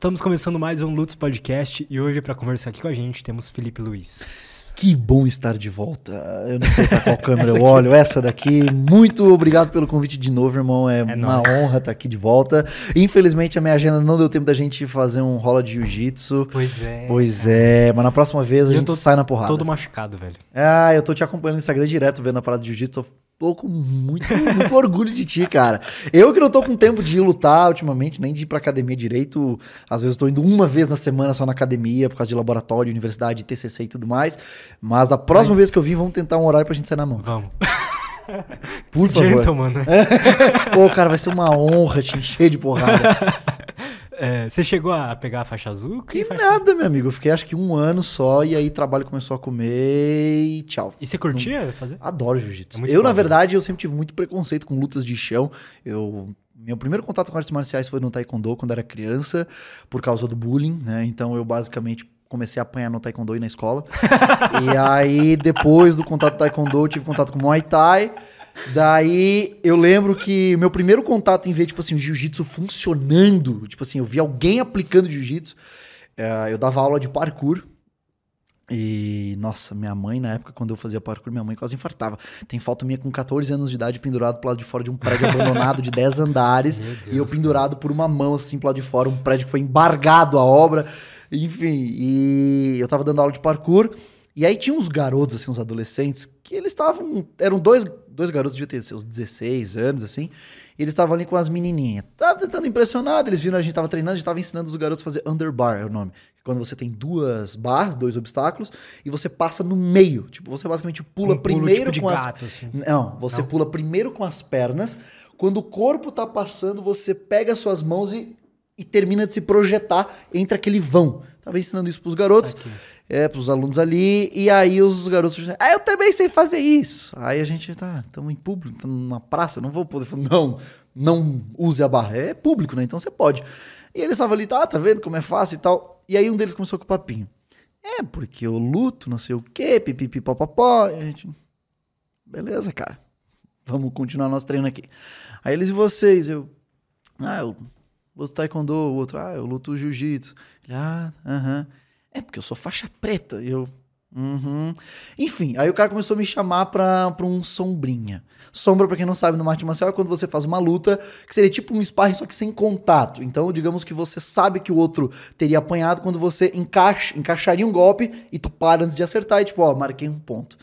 Estamos começando mais um Lutz Podcast e hoje para conversar aqui com a gente temos Felipe Luiz. Que bom estar de volta. Eu não sei para qual câmera eu olho, essa daqui. Muito obrigado pelo convite de novo, irmão. É, é uma honra estar aqui de volta. Infelizmente a minha agenda não deu tempo da gente fazer um rola de jiu-jitsu. Pois é. Pois é, mas na próxima vez a gente sai na porrada. Todo machucado, velho. Ah, eu tô te acompanhando no Instagram direto, vendo a parada de jiu-jitsu. Tô tô com muito, muito orgulho de ti, cara. Eu que não tô com tempo de ir lutar ultimamente, nem de ir pra academia direito. Às vezes eu tô indo uma vez na semana só na academia, por causa de laboratório, universidade, TCC e tudo mais. Mas da próxima Mas... vez que eu vim, vamos tentar um horário pra gente sair na mão. Vamos. Por favor. Gentleman, né? Pô, cara, vai ser uma honra te encher de porrada. É, você chegou a pegar a faixa azul? Que, nada, meu amigo. Eu fiquei acho que um ano só e aí o trabalho começou a comer e tchau. E você curtia Não... fazer? Adoro jiu-jitsu. É eu, na verdade, eu sempre tive muito preconceito com lutas de chão. Eu meu primeiro contato com artes marciais foi no taekwondo quando era criança, por causa do bullying, né? Então eu basicamente comecei a apanhar no taekwondo e na escola. e aí depois do contato do taekwondo, eu tive contato com muay thai. Daí eu lembro que meu primeiro contato em ver, tipo assim, o jiu-jitsu funcionando, tipo assim, eu vi alguém aplicando jiu-jitsu. É, eu dava aula de parkour. E, nossa, minha mãe, na época, quando eu fazia parkour, minha mãe quase infartava. Tem foto minha com 14 anos de idade pendurado pro lado de fora de um prédio abandonado de 10 andares. e eu pendurado por uma mão, assim, pro lado de fora, um prédio que foi embargado a obra. Enfim, e eu tava dando aula de parkour. E aí tinha uns garotos, assim, uns adolescentes, que eles estavam. Eram dois, dois garotos, devia ter seus 16 anos, assim. E eles estavam ali com as menininhas. Tava tentando impressionar, eles viram a gente tava treinando, a gente tava ensinando os garotos a fazer underbar, é o nome. Quando você tem duas barras, dois obstáculos, e você passa no meio. Tipo, você basicamente pula um primeiro tipo com gato, as. Assim. Não, você Não? pula primeiro com as pernas. Quando o corpo tá passando, você pega as suas mãos e, e termina de se projetar entre aquele vão. Tava ensinando isso pros garotos é, para os alunos ali, e aí os garotos ah, eu também sei fazer isso. Aí a gente tá, estamos em público, estamos numa praça, eu não vou poder falar, não, não use a barra, é público, né? Então você pode. E eles estavam ali, tá, tá vendo como é fácil e tal. E aí um deles começou com o papinho. É, porque eu luto, não sei o quê, pipipi, popopó. E a gente, beleza, cara, vamos continuar nosso treino aqui. Aí eles e vocês, eu, ah, eu luto taekwondo, o outro, ah, eu luto jiu-jitsu. Ele, ah, aham. Uh -huh. É porque eu sou faixa preta. eu. Uhum. Enfim, aí o cara começou a me chamar pra, pra um sombrinha. Sombra, pra quem não sabe, no arte marcial é quando você faz uma luta que seria tipo um sparring, só que sem contato. Então, digamos que você sabe que o outro teria apanhado quando você encaixa, encaixaria um golpe e tu para antes de acertar e tipo, ó, marquei um ponto.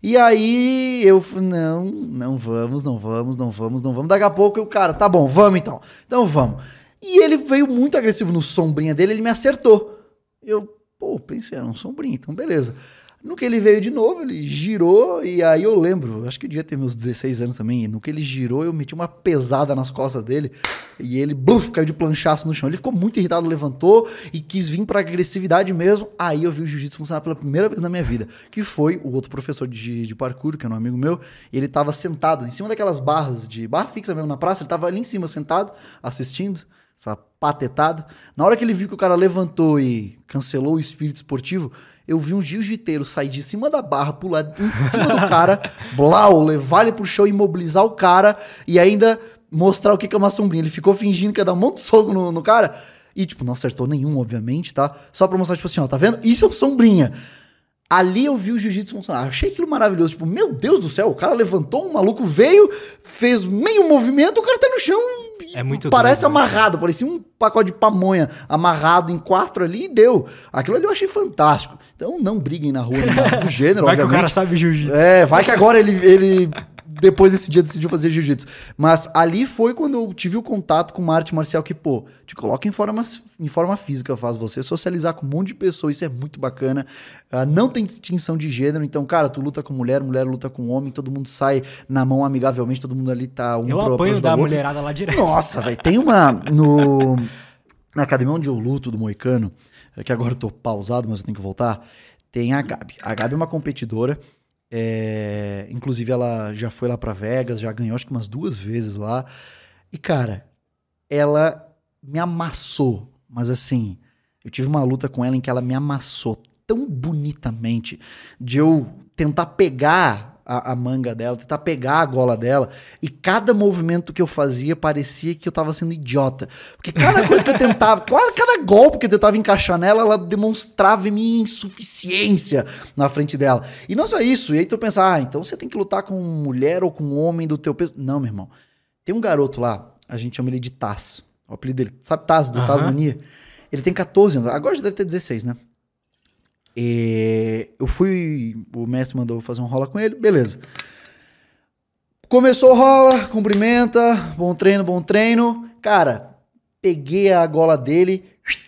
E aí eu não, não vamos, não vamos, não vamos, não vamos. Daqui a pouco o cara, tá bom, vamos então. Então vamos. E ele veio muito agressivo no sombrinha dele, ele me acertou. Eu, Pô, pensei, era um sombrinho, então beleza. No que ele veio de novo, ele girou, e aí eu lembro, acho que eu devia ter meus 16 anos também. No que ele girou, eu meti uma pesada nas costas dele, e ele, buf, caiu de planchaço no chão. Ele ficou muito irritado, levantou e quis vir pra agressividade mesmo. Aí eu vi o jiu-jitsu funcionar pela primeira vez na minha vida, que foi o outro professor de, de parkour, que é um amigo meu, ele tava sentado em cima daquelas barras de barra fixa mesmo na praça, ele tava ali em cima sentado, assistindo essa patetada. Na hora que ele viu que o cara levantou e cancelou o espírito esportivo, eu vi um jiu-jiteiro sair de cima da barra, pular em cima do cara, blau, levar ele pro chão, imobilizar o cara e ainda mostrar o que é uma sombrinha. Ele ficou fingindo que ia dar um monte de soco no, no cara e, tipo, não acertou nenhum, obviamente, tá? Só pra mostrar, tipo assim, ó, tá vendo? Isso é sombrinha. Ali eu vi o jiu-jitsu funcionar. Achei aquilo maravilhoso. Tipo, meu Deus do céu, o cara levantou, um maluco veio, fez meio movimento, o cara tá no chão. É muito Parece doido, né? amarrado, né? parecia um pacote de pamonha amarrado em quatro ali e deu. Aquilo ali eu achei fantástico. Então não briguem na rua do gênero, vai obviamente. que o cara sabe jiu-jitsu. É, vai que agora ele, ele depois desse dia decidiu fazer jiu-jitsu. Mas ali foi quando eu tive o contato com uma arte marcial que, pô, te coloca em forma, em forma física, faz você socializar com um monte de pessoas, isso é muito bacana. Uh, não tem distinção de gênero, então, cara, tu luta com mulher, mulher luta com homem, todo mundo sai na mão amigavelmente, todo mundo ali tá um Eu pro, apanho da mulherada lá direto. Nossa, velho, tem uma no na academia onde eu luto do Moicano, é que agora eu tô pausado, mas eu tenho que voltar, tem a Gabi. A Gabi é uma competidora é, inclusive, ela já foi lá para Vegas, já ganhou acho que umas duas vezes lá. E, cara, ela me amassou. Mas assim, eu tive uma luta com ela em que ela me amassou tão bonitamente de eu tentar pegar a, a, manga dela, tentar pegar a gola dela. E cada movimento que eu fazia parecia que eu tava sendo idiota. Porque cada coisa que eu tentava, cada golpe que eu tentava encaixar nela, ela demonstrava minha insuficiência na frente dela. E não só isso, e aí tu pensa, ah, então você tem que lutar com mulher ou com homem do teu peso. Não, meu irmão. Tem um garoto lá, a gente chama ele de Taz. O apelido dele, sabe Taz, do uhum. Taz Mania? Ele tem 14 anos, agora já deve ter 16, né? E eu fui, o mestre mandou fazer um rola com ele, beleza. Começou rola, cumprimenta, bom treino, bom treino. Cara, peguei a gola dele,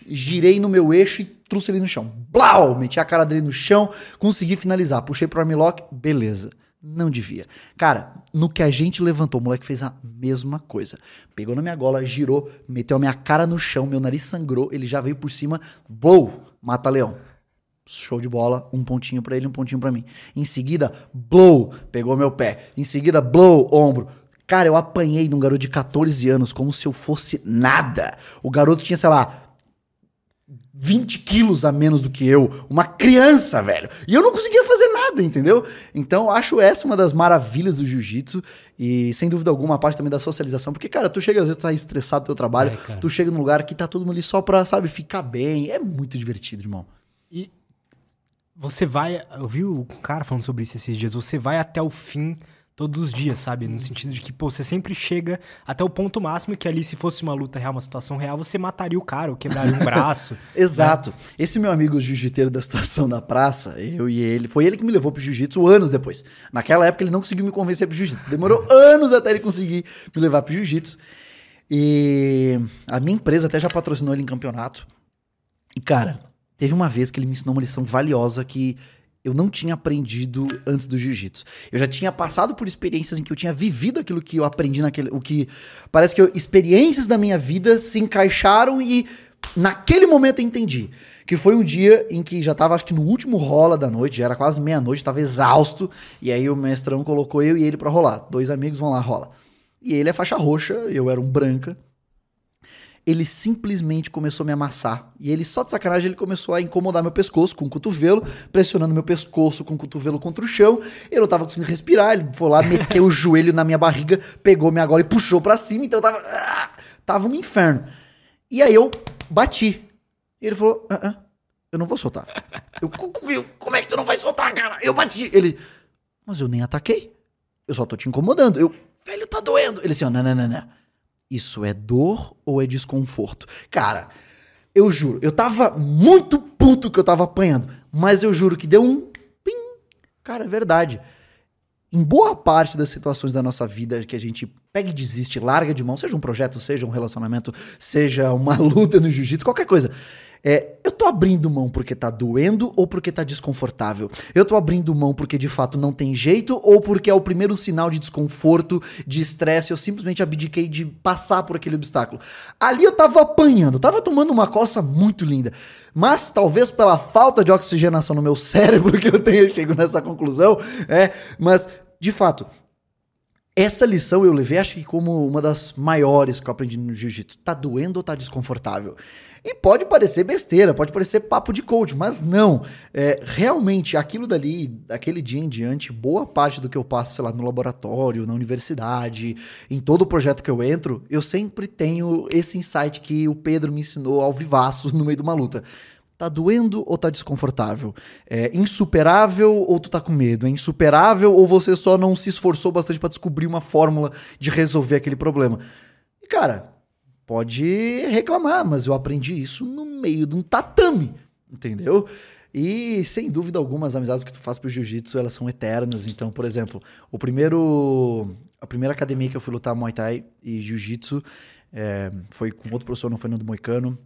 girei no meu eixo e trouxe ele no chão. Blau! Meti a cara dele no chão, consegui finalizar. Puxei pro armlock, beleza. Não devia. Cara, no que a gente levantou, o moleque fez a mesma coisa. Pegou na minha gola, girou, meteu a minha cara no chão, meu nariz sangrou, ele já veio por cima, blow, mata leão. Show de bola, um pontinho para ele, um pontinho para mim. Em seguida, blow, pegou meu pé. Em seguida, blow, ombro. Cara, eu apanhei de um garoto de 14 anos como se eu fosse nada. O garoto tinha, sei lá, 20 quilos a menos do que eu. Uma criança, velho. E eu não conseguia fazer nada, entendeu? Então, acho essa uma das maravilhas do jiu-jitsu. E, sem dúvida alguma, a parte também da socialização. Porque, cara, tu chega, às vezes, tu tá estressado do teu trabalho. É, tu chega num lugar que tá todo mundo ali só pra, sabe, ficar bem. É muito divertido, irmão. Você vai. Eu vi o cara falando sobre isso esses dias. Você vai até o fim todos os dias, sabe? No sentido de que, pô, você sempre chega até o ponto máximo que ali, se fosse uma luta real, uma situação real, você mataria o cara, ou quebraria um braço. Exato. Né? Esse meu amigo jiu-jiteiro da situação da praça, eu e ele, foi ele que me levou pro jiu-jitsu anos depois. Naquela época ele não conseguiu me convencer pro jiu-jitsu. Demorou anos até ele conseguir me levar pro jiu-jitsu. E a minha empresa até já patrocinou ele em campeonato. E, cara, Teve uma vez que ele me ensinou uma lição valiosa que eu não tinha aprendido antes do jiu-jitsu. Eu já tinha passado por experiências em que eu tinha vivido aquilo que eu aprendi naquele. O que. Parece que eu, experiências da minha vida se encaixaram e naquele momento eu entendi. Que foi um dia em que já tava, acho que no último rola da noite, já era quase meia-noite, tava exausto. E aí o mestrão colocou eu e ele para rolar. Dois amigos vão lá, rola. E ele é faixa roxa, eu era um branca ele simplesmente começou a me amassar. E ele, só de sacanagem, ele começou a incomodar meu pescoço com o cotovelo, pressionando meu pescoço com o cotovelo contra o chão. Eu não tava conseguindo respirar. Ele foi lá, meteu o joelho na minha barriga, pegou minha gola e puxou para cima. Então eu tava. Ah, tava um inferno. E aí eu bati. E ele falou: ah, ah, eu não vou soltar. Eu, como é que tu não vai soltar, cara? Eu bati. Ele, mas eu nem ataquei. Eu só tô te incomodando. Eu, velho, tá doendo. Ele assim, ó, não, não, não, não. Isso é dor ou é desconforto? Cara, eu juro, eu tava muito puto que eu tava apanhando, mas eu juro que deu um pim. Cara, é verdade. Em boa parte das situações da nossa vida que a gente pega e desiste, larga de mão, seja um projeto, seja um relacionamento, seja uma luta no jiu-jitsu, qualquer coisa. É, eu tô abrindo mão porque tá doendo ou porque tá desconfortável? Eu tô abrindo mão porque de fato não tem jeito ou porque é o primeiro sinal de desconforto, de estresse, eu simplesmente abdiquei de passar por aquele obstáculo. Ali eu tava apanhando, tava tomando uma coça muito linda, mas talvez pela falta de oxigenação no meu cérebro que eu tenha chego nessa conclusão, é, mas de fato, essa lição eu levei, acho que como uma das maiores que eu aprendi no jiu-jitsu. Tá doendo ou tá desconfortável? E pode parecer besteira, pode parecer papo de coach, mas não. É, realmente, aquilo dali, daquele dia em diante, boa parte do que eu passo, sei lá, no laboratório, na universidade, em todo o projeto que eu entro, eu sempre tenho esse insight que o Pedro me ensinou ao vivaço no meio de uma luta. Tá doendo ou tá desconfortável? É insuperável ou tu tá com medo? É insuperável ou você só não se esforçou bastante para descobrir uma fórmula de resolver aquele problema? E cara, pode reclamar, mas eu aprendi isso no meio de um tatame, entendeu? E sem dúvida alguma as amizades que tu faz pro jiu-jitsu, elas são eternas. Então, por exemplo, o primeiro a primeira academia que eu fui lutar Muay Thai e jiu-jitsu é, foi com outro professor, não foi no do Moicano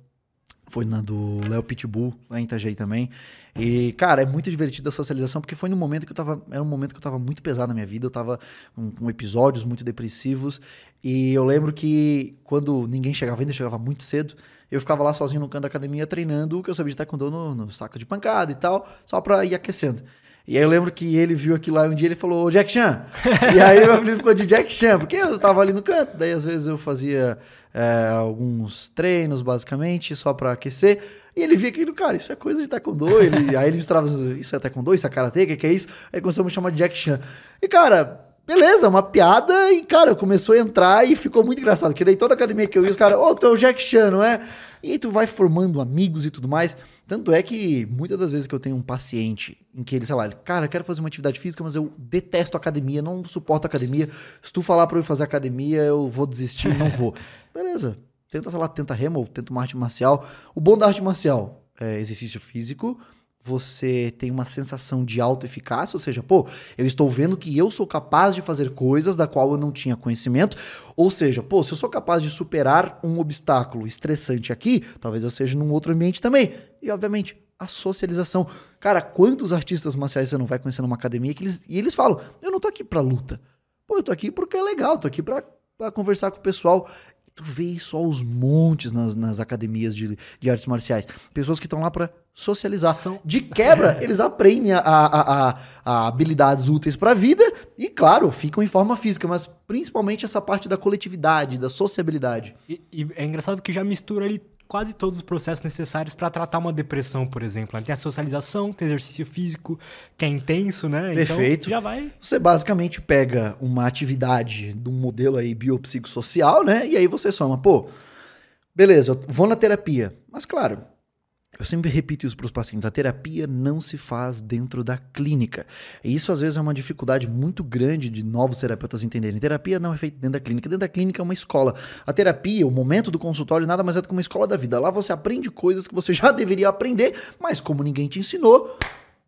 foi na do Léo Pitbull, lá em Itajaí também. E, cara, é muito divertido a socialização, porque foi no momento que eu tava. Era um momento que eu tava muito pesado na minha vida, eu tava com, com episódios muito depressivos. E eu lembro que quando ninguém chegava ainda, chegava muito cedo, eu ficava lá sozinho no canto da academia treinando o que eu sabia de taekwondo no, no saco de pancada e tal, só pra ir aquecendo. E aí eu lembro que ele viu aquilo lá um dia ele falou, Jack Chan. e aí meu apelido ficou de Jack Chan, porque eu tava ali no canto. Daí às vezes eu fazia é, alguns treinos, basicamente, só pra aquecer. E ele via aquilo, cara, isso é coisa de taekwondo. Ele, aí ele misturava, isso é taekwondo, isso é karatê, o que, que é isso? Aí ele começou a me chamar de Jack Chan. E cara, beleza, uma piada. E cara, começou a entrar e ficou muito engraçado. Porque daí toda academia que eu ia, os caras, ô, oh, tu é o Jack Chan, não é? E aí tu vai formando amigos e tudo mais. Tanto é que muitas das vezes que eu tenho um paciente em que ele, sei lá, ele, cara, quero fazer uma atividade física, mas eu detesto academia, não suporto academia. Se tu falar para eu fazer academia, eu vou desistir, não vou. Beleza. Tenta, sei lá, tenta remo, tenta uma arte marcial. O bom da arte marcial é exercício físico, você tem uma sensação de autoeficácia, ou seja, pô, eu estou vendo que eu sou capaz de fazer coisas da qual eu não tinha conhecimento, ou seja, pô, se eu sou capaz de superar um obstáculo estressante aqui, talvez eu seja num outro ambiente também. E obviamente, a socialização. Cara, quantos artistas marciais você não vai conhecer numa academia que eles, e eles falam: "Eu não tô aqui pra luta. Pô, eu tô aqui porque é legal, tô aqui pra conversar com o pessoal. Tu vê isso aos montes nas, nas academias de, de artes marciais. Pessoas que estão lá para socializar. São... De quebra, eles aprendem a, a, a, a habilidades úteis para a vida e, claro, ficam em forma física, mas principalmente essa parte da coletividade, da sociabilidade. E, e é engraçado que já mistura ali quase todos os processos necessários para tratar uma depressão, por exemplo. Tem a socialização, tem exercício físico, que é intenso, né? Então, Perfeito. Então, já vai. Você basicamente pega uma atividade de um modelo aí biopsicossocial, né? E aí você soma, pô, beleza, eu vou na terapia. Mas claro, eu sempre repito isso para os pacientes: a terapia não se faz dentro da clínica. E isso às vezes é uma dificuldade muito grande de novos terapeutas entenderem. Terapia não é feita dentro da clínica. Dentro da clínica é uma escola. A terapia, o momento do consultório, nada mais é do que uma escola da vida. Lá você aprende coisas que você já deveria aprender, mas como ninguém te ensinou,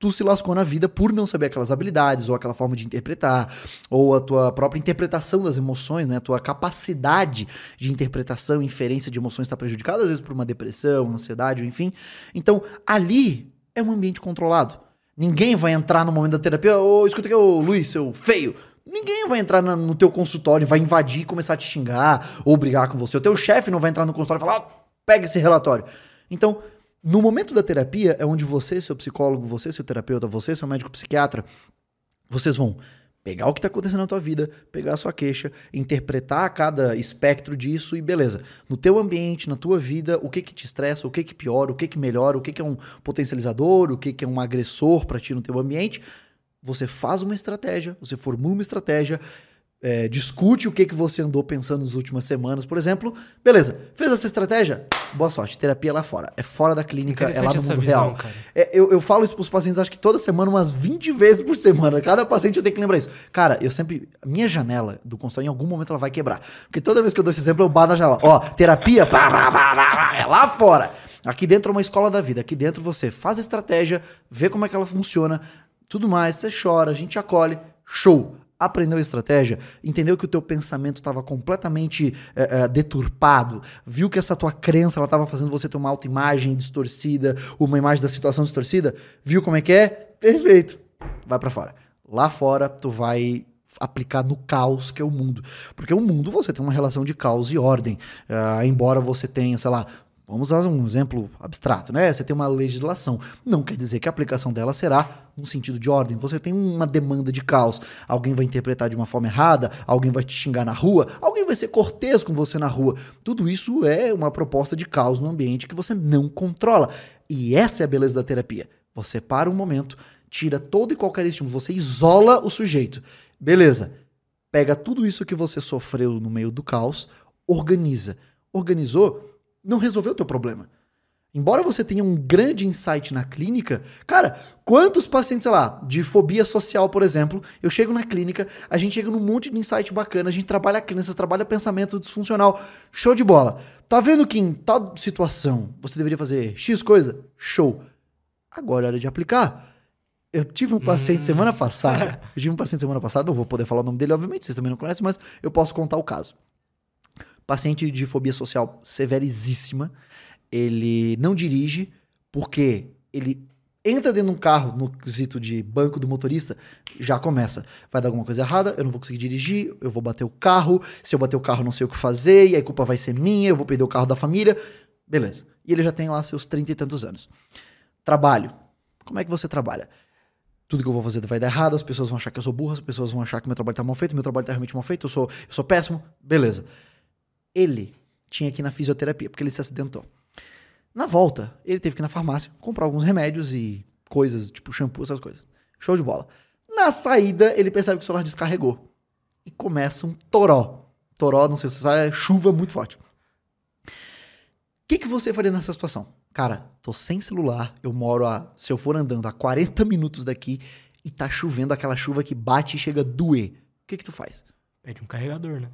tu se lascou na vida por não saber aquelas habilidades, ou aquela forma de interpretar, ou a tua própria interpretação das emoções, né? A tua capacidade de interpretação e inferência de emoções está prejudicada, às vezes por uma depressão, ansiedade, enfim. Então, ali é um ambiente controlado. Ninguém vai entrar no momento da terapia, ô, oh, escuta aqui, ô, Luiz, seu feio. Ninguém vai entrar no teu consultório, vai invadir e começar a te xingar ou brigar com você. O teu chefe não vai entrar no consultório e falar, oh, pega esse relatório. Então, no momento da terapia é onde você, seu psicólogo, você, seu terapeuta, você, seu médico psiquiatra, vocês vão pegar o que está acontecendo na tua vida, pegar a sua queixa, interpretar cada espectro disso e beleza. No teu ambiente, na tua vida, o que que te estressa, o que que piora, o que que melhora, o que que é um potencializador, o que que é um agressor para ti no teu ambiente. Você faz uma estratégia, você formula uma estratégia é, discute o que, que você andou pensando nas últimas semanas, por exemplo. Beleza, fez essa estratégia? Boa sorte, terapia lá fora. É fora da clínica, é lá no mundo visão, real. É, eu, eu falo isso pros pacientes, acho que toda semana, umas 20 vezes por semana. Cada paciente eu tenho que lembrar isso. Cara, eu sempre. Minha janela do consultório, em algum momento ela vai quebrar. Porque toda vez que eu dou esse exemplo, eu bato na janela. Ó, terapia, pá, pá, pá, pá, é lá fora. Aqui dentro é uma escola da vida. Aqui dentro você faz a estratégia, vê como é que ela funciona, tudo mais, você chora, a gente acolhe. Show aprendeu a estratégia, entendeu que o teu pensamento estava completamente é, é, deturpado, viu que essa tua crença ela estava fazendo você ter uma autoimagem distorcida, uma imagem da situação distorcida, viu como é que é? Perfeito. Vai para fora. Lá fora tu vai aplicar no caos que é o mundo. Porque o mundo você tem uma relação de caos e ordem. Uh, embora você tenha, sei lá, Vamos usar um exemplo abstrato, né? Você tem uma legislação. Não quer dizer que a aplicação dela será no sentido de ordem. Você tem uma demanda de caos. Alguém vai interpretar de uma forma errada, alguém vai te xingar na rua, alguém vai ser cortês com você na rua. Tudo isso é uma proposta de caos no ambiente que você não controla. E essa é a beleza da terapia. Você para um momento, tira todo e qualquer estímulo, você isola o sujeito. Beleza. Pega tudo isso que você sofreu no meio do caos, organiza. Organizou? Não resolveu o teu problema. Embora você tenha um grande insight na clínica, cara, quantos pacientes, sei lá, de fobia social, por exemplo, eu chego na clínica, a gente chega num monte de insight bacana, a gente trabalha crianças, trabalha pensamento disfuncional, show de bola. Tá vendo que em tal situação você deveria fazer X coisa? Show. Agora é hora de aplicar. Eu tive um paciente hum. semana passada, eu tive um paciente semana passada, não vou poder falar o nome dele, obviamente, vocês também não conhecem, mas eu posso contar o caso. Paciente de fobia social severíssima. Ele não dirige porque ele entra dentro de um carro no quesito de banco do motorista, já começa. Vai dar alguma coisa errada, eu não vou conseguir dirigir, eu vou bater o carro, se eu bater o carro não sei o que fazer, e aí a culpa vai ser minha, eu vou perder o carro da família. Beleza. E ele já tem lá seus trinta e tantos anos. Trabalho. Como é que você trabalha? tudo que eu vou fazer vai dar errado, as pessoas vão achar que eu sou burro, as pessoas vão achar que meu trabalho tá mal feito, meu trabalho tá realmente mal feito, eu sou, eu sou péssimo. Beleza. Ele tinha que ir na fisioterapia, porque ele se acidentou. Na volta, ele teve que ir na farmácia comprar alguns remédios e coisas, tipo shampoo, essas coisas. Show de bola. Na saída, ele percebe que o celular descarregou. E começa um toró. Toró, não sei se você sabe, é chuva muito forte. O que, que você faria nessa situação? Cara, tô sem celular, eu moro a. Se eu for andando a 40 minutos daqui e tá chovendo aquela chuva que bate e chega a doer. O que, que tu faz? Pede um carregador, né?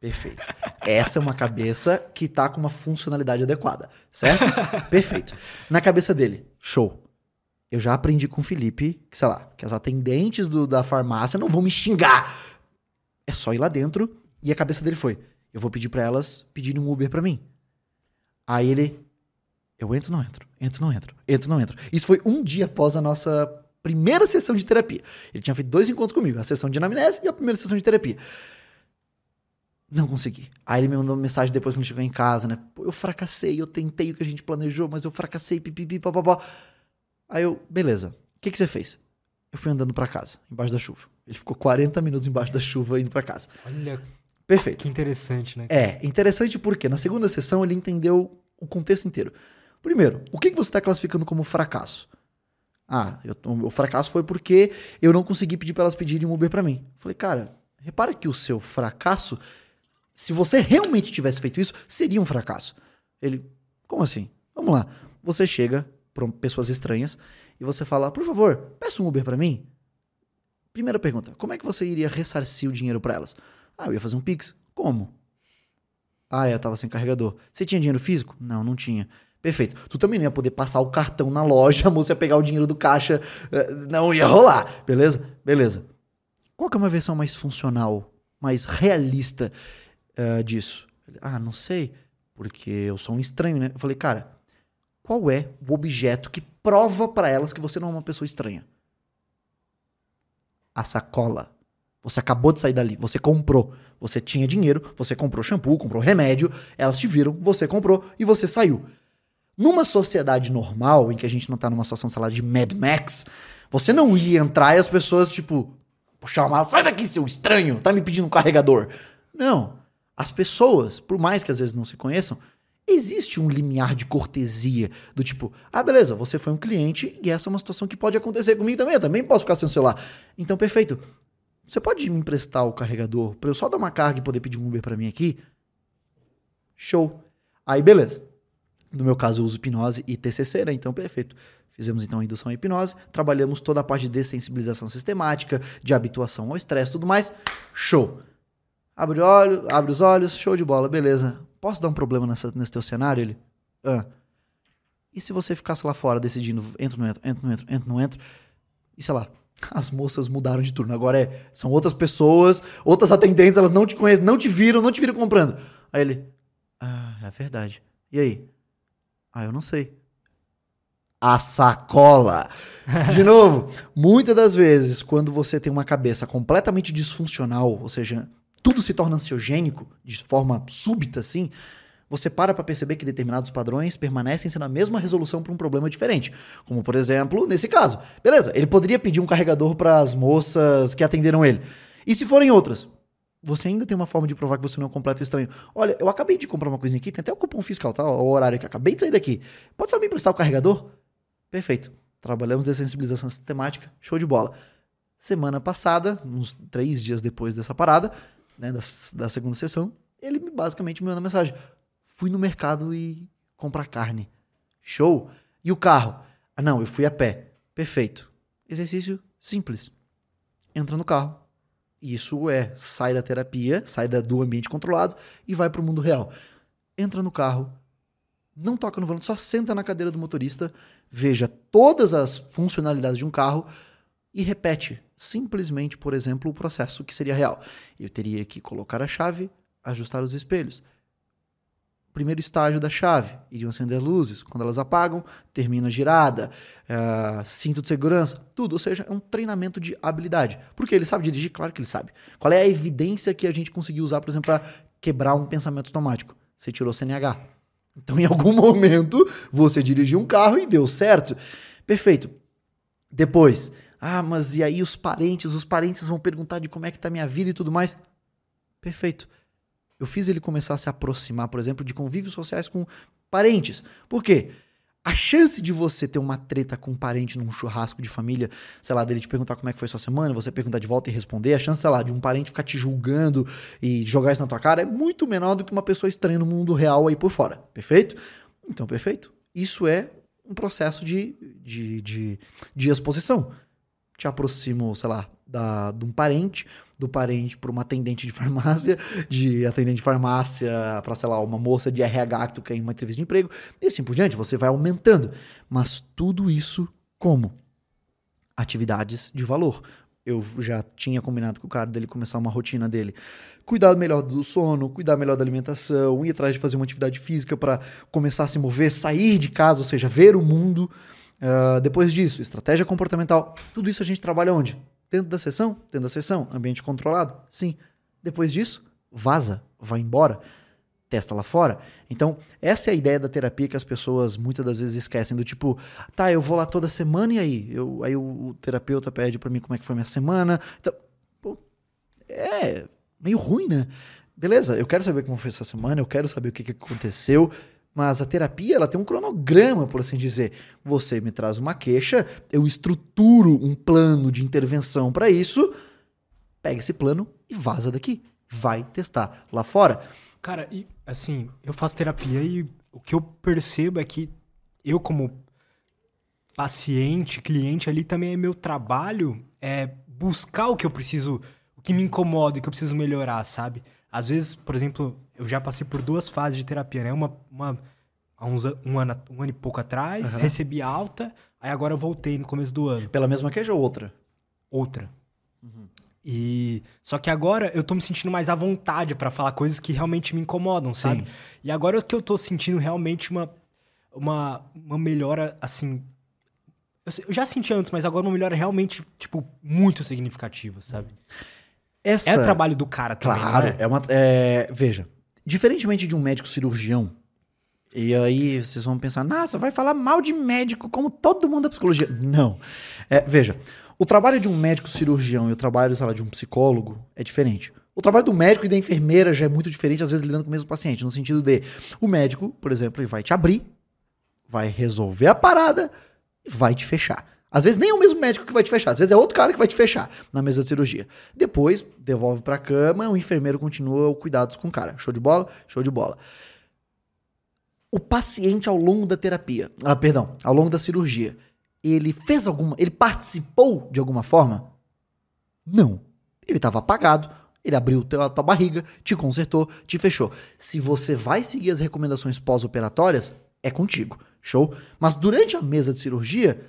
Perfeito. Essa é uma cabeça que tá com uma funcionalidade adequada, certo? Perfeito. Na cabeça dele, show. Eu já aprendi com o Felipe que, sei lá, que as atendentes do, da farmácia não vão me xingar. É só ir lá dentro e a cabeça dele foi: eu vou pedir para elas pedirem um Uber para mim. Aí ele, eu entro, não entro, entro, não entro, entro, não entro. Isso foi um dia após a nossa primeira sessão de terapia. Ele tinha feito dois encontros comigo, a sessão de anamnese e a primeira sessão de terapia. Não consegui. Aí ele me mandou uma mensagem depois que ele chegou em casa, né? Pô, eu fracassei, eu tentei o que a gente planejou, mas eu fracassei, pipipi, papapá. Aí eu, beleza. O que, que você fez? Eu fui andando para casa, embaixo da chuva. Ele ficou 40 minutos embaixo da chuva indo para casa. Olha. Perfeito. Que interessante, né? É, interessante porque na segunda sessão ele entendeu o contexto inteiro. Primeiro, o que, que você está classificando como fracasso? Ah, eu, o fracasso foi porque eu não consegui pedir para elas pedirem um Uber para mim. Falei, cara, repara que o seu fracasso, se você realmente tivesse feito isso, seria um fracasso. Ele, como assim? Vamos lá. Você chega para pessoas estranhas e você fala, por favor, peça um Uber para mim. Primeira pergunta, como é que você iria ressarcir o dinheiro para elas? Ah, eu ia fazer um Pix. Como? Ah, eu tava sem carregador. Você tinha dinheiro físico? Não, não tinha. Perfeito. Tu também não ia poder passar o cartão na loja, a moça ia pegar o dinheiro do caixa. Eh, não ia rolar. Beleza? Beleza. Qual que é uma versão mais funcional, mais realista uh, disso? Ah, não sei. Porque eu sou um estranho, né? Eu falei, cara, qual é o objeto que prova para elas que você não é uma pessoa estranha? A sacola. Você acabou de sair dali, você comprou. Você tinha dinheiro, você comprou shampoo, comprou remédio, elas te viram, você comprou e você saiu. Numa sociedade normal, em que a gente não tá numa situação, sei lá, de Mad Max, você não ia entrar e as pessoas, tipo, chamar, sai daqui, seu estranho, tá me pedindo um carregador. Não. As pessoas, por mais que às vezes não se conheçam, existe um limiar de cortesia, do tipo, ah, beleza, você foi um cliente e essa é uma situação que pode acontecer comigo também, eu também posso ficar sem o celular. Então, perfeito. Você pode me emprestar o carregador para eu só dar uma carga e poder pedir um Uber para mim aqui? Show. Aí, beleza. No meu caso, eu uso hipnose e TCC, né? Então, perfeito. Fizemos então a indução à hipnose, trabalhamos toda a parte de dessensibilização sistemática, de habituação ao estresse tudo mais. Show. Abre, olho, abre os olhos, show de bola, beleza. Posso dar um problema nessa, nesse teu cenário? Ele. Ah. E se você ficasse lá fora decidindo, entro, não entro, entro, não entro, entro, não entro, e sei lá, as moças mudaram de turno. Agora é, são outras pessoas, outras atendentes, elas não te conhecem, não te viram, não te viram comprando. Aí ele, ah, é verdade. E aí? Ah, eu não sei. A sacola. De novo, muitas das vezes, quando você tem uma cabeça completamente disfuncional, ou seja, tudo se torna ansiogênico de forma súbita assim, você para para perceber que determinados padrões permanecem sendo a mesma resolução para um problema diferente. Como, por exemplo, nesse caso. Beleza, ele poderia pedir um carregador para as moças que atenderam ele. E se forem outras? Você ainda tem uma forma de provar que você não é um completo estranho. Olha, eu acabei de comprar uma coisinha aqui, tem até o cupom fiscal, tá? O horário que acabei de sair daqui. Pode só me emprestar o carregador? Perfeito. Trabalhamos de sensibilização sistemática, show de bola. Semana passada, uns três dias depois dessa parada, né, da, da segunda sessão, ele basicamente me mandou uma mensagem fui no mercado e comprar carne. Show! E o carro? Ah, não, eu fui a pé. Perfeito. Exercício simples. Entra no carro. Isso é, sai da terapia, sai do ambiente controlado e vai para o mundo real. Entra no carro, não toca no volante, só senta na cadeira do motorista, veja todas as funcionalidades de um carro e repete simplesmente, por exemplo, o processo que seria real. Eu teria que colocar a chave, ajustar os espelhos, primeiro estágio da chave. Iriam acender luzes. Quando elas apagam, termina a girada, uh, cinto de segurança, tudo. Ou seja, é um treinamento de habilidade. Porque ele sabe dirigir? Claro que ele sabe. Qual é a evidência que a gente conseguiu usar, por exemplo, para quebrar um pensamento automático? Você tirou CNH. Então, em algum momento, você dirigiu um carro e deu certo. Perfeito. Depois, ah, mas e aí os parentes? Os parentes vão perguntar de como é que tá minha vida e tudo mais. Perfeito. Eu fiz ele começar a se aproximar, por exemplo, de convívios sociais com parentes. Por quê? A chance de você ter uma treta com um parente num churrasco de família, sei lá, dele te perguntar como é que foi sua semana, você perguntar de volta e responder, a chance, sei lá, de um parente ficar te julgando e jogar isso na tua cara é muito menor do que uma pessoa estranha no mundo real aí por fora. Perfeito? Então, perfeito. Isso é um processo de, de, de, de exposição. Te aproximo, sei lá, da, de um parente, do parente para uma atendente de farmácia, de atendente de farmácia para, sei lá, uma moça de RH que tu quer em uma entrevista de emprego, e assim por diante, você vai aumentando. Mas tudo isso como? Atividades de valor. Eu já tinha combinado com o cara dele começar uma rotina dele. Cuidar melhor do sono, cuidar melhor da alimentação, ir atrás de fazer uma atividade física para começar a se mover, sair de casa, ou seja, ver o mundo. Uh, depois disso, estratégia comportamental. Tudo isso a gente trabalha onde? Dentro da sessão? Dentro da sessão. Ambiente controlado? Sim. Depois disso, vaza, vai embora, testa lá fora. Então, essa é a ideia da terapia que as pessoas muitas das vezes esquecem, do tipo, tá, eu vou lá toda semana e aí? Eu, aí o, o terapeuta pede para mim como é que foi minha semana. Então, pô, é meio ruim, né? Beleza, eu quero saber como foi essa semana, eu quero saber o que, que aconteceu. Mas a terapia, ela tem um cronograma, por assim dizer. Você me traz uma queixa, eu estruturo um plano de intervenção para isso, pega esse plano e vaza daqui. Vai testar lá fora. Cara, e assim, eu faço terapia e o que eu percebo é que eu, como paciente, cliente ali, também é meu trabalho é buscar o que eu preciso, o que me incomoda e que eu preciso melhorar, sabe? Às vezes, por exemplo, eu já passei por duas fases de terapia, né? Uma, uma há uns, um, ano, um ano e pouco atrás, uhum. recebi alta, aí agora eu voltei no começo do ano. Pela mesma queixa ou outra? Outra. Uhum. E só que agora eu tô me sentindo mais à vontade para falar coisas que realmente me incomodam, sabe? Sim. E agora que eu tô sentindo realmente uma uma, uma melhora assim, eu já senti antes, mas agora uma melhora realmente tipo muito significativa, sabe? Essa... É trabalho do cara também, Claro, é? é uma é, veja, Diferentemente de um médico cirurgião, e aí vocês vão pensar, nossa, vai falar mal de médico como todo mundo da psicologia. Não. É, veja, o trabalho de um médico cirurgião e o trabalho, sei lá, de um psicólogo é diferente. O trabalho do médico e da enfermeira já é muito diferente, às vezes lidando com o mesmo paciente, no sentido de o médico, por exemplo, ele vai te abrir, vai resolver a parada e vai te fechar. Às vezes nem é o mesmo médico que vai te fechar, às vezes é outro cara que vai te fechar na mesa de cirurgia. Depois, devolve pra cama, o enfermeiro continua o cuidados com o cara. Show de bola? Show de bola. O paciente ao longo da terapia, ah, perdão, ao longo da cirurgia, ele fez alguma, ele participou de alguma forma? Não. Ele estava apagado, ele abriu a tua barriga, te consertou, te fechou. Se você vai seguir as recomendações pós-operatórias, é contigo. Show? Mas durante a mesa de cirurgia,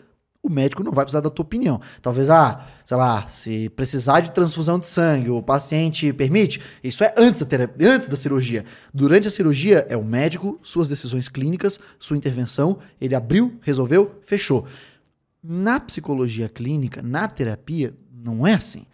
o médico não vai precisar da tua opinião. Talvez, ah, sei lá, se precisar de transfusão de sangue, o paciente permite, isso é antes da, terapia, antes da cirurgia. Durante a cirurgia, é o médico, suas decisões clínicas, sua intervenção, ele abriu, resolveu, fechou. Na psicologia clínica, na terapia, não é assim.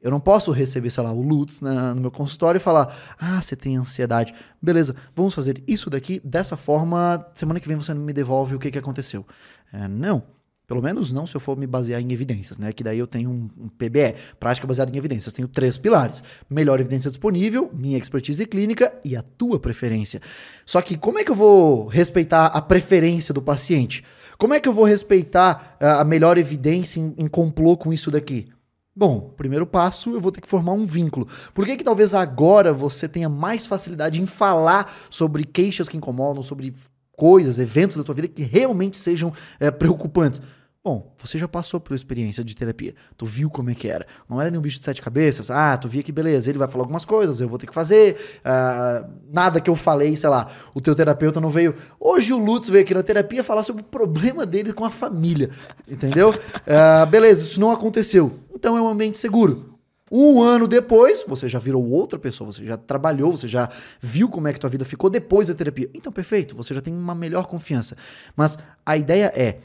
Eu não posso receber, sei lá, o Lutz na, no meu consultório e falar: ah, você tem ansiedade. Beleza, vamos fazer isso daqui, dessa forma, semana que vem você me devolve o que, que aconteceu. É, não. Pelo menos não se eu for me basear em evidências, né? Que daí eu tenho um, um PBE, prática baseada em evidências. Tenho três pilares: melhor evidência disponível, minha expertise clínica e a tua preferência. Só que como é que eu vou respeitar a preferência do paciente? Como é que eu vou respeitar a melhor evidência em, em complô com isso daqui? Bom, primeiro passo, eu vou ter que formar um vínculo. Por que, que talvez agora você tenha mais facilidade em falar sobre queixas que incomodam, sobre coisas, eventos da tua vida que realmente sejam é, preocupantes. Bom, você já passou por experiência de terapia. Tu viu como é que era. Não era nenhum bicho de sete cabeças. Ah, tu via que beleza, ele vai falar algumas coisas, eu vou ter que fazer. Ah, nada que eu falei, sei lá, o teu terapeuta não veio. Hoje o Lutz veio aqui na terapia falar sobre o problema dele com a família. Entendeu? Ah, beleza, isso não aconteceu. Então é um ambiente seguro. Um ano depois, você já virou outra pessoa, você já trabalhou, você já viu como é que tua vida ficou depois da terapia. Então, perfeito, você já tem uma melhor confiança. Mas a ideia é,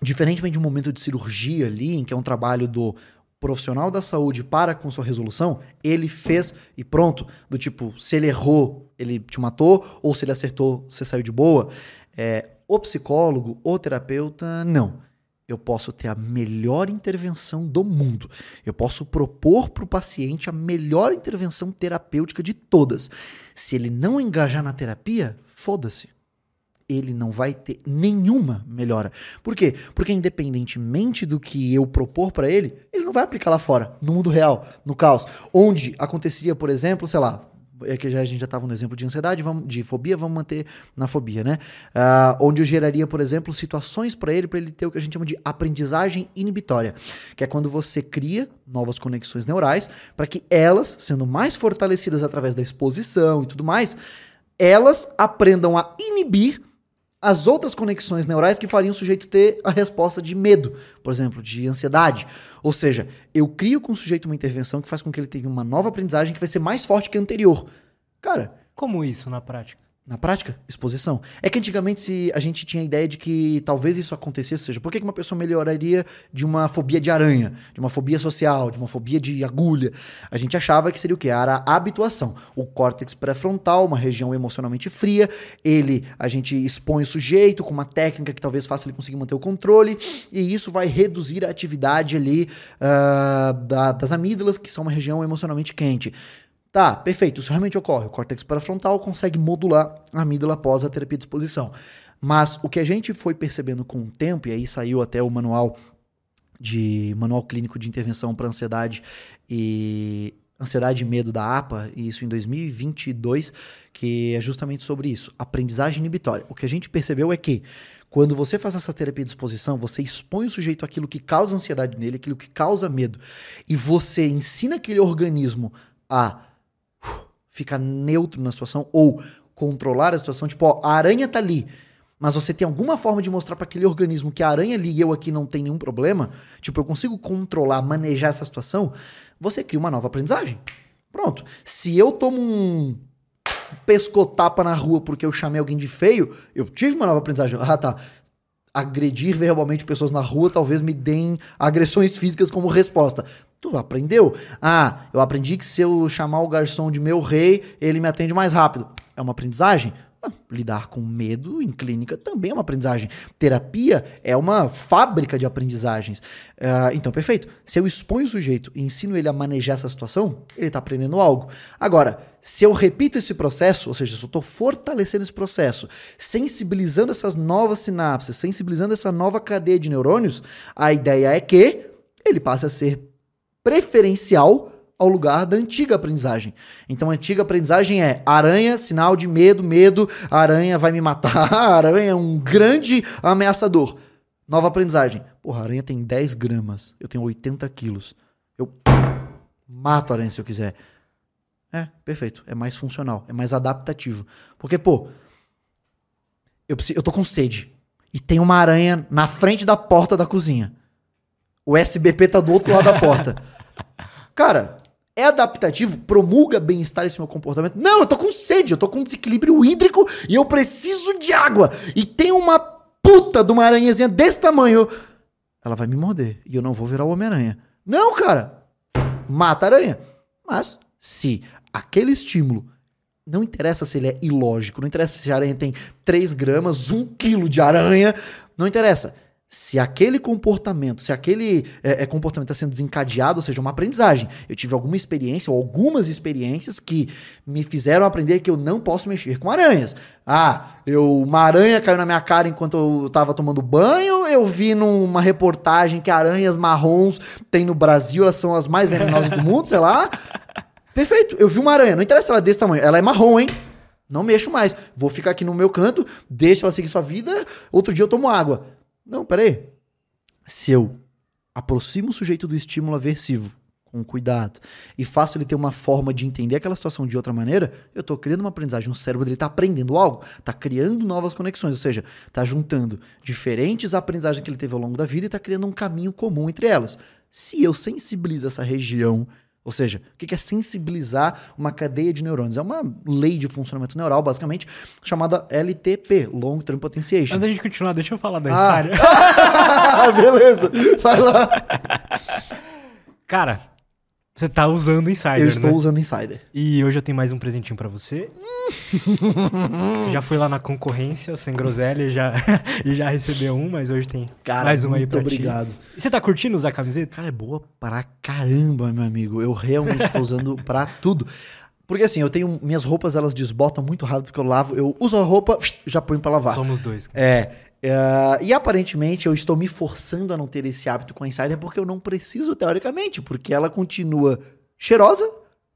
diferentemente de um momento de cirurgia ali, em que é um trabalho do profissional da saúde para com sua resolução, ele fez e pronto. Do tipo, se ele errou, ele te matou, ou se ele acertou, você saiu de boa. É, o psicólogo, o terapeuta, não eu posso ter a melhor intervenção do mundo. Eu posso propor para o paciente a melhor intervenção terapêutica de todas. Se ele não engajar na terapia, foda-se. Ele não vai ter nenhuma melhora. Por quê? Porque independentemente do que eu propor para ele, ele não vai aplicar lá fora, no mundo real, no caos. Onde aconteceria, por exemplo, sei lá, é que já, a gente já estava no exemplo de ansiedade, vamos, de fobia, vamos manter na fobia, né? Uh, onde eu geraria, por exemplo, situações para ele, para ele ter o que a gente chama de aprendizagem inibitória, que é quando você cria novas conexões neurais para que elas, sendo mais fortalecidas através da exposição e tudo mais, elas aprendam a inibir as outras conexões neurais que fariam o sujeito ter a resposta de medo, por exemplo, de ansiedade. Ou seja, eu crio com o sujeito uma intervenção que faz com que ele tenha uma nova aprendizagem que vai ser mais forte que a anterior. Cara. Como isso na prática? Na prática, exposição. É que antigamente se a gente tinha a ideia de que talvez isso acontecesse, ou seja, por que uma pessoa melhoraria de uma fobia de aranha, de uma fobia social, de uma fobia de agulha? A gente achava que seria o quê? Era a habituação. O córtex pré-frontal, uma região emocionalmente fria, ele, a gente expõe o sujeito com uma técnica que talvez faça ele conseguir manter o controle, e isso vai reduzir a atividade ali uh, da, das amígdalas, que são uma região emocionalmente quente. Tá, perfeito, isso realmente ocorre. O córtex pré-frontal consegue modular a amígdala após a terapia de exposição. Mas o que a gente foi percebendo com o tempo, e aí saiu até o manual de manual clínico de intervenção para ansiedade e ansiedade e medo da APA, e isso em 2022, que é justamente sobre isso, aprendizagem inibitória. O que a gente percebeu é que quando você faz essa terapia de exposição, você expõe o sujeito àquilo que causa ansiedade nele, aquilo que causa medo, e você ensina aquele organismo a ficar neutro na situação ou controlar a situação, tipo, ó, a aranha tá ali, mas você tem alguma forma de mostrar para aquele organismo que a aranha ali e eu aqui não tem nenhum problema, tipo, eu consigo controlar, manejar essa situação, você cria uma nova aprendizagem. Pronto. Se eu tomo um pescotapa na rua porque eu chamei alguém de feio, eu tive uma nova aprendizagem. Ah, tá agredir verbalmente pessoas na rua talvez me deem agressões físicas como resposta. Tu aprendeu? Ah, eu aprendi que se eu chamar o garçom de meu rei, ele me atende mais rápido. É uma aprendizagem? Lidar com medo em clínica também é uma aprendizagem. Terapia é uma fábrica de aprendizagens. Uh, então, perfeito. Se eu exponho o sujeito e ensino ele a manejar essa situação, ele está aprendendo algo. Agora, se eu repito esse processo, ou seja, se eu estou fortalecendo esse processo, sensibilizando essas novas sinapses, sensibilizando essa nova cadeia de neurônios, a ideia é que ele passe a ser preferencial ao lugar da antiga aprendizagem. Então, a antiga aprendizagem é aranha, sinal de medo, medo, aranha vai me matar, aranha é um grande ameaçador. Nova aprendizagem. Porra, a aranha tem 10 gramas, eu tenho 80 quilos. Eu mato a aranha se eu quiser. É, perfeito. É mais funcional, é mais adaptativo. Porque, pô, eu, preciso, eu tô com sede e tem uma aranha na frente da porta da cozinha. O SBP tá do outro lado da porta. Cara, é adaptativo, promulga bem-estar esse meu comportamento. Não, eu tô com sede, eu tô com desequilíbrio hídrico e eu preciso de água. E tem uma puta de uma aranhazinha desse tamanho. Ela vai me morder e eu não vou virar o Homem-Aranha. Não, cara. Mata a aranha. Mas se aquele estímulo não interessa se ele é ilógico, não interessa se a aranha tem 3 gramas, 1 quilo de aranha, não interessa se aquele comportamento, se aquele é, é, comportamento está sendo desencadeado, ou seja, uma aprendizagem. Eu tive alguma experiência, ou algumas experiências que me fizeram aprender que eu não posso mexer com aranhas. Ah, eu, uma aranha caiu na minha cara enquanto eu estava tomando banho, eu vi numa reportagem que aranhas marrons tem no Brasil, elas são as mais venenosas do mundo, sei lá. Perfeito, eu vi uma aranha, não interessa ela é desse tamanho, ela é marrom, hein? Não mexo mais. Vou ficar aqui no meu canto, deixa ela seguir sua vida, outro dia eu tomo água. Não, peraí. Se eu aproximo o sujeito do estímulo aversivo com cuidado e faço ele ter uma forma de entender aquela situação de outra maneira, eu estou criando uma aprendizagem. O cérebro dele está aprendendo algo, está criando novas conexões, ou seja, está juntando diferentes aprendizagens que ele teve ao longo da vida e está criando um caminho comum entre elas. Se eu sensibilizo essa região ou seja, o que é sensibilizar uma cadeia de neurônios? É uma lei de funcionamento neural, basicamente, chamada LTP, Long Term Potentiation. Antes da gente continuar, deixa eu falar da Ensária. Ah. Beleza, vai lá. Cara, Você tá usando Insider, eu estou né? usando Insider. E hoje eu tenho mais um presentinho pra você. você já foi lá na concorrência, sem groselha, e já, e já recebeu um, mas hoje tem Cara, mais um aí muito pra obrigado. ti. E você tá curtindo usar a camiseta? Cara, é boa pra caramba, meu amigo. Eu realmente tô usando pra tudo. Porque assim, eu tenho. Minhas roupas elas desbotam muito rápido porque eu lavo. Eu uso a roupa, já ponho pra lavar. Somos dois. cara. É. é, e aparentemente eu estou me forçando a não ter esse hábito com a Insider porque eu não preciso, teoricamente, porque ela continua cheirosa,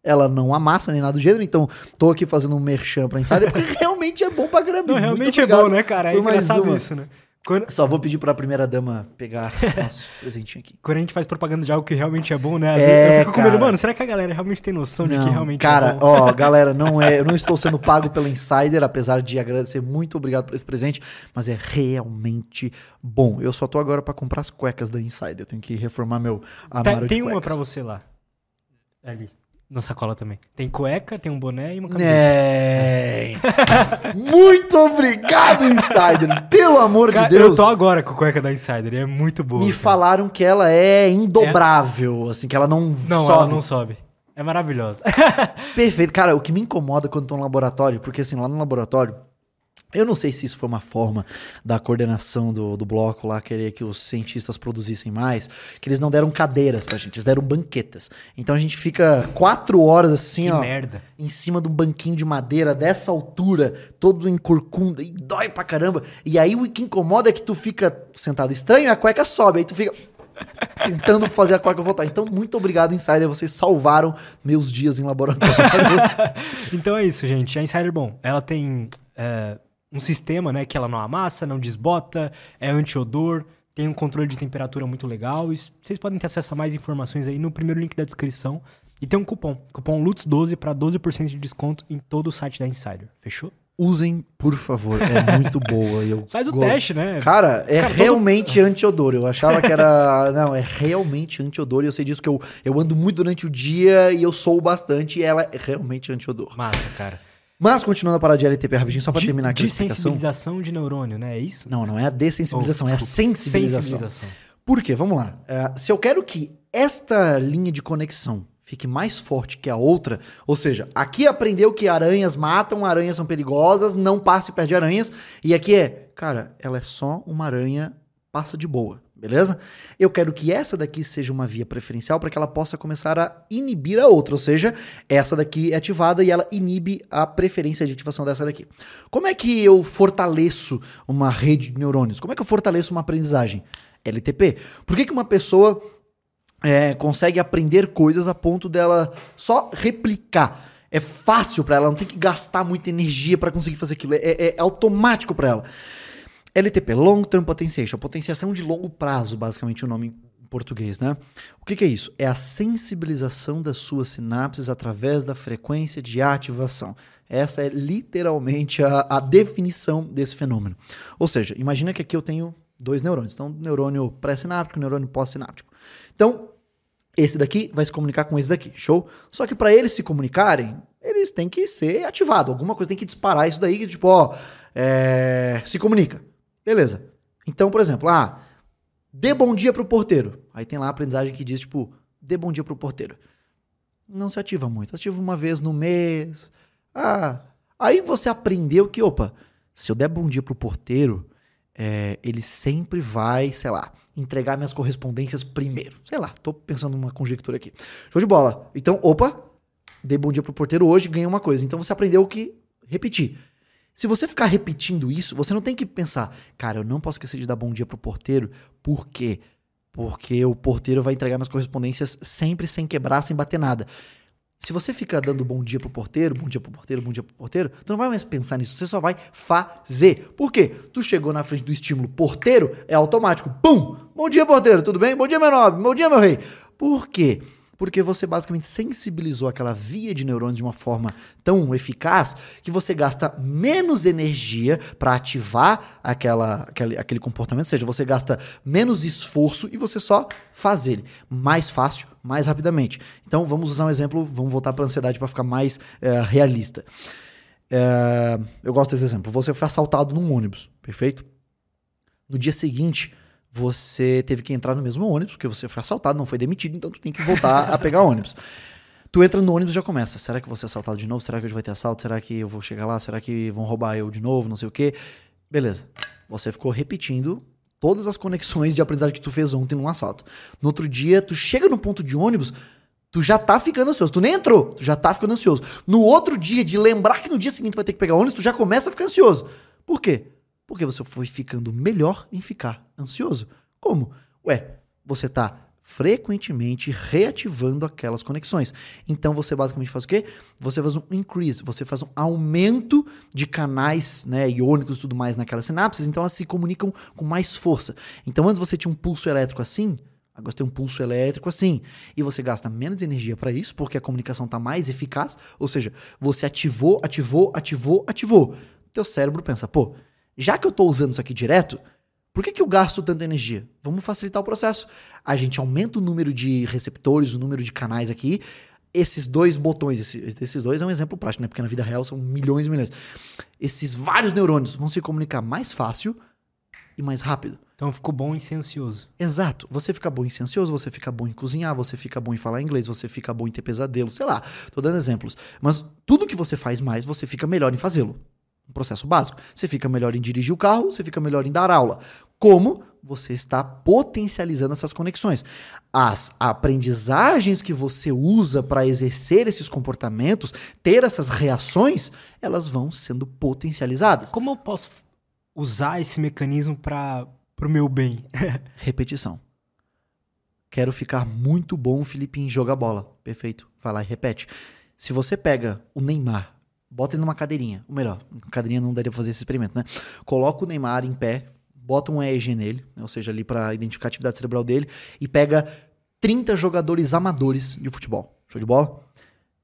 ela não amassa nem nada do gênero, então tô aqui fazendo um merchan pra Insider porque realmente é bom pra caramba. Não, realmente é bom, né, cara? É engraçado uma. isso, né? Quando, Só vou pedir pra primeira dama pegar nosso presentinho aqui. quando a gente faz propaganda de algo que realmente é bom, né? Às É, vezes eu fico com medo, cara. mano, será que a galera realmente tem noção de que Não, realmente cara, é bom? ó, galera, não é, eu não estou sendo pago pela Insider, apesar de agradecer muito obrigado por esse presente, mas é realmente bom. Eu só tô agora pra comprar as cuecas da Insider, eu tenho que reformar meu Tá- armário tem de uma pra você lá. Ali. Na sacola também. Tem cueca, tem um boné e uma camiseta. Né? Muito obrigado, Insider. Pelo amor Cara, de Deus. Eu tô agora com a cueca da Insider, e é muito boa. Me cara. falaram que ela é indobrável, assim, que ela não, Não, sobe. ela não sobe. É maravilhosa. Perfeito. Cara, o que me incomoda quando tô no laboratório, porque assim, lá no laboratório, eu não sei se isso foi uma forma da coordenação do, do bloco lá querer que os cientistas produzissem mais, que eles não deram cadeiras pra gente, eles deram banquetas. Então a gente fica quatro horas assim, que ó, merda. em cima de um banquinho de madeira dessa altura, todo encurcunda, e dói pra caramba. E aí o que incomoda é que tu fica sentado estranho e a cueca sobe, aí tu fica tentando fazer a cueca voltar. Então, muito obrigado, Insider, vocês salvaram meus dias em laboratório. Então é isso, gente. A Insider, bom, ela tem é, um sistema, né, que ela não amassa, não desbota, é anti-odor, tem um controle de temperatura muito legal. E vocês podem ter acesso a mais informações aí no primeiro link da descrição. E tem um cupom, cupom LUTS12 para 12% de desconto em todo o site da Insider. Fechou? Usem, por favor, é muito boa. Eu Faz o go- teste, né? Cara, é Cara, todo- realmente anti-odor. Eu achava que era. Não, é realmente anti-odor. E eu sei disso que eu, eu ando muito durante o dia e eu sou bastante. E ela é realmente anti-odor. Massa, cara. Mas, continuando a parar de LTP rapidinho, só pra de, terminar aqui a de neurônio, né? É isso? Não, não é a dessensibilização, Oh, é a sensibilização. Sensibilização. Por quê? Vamos lá. É, se eu quero que esta linha de conexão fique mais forte que a outra, ou seja, aqui aprendeu que aranhas matam, aranhas são perigosas, não passe perto de aranhas, e aqui é, cara, ela é só uma aranha, passa de boa, beleza? Eu quero que essa daqui seja uma via preferencial para que ela possa começar a inibir a outra, ou seja, essa daqui é ativada e ela inibe a preferência de ativação dessa daqui. Como é que eu fortaleço uma rede de neurônios? Como é que eu fortaleço uma aprendizagem? LTP. Por que, que uma pessoa é, consegue aprender coisas a ponto dela só replicar? É fácil para ela, não tem que gastar muita energia para conseguir fazer aquilo. É, é- é automático para ela. LTP, Long Term Potentiation, potenciação de longo prazo, basicamente o nome em português, né? O que, que é isso? É a sensibilização das suas sinapses através da frequência de ativação. Essa é literalmente a, a definição desse fenômeno. Ou seja, imagina que aqui eu tenho dois neurônios. Então, neurônio pré-sináptico neurônio pós-sináptico. Então, esse daqui vai se comunicar com esse daqui, show? Só que para eles se comunicarem, eles têm que ser ativados. Alguma coisa tem que disparar isso daí, tipo, ó, é, se comunica. Beleza. Então, por exemplo, ah, dê bom dia pro porteiro. Aí tem lá a aprendizagem que diz, tipo, dê bom dia pro porteiro. Não se ativa muito. Ativa uma vez no mês. Ah, aí você aprendeu que, opa, se eu der bom dia pro porteiro, é, ele sempre vai, sei lá, entregar minhas correspondências primeiro. Sei lá, tô pensando numa conjectura aqui. Show de bola. Então, opa, dei bom dia pro porteiro hoje, ganhei uma coisa. Então você aprendeu que repetir. Se você ficar repetindo isso, você não tem que pensar, cara, eu não posso esquecer de dar bom dia pro porteiro, por quê? Porque o porteiro vai entregar minhas correspondências sempre sem quebrar, sem bater nada. Se você fica dando bom dia pro porteiro, bom dia pro porteiro, bom dia pro porteiro, tu não vai mais pensar nisso, você só vai fazer. Por quê? Tu chegou na frente do estímulo porteiro, é automático. Pum! Bom dia, porteiro, tudo bem? Bom dia, meu nobre. Bom dia, meu rei. Por quê? Porque você basicamente sensibilizou aquela via de neurônios de uma forma tão eficaz que você gasta menos energia para ativar aquela, aquele, aquele comportamento, ou seja, você gasta menos esforço e você só faz ele mais fácil, mais rapidamente. Então vamos usar um exemplo, vamos voltar para a ansiedade para ficar mais eh, realista. Eh, eu gosto desse exemplo. Você foi assaltado num ônibus, perfeito? No dia seguinte, você teve que entrar no mesmo ônibus, porque você foi assaltado, não foi demitido, então tu tem que voltar a pegar ônibus. Tu entra no ônibus e já começa. Será que vou ser assaltado de novo? Será que hoje vai ter assalto? Será que eu vou chegar lá? Será que vão roubar eu de novo? Não sei o quê. Beleza. Você ficou repetindo todas as conexões de aprendizagem que tu fez ontem num assalto. No outro dia, tu chega no ponto de ônibus, tu já tá ficando ansioso. Tu nem entrou, tu já tá ficando ansioso. No outro dia, de lembrar que no dia seguinte vai ter que pegar ônibus, tu já começa a ficar ansioso. Por quê? Porque você foi ficando melhor em ficar ansioso. Como? Ué, você tá frequentemente reativando aquelas conexões. Então você basicamente faz o quê? Você faz um increase, você faz um aumento de canais, né, iônicos e tudo mais naquelas sinapses, então elas se comunicam com mais força. Então antes você tinha um pulso elétrico assim, agora você tem um pulso elétrico assim, e você gasta menos energia para isso, porque a comunicação está mais eficaz, ou seja, você ativou, ativou, ativou, ativou. Teu cérebro pensa, pô, já que eu estou usando isso aqui direto, por que, que eu gasto tanta energia? Vamos facilitar o processo. A gente aumenta o número de receptores, o número de canais aqui. Esses dois botões, esse, esses dois é um exemplo prático, né? Porque na vida real são milhões e milhões. Esses vários neurônios vão se comunicar mais fácil e mais rápido. Então ficou bom em ser ansioso. Exato. Você fica bom em ser ansioso, você fica bom em cozinhar, você fica bom em falar inglês, você fica bom em ter pesadelo, sei lá. Tô dando exemplos. Mas tudo que você faz mais, você fica melhor em fazê-lo. Um processo básico. Você fica melhor em dirigir o carro, você fica melhor em dar aula. Como você está potencializando essas conexões. As aprendizagens que você usa para exercer esses comportamentos, ter essas reações, elas vão sendo potencializadas. Como eu posso usar esse mecanismo para o meu bem? Repetição. Quero ficar muito bom, Felipe, em jogar bola. Perfeito. Vai lá e repete. Se você pega o Neymar bota ele numa cadeirinha. Ou melhor, cadeirinha não daria pra fazer esse experimento, né? Coloca o Neymar em pé, bota um EEG nele, né? ou seja, ali para identificar a atividade cerebral dele, e pega 30 jogadores amadores de futebol. Show de bola?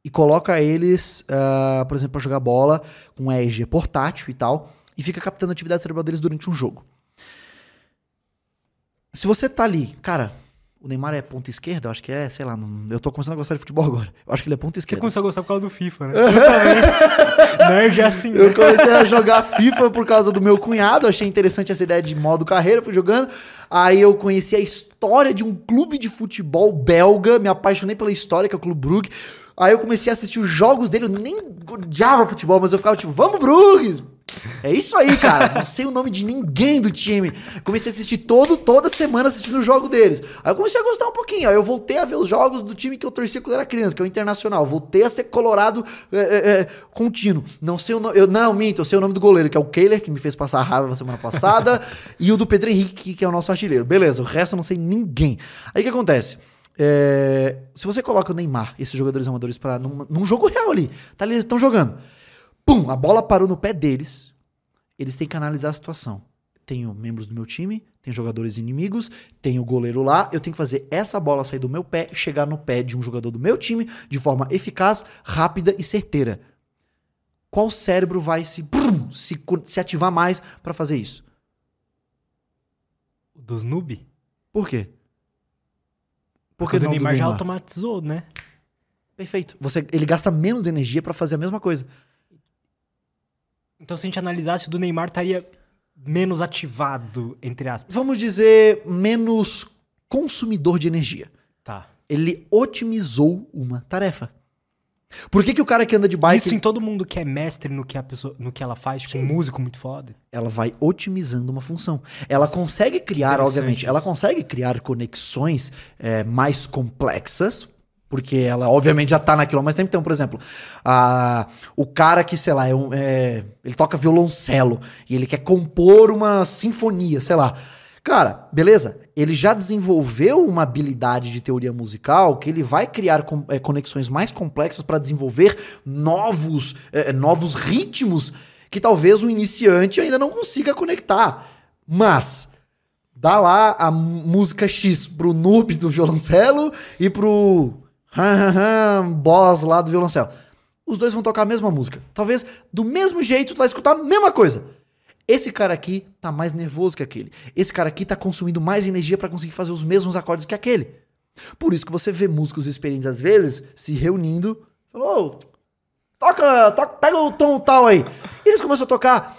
E coloca eles, uh, por exemplo, para jogar bola com um EEG portátil e tal, e fica captando a atividade cerebral deles durante um jogo. Se você tá ali, cara, o Neymar é ponta esquerda? Eu acho que é, sei lá. Não, eu tô começando a gostar de futebol agora. Eu acho que ele é ponta esquerda. Você começou a gostar por causa do FIFA, né? Nerd é assim. Né? Eu comecei a jogar FIFA por causa do meu cunhado. Achei interessante essa ideia de modo carreira. Fui jogando. Aí eu conheci a história de um clube de futebol belga. Me apaixonei pela história, que é o Clube Brugge. Aí eu comecei a assistir os jogos dele. Eu nem odiava futebol, mas eu ficava tipo, vamos, Brugge! É isso aí, cara. Não sei o nome de ninguém do time. Comecei a assistir todo, toda semana assistindo o jogo deles. Aí eu comecei a gostar um pouquinho. Aí eu voltei a ver os jogos do time que eu torcia quando era criança, que é o Internacional. Voltei a ser colorado é, é, é, contínuo. Não sei o nome. Eu, não, minto, eu sei o nome do goleiro, que é o Kehler, que me fez passar raiva na semana passada. e o do Pedro Henrique, que é o nosso artilheiro. Beleza, o resto eu não sei ninguém. Aí o que acontece? É, se você coloca o Neymar, esses jogadores amadores, para num, num jogo real ali, tá ali, estão jogando. Pum, a bola parou no pé deles. Eles têm que analisar a situação. Tenho membros do meu time, tem jogadores inimigos, tem o goleiro lá. Eu tenho que fazer essa bola sair do meu pé, chegar no pé de um jogador do meu time de forma eficaz, rápida e certeira. Qual cérebro vai se, brum, se, se ativar mais para fazer isso? Dos noob? Por quê? Porque, o Neymar, Neymar já automatizou, né? Perfeito. Você, ele gasta menos energia para fazer a mesma coisa. Então, se a gente analisasse, o do Neymar estaria menos ativado, entre aspas. Vamos dizer, menos consumidor de energia. Tá. Ele otimizou uma tarefa. Por que, que o cara que anda de bike. Isso em todo mundo que é mestre no que, a pessoa, no que ela faz, tipo, um músico muito foda. Ela vai otimizando uma função. Ela Nossa, consegue criar, obviamente, isso. ela consegue criar conexões é, mais complexas porque ela, obviamente, já tá naquilo há mais tempo. Então, por exemplo, a, o cara que, sei lá, é um, é, ele toca violoncelo e ele quer compor uma sinfonia, sei lá. Cara, beleza. Ele já desenvolveu uma habilidade de teoria musical que ele vai criar é, conexões mais complexas para desenvolver novos, é, novos ritmos que talvez o iniciante ainda não consiga conectar. Mas dá lá a música X pro noob do violoncelo e pro boss lá do violoncelo. Os dois vão tocar a mesma música. Talvez do mesmo jeito tu vai escutar a mesma coisa. Esse cara aqui tá mais nervoso que aquele. Esse cara aqui tá consumindo mais energia para conseguir fazer os mesmos acordes que aquele. Por isso que você vê músicos experientes às vezes se reunindo, falou, oh, toca, toca, pega o tom tal aí. E eles começam a tocar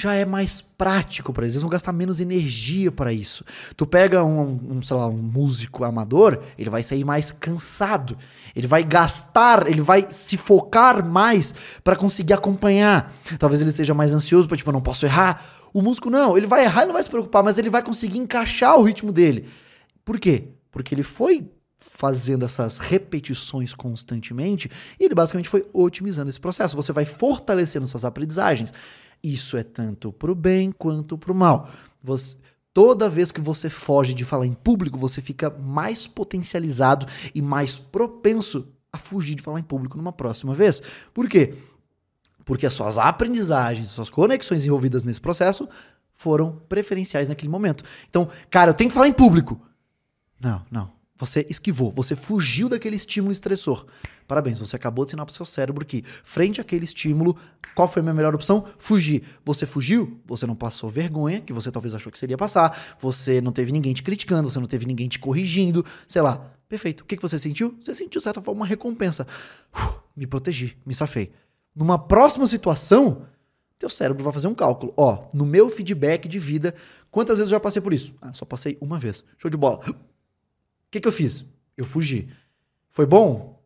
já é mais prático para eles, eles vão gastar menos energia para isso. Tu pega um, um, sei lá, um músico amador, ele vai sair mais cansado, ele vai gastar, ele vai se focar mais para conseguir acompanhar. Talvez ele esteja mais ansioso, para tipo, eu não posso errar. O músico não, ele vai errar, ele não vai se preocupar, mas ele vai conseguir encaixar o ritmo dele. Por quê? Porque ele foi fazendo essas repetições constantemente e ele basicamente foi otimizando esse processo. Você vai fortalecendo suas aprendizagens. Isso é tanto para o bem quanto para o mal. Você, toda vez que você foge de falar em público, você fica mais potencializado e mais propenso a fugir de falar em público numa próxima vez. Por quê? Porque as suas aprendizagens, as suas conexões envolvidas nesse processo foram preferenciais naquele momento. Então, cara, eu tenho que falar em público. Não, não. Você esquivou, você fugiu daquele estímulo estressor. Parabéns, você acabou de ensinar para o seu cérebro que, frente àquele estímulo, qual foi a minha melhor opção? Fugir. Você fugiu, você não passou vergonha, que você talvez achou que seria passar, você não teve ninguém te criticando, você não teve ninguém te corrigindo, sei lá. Perfeito. O que, que você sentiu? Você sentiu, de certa forma, uma recompensa. Uf, me protegi, me safei. Numa próxima situação, teu cérebro vai fazer um cálculo. Ó, no meu feedback de vida, quantas vezes eu já passei por isso? Ah, só passei uma vez. Show de bola o que, que eu fiz? Eu fugi. Foi bom?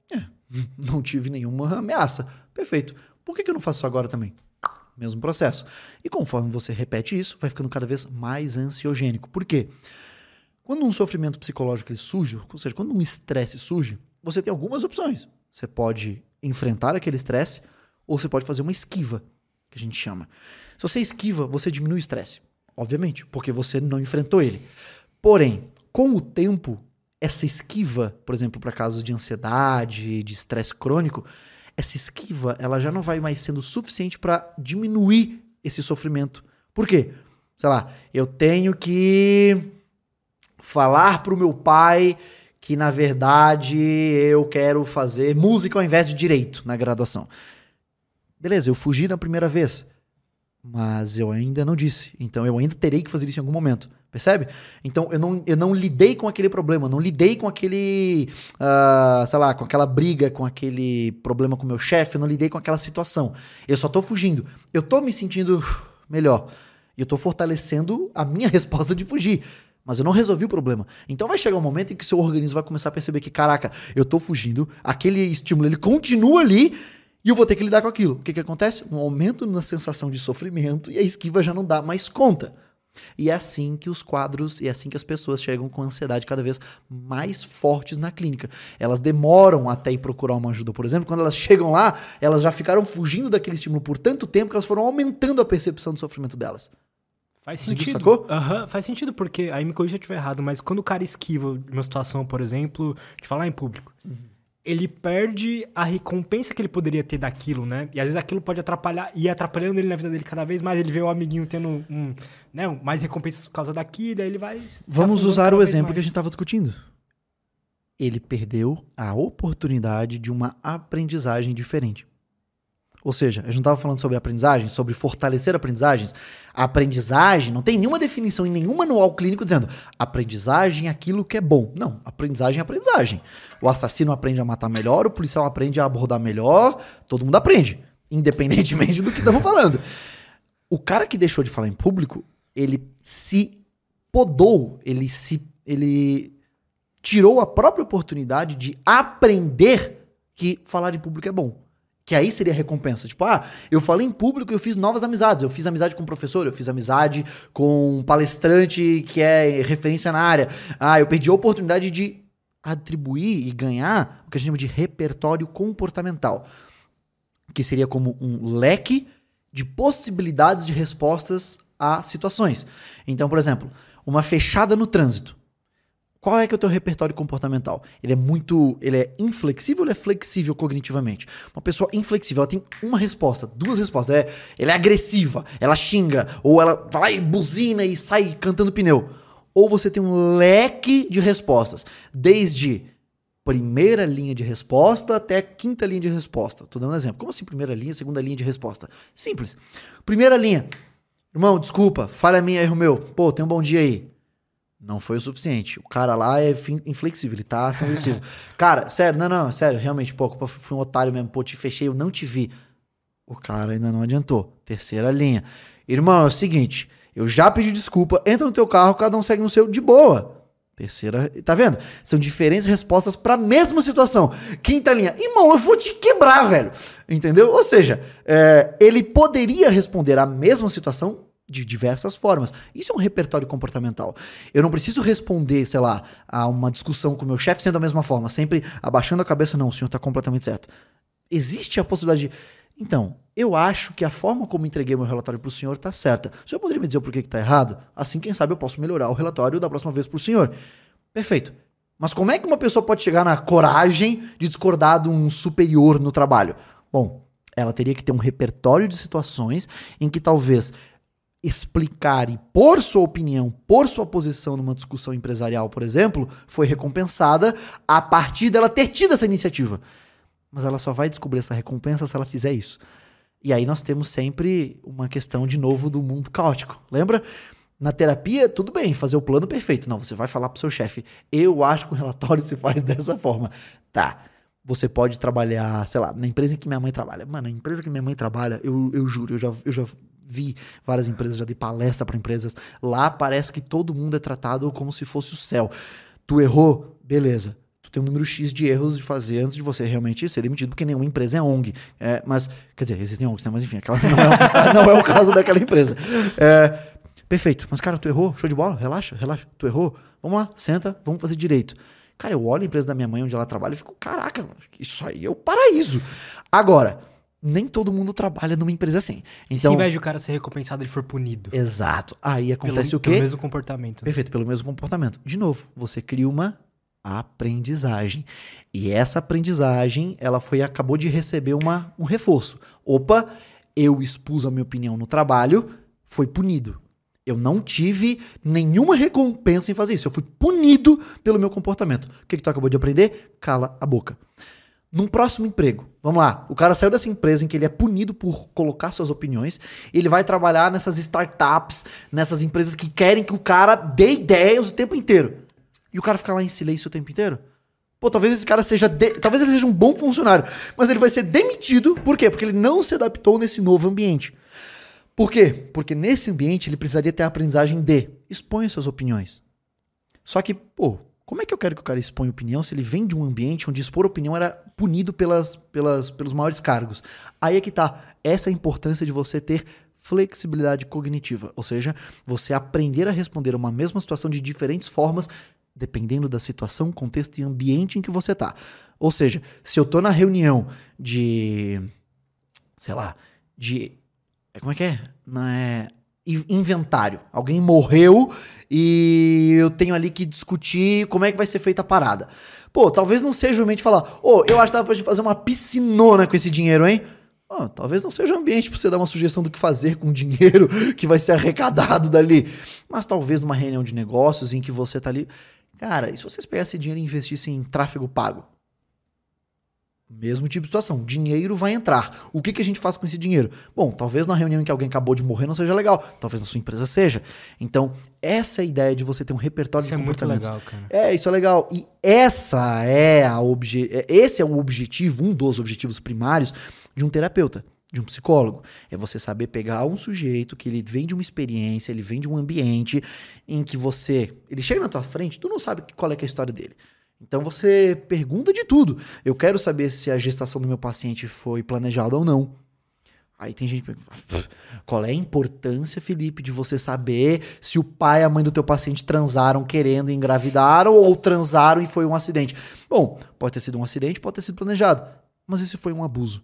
Não tive nenhuma ameaça. Perfeito. Por que, que eu não faço isso agora também? Mesmo processo. E conforme você repete isso, vai ficando cada vez mais ansiogênico. Por quê? Quando um sofrimento psicológico surge, ou seja, quando um estresse surge, você tem algumas opções. Você pode enfrentar aquele estresse ou você pode fazer uma esquiva, que a gente chama. Se você esquiva, você diminui o estresse, obviamente, porque você não enfrentou ele. Porém, com o tempo, essa esquiva, por exemplo, para casos de ansiedade, de estresse crônico, essa esquiva ela já não vai mais sendo suficiente para diminuir esse sofrimento. Por quê? Sei lá, eu tenho que falar para o meu pai que na verdade eu quero fazer música ao invés de direito na graduação. Beleza, eu fugi na primeira vez, mas eu ainda não disse. Então eu ainda terei que fazer isso em algum momento. Percebe? Então eu não, eu não lidei com aquele problema, não lidei com aquele, uh, sei lá, com aquela briga, com aquele problema com meu chefe, eu não lidei com aquela situação. Eu só tô fugindo. Eu tô me sentindo melhor. Eu tô fortalecendo a minha resposta de fugir. Mas eu não resolvi o problema. Então vai chegar um momento em que seu organismo vai começar a perceber que, caraca, eu tô fugindo, aquele estímulo ele continua ali e eu vou ter que lidar com aquilo. O que, que acontece? Um aumento na sensação de sofrimento e a esquiva já não dá mais conta. E é assim que os quadros, e é assim que as pessoas chegam com ansiedade cada vez mais fortes na clínica. Elas demoram até ir procurar uma ajuda, por exemplo, quando elas chegam lá, elas já ficaram fugindo daquele estímulo por tanto tempo que elas foram aumentando a percepção do sofrimento delas. Faz sentido. Sacou? Uhum, faz sentido, porque aí me corrija se eu estiver errado, mas quando o cara esquiva de uma situação, por exemplo, de falar em público, uhum ele perde a recompensa que ele poderia ter daquilo, né? E às vezes aquilo pode atrapalhar, e atrapalhando ele na vida dele cada vez mais, ele vê o amiguinho tendo um, né, mais recompensas por causa daquilo, daí ele vai. Vamos usar o exemplo mais. que a gente estava discutindo. Ele perdeu a oportunidade de uma aprendizagem diferente. Ou seja, a gente não estava falando sobre aprendizagem, sobre fortalecer aprendizagens. A aprendizagem não tem nenhuma definição em nenhum manual clínico dizendo aprendizagem é aquilo que é bom. Não, aprendizagem é aprendizagem. O assassino aprende a matar melhor, o policial aprende a abordar melhor, todo mundo aprende, independentemente do que estamos falando. O cara que deixou de falar em público, ele se podou, ele se ele tirou a própria oportunidade de aprender que falar em público é bom. Que aí seria recompensa. Tipo, ah, eu falei em público e eu fiz novas amizades. Eu fiz amizade com um professor, eu fiz amizade com um palestrante que é referência na área. Ah, eu perdi a oportunidade de atribuir e ganhar o que a gente chama de repertório comportamental. Que seria como um leque de possibilidades de respostas a situações. Então, por exemplo, uma fechada no trânsito. Qual é que é o teu repertório comportamental? Ele é muito, ele é inflexível ou ele é flexível cognitivamente? Uma pessoa inflexível, ela tem uma resposta, duas respostas. É, ela é agressiva, ela xinga, ou ela vai lá e buzina e sai cantando pneu. Ou você tem um leque de respostas, desde primeira linha de resposta até quinta linha de resposta. Tô dando um exemplo. Como assim primeira linha, segunda linha de resposta? Simples. Primeira linha. Irmão, desculpa, falha minha, erro meu. Pô, tem um bom dia aí. Não foi o suficiente. O cara lá é inflexível, ele tá sendo agressivo. cara, sério, não, não, sério, realmente, pô, fui um otário mesmo, pô, te fechei, eu não te vi. O cara ainda não adiantou. Terceira linha. Irmão, é o seguinte, eu já pedi desculpa, entra no teu carro, cada um segue no seu de boa. Terceira, tá vendo? São diferentes respostas para a mesma situação. Quinta linha, irmão, eu vou te quebrar, velho. Entendeu? Ou seja, é, ele poderia responder a mesma situação de diversas formas. Isso é um repertório comportamental. Eu não preciso responder, sei lá, a uma discussão com o meu chefe sendo da mesma forma, sempre abaixando a cabeça, não, o senhor está completamente certo. Existe a possibilidade de. Então, eu acho que a forma como entreguei meu relatório para o senhor está certa. O senhor poderia me dizer porquê que está errado? Assim, quem sabe eu posso melhorar o relatório da próxima vez para o senhor. Perfeito. Mas como é que uma pessoa pode chegar na coragem de discordar de um superior no trabalho? Bom, ela teria que ter um repertório de situações em que talvez explicar e pôr sua opinião, pôr sua posição numa discussão empresarial, por exemplo, foi recompensada a partir dela ter tido essa iniciativa. Mas ela só vai descobrir essa recompensa se ela fizer isso. E aí nós temos sempre uma questão de novo do mundo caótico. Lembra? Na terapia, tudo bem, fazer o plano perfeito. Não, você vai falar pro seu chefe, eu acho que o relatório se faz dessa forma. Tá. Você pode trabalhar, sei lá, na empresa em que minha mãe trabalha. Mano, a empresa que minha mãe trabalha, eu, eu juro, eu já, eu já vi várias empresas, já dei palestra para empresas. Lá parece que todo mundo é tratado como se fosse o céu. Tu errou, beleza. Tu tem um número X de erros de fazer antes de você realmente ser demitido, porque nenhuma empresa é ONG. É, mas, quer dizer, existem ONGs, né? Mas enfim, aquela não é, não é o caso daquela empresa. É, perfeito. Mas, cara, tu errou, show de bola, relaxa, relaxa. Tu errou, vamos lá, senta, vamos fazer direito. Cara, eu olho a empresa da minha mãe onde ela trabalha e fico, caraca, isso aí é o paraíso. Agora, nem todo mundo trabalha numa empresa assim. Então, se ao invés de o cara ser recompensado, ele for punido. Exato. Aí acontece pelo, o quê? Pelo mesmo comportamento. Perfeito, pelo mesmo comportamento. De novo, você cria uma aprendizagem. E essa aprendizagem, ela foi acabou de receber uma, um reforço. Opa, eu expus a minha opinião no trabalho, foi punido. Eu não tive nenhuma recompensa em fazer isso. Eu fui punido pelo meu comportamento. O que, que tu acabou de aprender? Cala a boca num próximo emprego. Vamos lá, o cara saiu dessa empresa em que ele é punido por colocar suas opiniões, ele vai trabalhar nessas startups, nessas empresas que querem que o cara dê ideias o tempo inteiro. E o cara fica lá em silêncio o tempo inteiro? Pô, talvez esse cara seja. De... Talvez ele seja um bom funcionário, mas ele vai ser demitido. Por quê? Porque ele não se adaptou nesse novo ambiente. Por quê? Porque nesse ambiente ele precisaria ter a aprendizagem de expõe suas opiniões. Só que, pô, como é que eu quero que o cara exponha opinião se ele vem de um ambiente onde expor opinião era punido pelas, pelas, pelos maiores cargos? Aí é que tá essa é a importância de você ter flexibilidade cognitiva, ou seja, você aprender a responder a uma mesma situação de diferentes formas, dependendo da situação, contexto e ambiente em que você tá. Ou seja, se eu tô na reunião de sei lá, de como é que é? Não é inventário. Alguém morreu e eu tenho ali que discutir como é que vai ser feita a parada. Pô, talvez não seja o ambiente falar, ô, oh, eu acho que dá pra gente fazer uma piscinona com esse dinheiro, hein? Oh, talvez não seja o ambiente pra você dar uma sugestão do que fazer com o dinheiro que vai ser arrecadado dali. Mas talvez numa reunião de negócios em que você tá ali. Cara, e se vocês pegassem dinheiro e investissem em tráfego pago? Mesmo tipo de situação. Dinheiro vai entrar. O que, que a gente faz com esse dinheiro? Bom, talvez na reunião em que alguém acabou de morrer não seja legal. Talvez na sua empresa seja. Então, essa é a ideia de você ter um repertório isso de comportamentos. Isso é muito legal, cara. É, isso é legal. E essa é a obje... É, esse é o objetivo, um dos objetivos primários de um terapeuta, de um psicólogo. É você saber pegar um sujeito que ele vem de uma experiência, ele vem de um ambiente em que você... Ele chega na tua frente, tu não sabe qual é, é a história dele. Então você pergunta de tudo. Eu quero saber se a gestação do meu paciente foi planejada ou não. Aí tem gente qual é a importância, Felipe, de você saber se o pai e a mãe do teu paciente transaram querendo engravidar ou transaram e foi um acidente. Bom, pode ter sido um acidente, pode ter sido planejado, mas esse foi um abuso.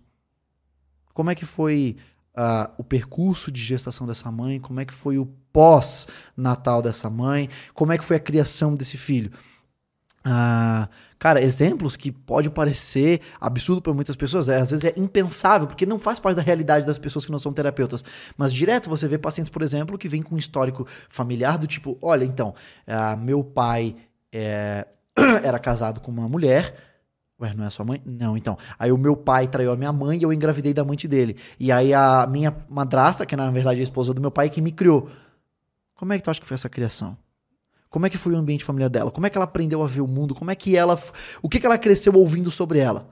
Como é que foi uh, o percurso de gestação dessa mãe? Como é que foi o pós-natal dessa mãe? Como é que foi a criação desse filho? Ah, cara, exemplos que pode parecer absurdo para muitas pessoas, é, às vezes é impensável, porque não faz parte da realidade das pessoas que não são terapeutas. Mas direto você vê pacientes, por exemplo, que vêm com um histórico familiar do tipo: olha, então, ah, meu pai é, era casado com uma mulher. Ué, não é sua mãe? Não, então. Aí o meu pai traiu a minha mãe e eu engravidei da amante dele. E aí a minha madrasta, que na verdade é a esposa do meu pai, que me criou. Como é que tu acha que foi essa criação? Como é que foi o ambiente familiar dela? Como é que ela aprendeu a ver o mundo? Como é que ela. O que, que ela cresceu ouvindo sobre ela?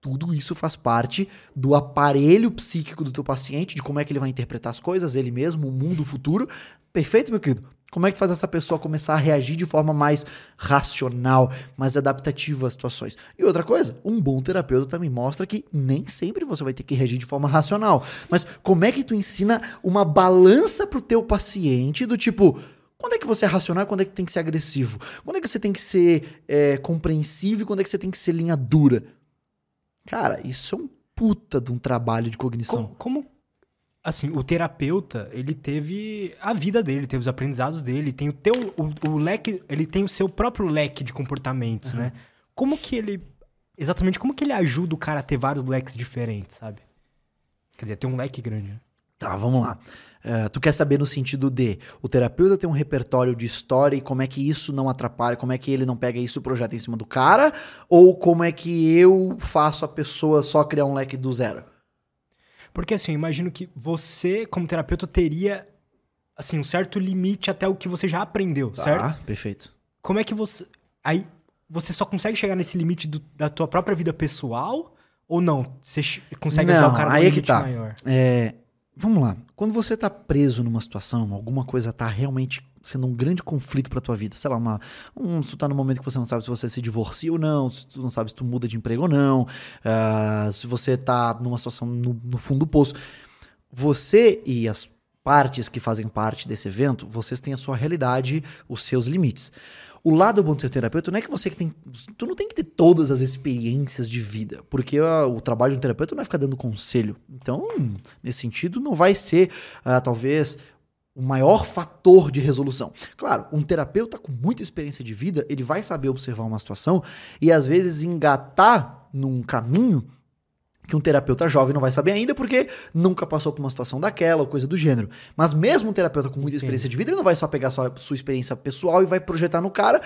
Tudo isso faz parte do aparelho psíquico do teu paciente, de como é que ele vai interpretar as coisas, ele mesmo, o mundo, o futuro. Perfeito, meu querido? Como é que faz essa pessoa começar a reagir de forma mais racional, mais adaptativa às situações? E outra coisa, um bom terapeuta também mostra que nem sempre você vai ter que reagir de forma racional. Mas como é que tu ensina uma balança pro teu paciente do tipo, quando é que você é racional e quando é que tem que ser agressivo? Quando é que você tem que ser é, compreensivo e quando é que você tem que ser linha dura? Cara, isso é um puta de um trabalho de cognição. Como, como assim, o terapeuta, ele teve a vida dele, teve os aprendizados dele, tem o teu o, o leque, ele tem o seu próprio leque de comportamentos, uhum. né? Como que ele exatamente como que ele ajuda o cara a ter vários leques diferentes, sabe? Quer dizer, ter um leque grande. Né? Tá, vamos lá. Uh, tu quer saber no sentido de o terapeuta tem um repertório de história e como é que isso não atrapalha, como é que ele não pega isso e projeta em cima do cara, ou como é que eu faço a pessoa só criar um leque do zero? Porque assim, eu imagino que você, como terapeuta, teria assim, um certo limite até o que você já aprendeu, tá, certo? perfeito. Como é que você. Aí você só consegue chegar nesse limite do, da tua própria vida pessoal? Ou não? Você consegue não, ajudar o cara aí é que tá. maior? É, vamos lá. Quando você está preso numa situação, alguma coisa está realmente sendo um grande conflito para tua vida, sei lá, uma, um, tu tá no momento que você não sabe se você se divorcia ou não, se tu não sabe se tu muda de emprego ou não, uh, se você tá numa situação no, no fundo do poço, você e as partes que fazem parte desse evento, vocês têm a sua realidade, os seus limites. O lado bom de ser terapeuta não é que você que tem. Tu não tem que ter todas as experiências de vida, porque uh, o trabalho de um terapeuta não é ficar dando conselho. Então, nesse sentido, não vai ser, uh, talvez, o maior fator de resolução. Claro, um terapeuta com muita experiência de vida, ele vai saber observar uma situação e às vezes engatar num caminho que um terapeuta jovem não vai saber ainda porque nunca passou por uma situação daquela ou coisa do gênero. Mas mesmo um terapeuta com muita experiência Sim. de vida, ele não vai só pegar sua, sua experiência pessoal e vai projetar no cara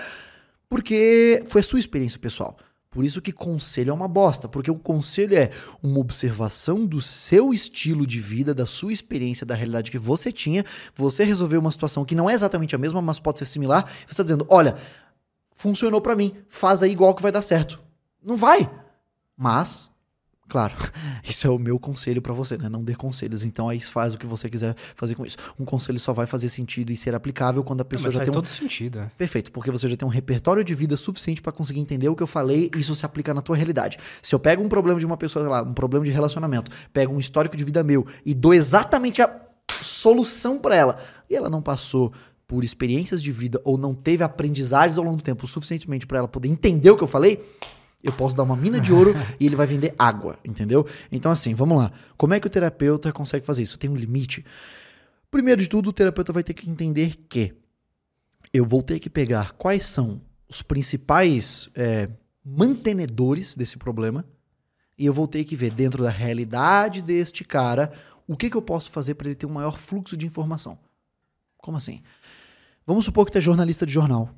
porque foi a sua experiência pessoal. Por isso que conselho é uma bosta, porque o conselho é uma observação do seu estilo de vida, da sua experiência, da realidade que você tinha. Você resolveu uma situação que não é exatamente a mesma, mas pode ser similar. Você está dizendo: olha, funcionou para mim, faz aí igual que vai dar certo. Não vai. Mas Claro, isso é o meu conselho para você, né? Não dê conselhos. Então aí faz o que você quiser fazer com isso. Um conselho só vai fazer sentido e ser aplicável quando a pessoa Não, já faz tem um... todo sentido. É. Perfeito, porque você já tem um repertório de vida suficiente para conseguir entender o que eu falei e isso se aplica na tua realidade. Se eu pego um problema de uma pessoa, lá, um problema de relacionamento, pego um histórico de vida meu e dou exatamente a solução para ela, e ela não passou por experiências de vida ou não teve aprendizagens ao longo do tempo suficientemente para ela poder entender o que eu falei, eu posso dar uma mina de ouro e ele vai vender água, entendeu? Então, assim, vamos lá. Como é que o terapeuta consegue fazer isso? Tem um limite? Primeiro de tudo, o terapeuta vai ter que entender que eu vou ter que pegar quais são os principais é, mantenedores desse problema e eu vou ter que ver dentro da realidade deste cara o que, que eu posso fazer para ele ter um maior fluxo de informação. Como assim? Vamos supor que tu é jornalista de jornal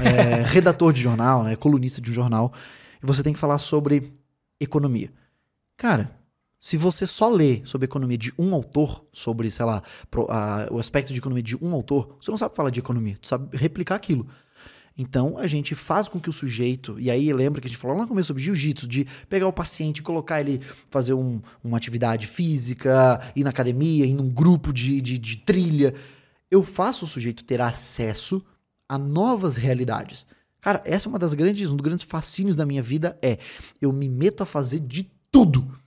é, redator de jornal, né, colunista de um jornal, e você tem que falar sobre economia. Cara, se você só lê sobre economia de um autor, sobre, sei lá, pro, a, o aspecto de economia de um autor, você não sabe falar de economia, tu sabe replicar aquilo. Então a gente faz com que o sujeito, e aí lembra que a gente falou lá no começo sobre jiu-jitsu, de pegar o paciente, colocar ele fazer um, uma atividade física, ir na academia, ir num grupo de, de, de trilha. Eu faço o sujeito ter acesso a novas realidades. Cara, essa é uma das grandes, um dos grandes fascínios da minha vida é eu me meto a fazer de tudo.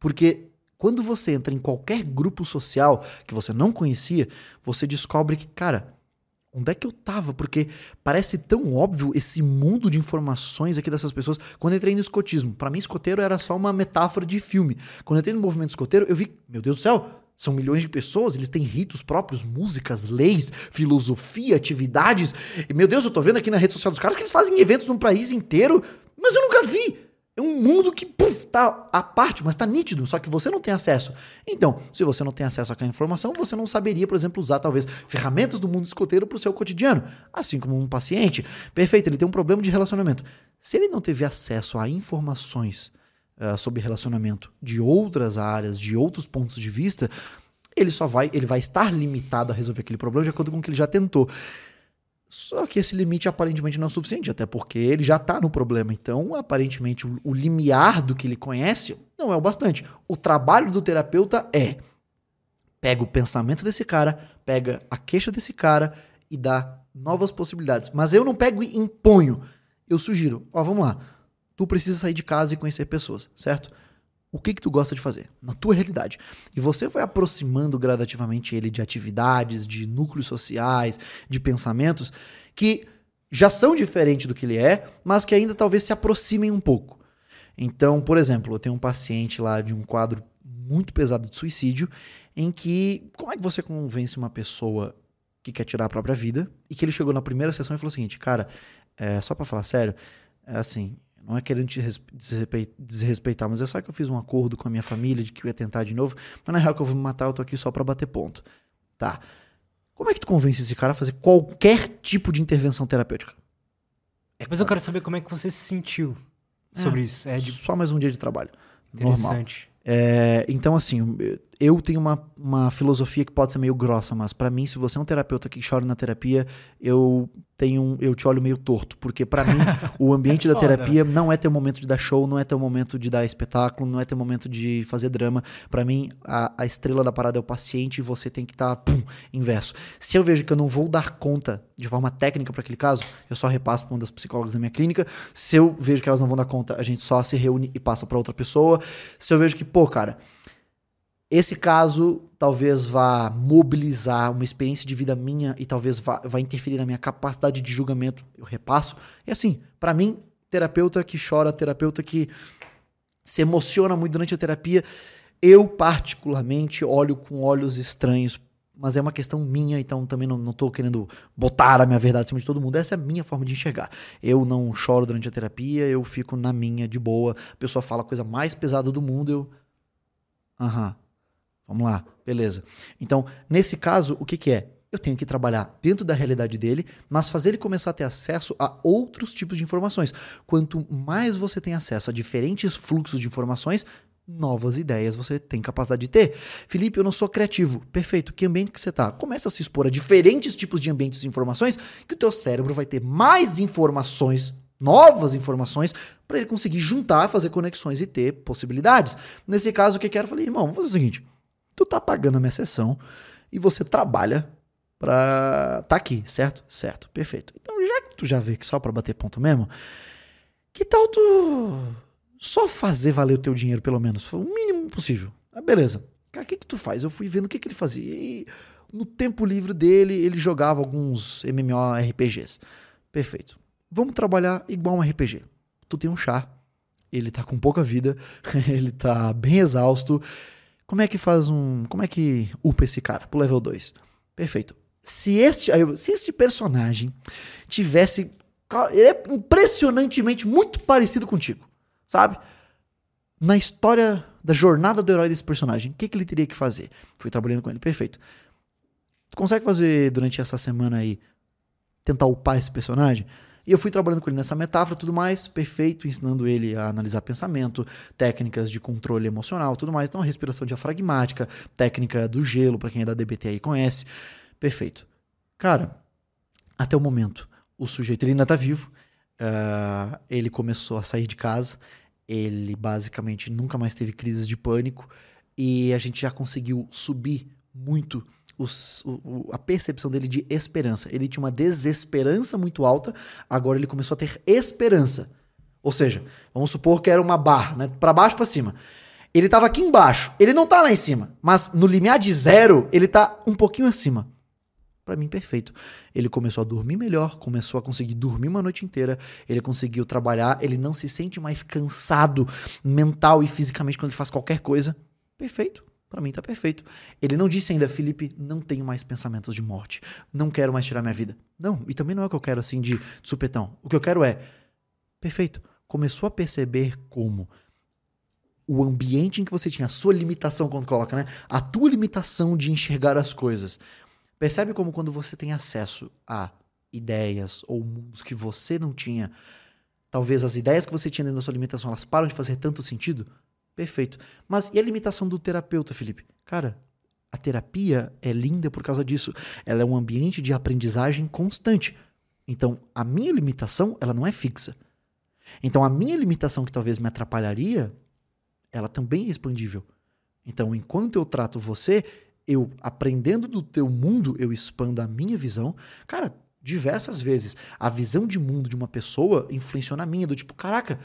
Porque quando você entra em qualquer grupo social que você não conhecia, você descobre que, cara, onde é que eu tava? Porque parece tão óbvio esse mundo de informações aqui dessas pessoas. Quando eu entrei no escotismo, para mim escoteiro era só uma metáfora de filme. Quando eu entrei no movimento escoteiro, eu vi, meu Deus do céu, são milhões de pessoas, eles têm ritos próprios, músicas, leis, filosofia, atividades. E, meu Deus, eu tô vendo aqui na rede social dos caras que eles fazem eventos num país inteiro, mas eu nunca vi. É um mundo que puf, tá à parte, mas tá nítido, só que você não tem acesso. Então, se você não tem acesso àquela informação, você não saberia, por exemplo, usar talvez ferramentas do mundo escoteiro para o seu cotidiano. Assim como um paciente. Perfeito, ele tem um problema de relacionamento. Se ele não teve acesso a informações uh, sobre relacionamento de outras áreas, de outros pontos de vista, ele só vai, ele vai estar limitado a resolver aquele problema de acordo com o que ele já tentou. Só que esse limite aparentemente não é suficiente, até porque ele já está no problema. Então, aparentemente, o, o limiar do que ele conhece não é o bastante. O trabalho do terapeuta é pega o pensamento desse cara, pega a queixa desse cara e dá novas possibilidades. Mas eu não pego e imponho. Eu sugiro, ó, vamos lá. Tu precisa sair de casa e conhecer pessoas, certo? O que que tu gosta de fazer na tua realidade? E você vai aproximando gradativamente ele de atividades, de núcleos sociais, de pensamentos que já são diferentes do que ele é, mas que ainda talvez se aproximem um pouco. Então, por exemplo, eu tenho um paciente lá de um quadro muito pesado de suicídio, em que como é que você convence uma pessoa que quer tirar a própria vida e que ele chegou na primeira sessão e falou o seguinte, cara, é, só para falar sério, é assim, não é querendo te desrespeitar, mas é só que eu fiz um acordo com a minha família de que eu ia tentar de novo, mas na real que eu vou me matar, eu tô aqui só para bater ponto. Tá. Como é que tu convence esse cara a fazer qualquer tipo de intervenção terapêutica? É, mas eu quero saber como é que você se sentiu sobre é, isso. É de... Só mais um dia de trabalho. Interessante. É, então, assim, eu tenho uma, uma filosofia que pode ser meio grossa, mas para mim, se você é um terapeuta que chora na terapia, eu tenho eu te olho meio torto, porque para mim o ambiente da terapia não é teu momento de dar show, não é teu momento de dar espetáculo, não é teu momento de fazer drama. Para mim, a, a, estrela da parada é o paciente e você tem que estar tá, inverso. Se eu vejo que eu não vou dar conta de forma técnica para aquele caso, eu só repasso para uma das psicólogas da minha clínica. Se eu vejo que elas não vão dar conta, a gente só se reúne e passa para outra pessoa. Se eu vejo que, pô, cara, esse caso talvez vá mobilizar uma experiência de vida minha e talvez vá, vá interferir na minha capacidade de julgamento. Eu repasso. E assim, para mim, terapeuta que chora, terapeuta que se emociona muito durante a terapia, eu particularmente olho com olhos estranhos. Mas é uma questão minha, então também não, não tô querendo botar a minha verdade acima de todo mundo. Essa é a minha forma de enxergar. Eu não choro durante a terapia, eu fico na minha, de boa. A pessoa fala a coisa mais pesada do mundo, eu. Aham. Vamos lá, beleza. Então, nesse caso, o que, que é? Eu tenho que trabalhar dentro da realidade dele, mas fazer ele começar a ter acesso a outros tipos de informações. Quanto mais você tem acesso a diferentes fluxos de informações, novas ideias você tem capacidade de ter. Felipe, eu não sou criativo. Perfeito. Que ambiente que você está? Começa a se expor a diferentes tipos de ambientes de informações que o teu cérebro vai ter mais informações novas informações para ele conseguir juntar, fazer conexões e ter possibilidades. Nesse caso, o que eu quero? Eu falei, irmão, vamos fazer o seguinte: tu tá pagando a minha sessão e você trabalha pra tá aqui, certo? Certo, perfeito. Então, já que tu já vê que só pra bater ponto mesmo, que tal tu só fazer valer o teu dinheiro, pelo menos? O mínimo possível. Ah, beleza. Cara, o que que tu faz? Eu fui vendo o que que ele fazia. E no tempo livre dele, ele jogava alguns MMORPGs. Perfeito. Vamos trabalhar igual um RPG. Tu tem um chá, ele tá com pouca vida, ele tá bem exausto, como é que faz um. Como é que upa esse cara pro level 2? Perfeito. Se este, se este personagem tivesse. Ele é impressionantemente muito parecido contigo, sabe? Na história da jornada do herói desse personagem, o que, que ele teria que fazer? Fui trabalhando com ele, perfeito. Tu consegue fazer durante essa semana aí, tentar upar esse personagem? E eu fui trabalhando com ele nessa metáfora, tudo mais, perfeito, ensinando ele a analisar pensamento, técnicas de controle emocional, tudo mais. Então, respiração diafragmática, técnica do gelo, para quem é da DBT aí conhece. Perfeito. Cara, até o momento, o sujeito ele ainda tá vivo. Uh, ele começou a sair de casa. Ele basicamente nunca mais teve crises de pânico. E a gente já conseguiu subir muito o, a percepção dele de esperança. Ele tinha uma desesperança muito alta, agora ele começou a ter esperança. Ou seja, vamos supor que era uma barra, né? Para baixo para cima. Ele estava aqui embaixo, ele não tá lá em cima, mas no limiar de zero, ele tá um pouquinho acima. Para mim, perfeito. Ele começou a dormir melhor, começou a conseguir dormir uma noite inteira, ele conseguiu trabalhar, ele não se sente mais cansado mental e fisicamente quando ele faz qualquer coisa. Perfeito. Para mim tá perfeito. Ele não disse ainda, Felipe, não tenho mais pensamentos de morte. Não quero mais tirar minha vida. Não, e também não é o que eu quero assim de, supetão. O que eu quero é, perfeito. Começou a perceber como o ambiente em que você tinha a sua limitação quando coloca, né? A tua limitação de enxergar as coisas. Percebe como quando você tem acesso a ideias ou mundos que você não tinha, talvez as ideias que você tinha dentro da sua limitação, elas param de fazer tanto sentido? Perfeito. Mas e a limitação do terapeuta, Felipe? Cara, a terapia é linda por causa disso. Ela é um ambiente de aprendizagem constante. Então, a minha limitação, ela não é fixa. Então, a minha limitação que talvez me atrapalharia, ela também é expandível. Então, enquanto eu trato você, eu aprendendo do teu mundo, eu expando a minha visão. Cara, diversas vezes a visão de mundo de uma pessoa influenciou na minha, do tipo, caraca,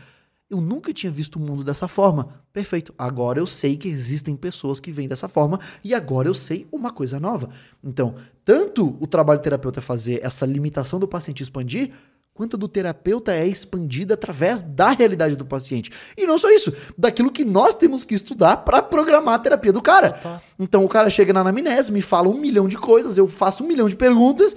eu nunca tinha visto o mundo dessa forma. Perfeito. Agora eu sei que existem pessoas que vêm dessa forma e agora eu sei uma coisa nova. Então, tanto o trabalho do terapeuta é fazer essa limitação do paciente expandir, quanto do terapeuta é expandida através da realidade do paciente. E não só isso, daquilo que nós temos que estudar para programar a terapia do cara. Tá. Então o cara chega na anamnese, me fala um milhão de coisas, eu faço um milhão de perguntas.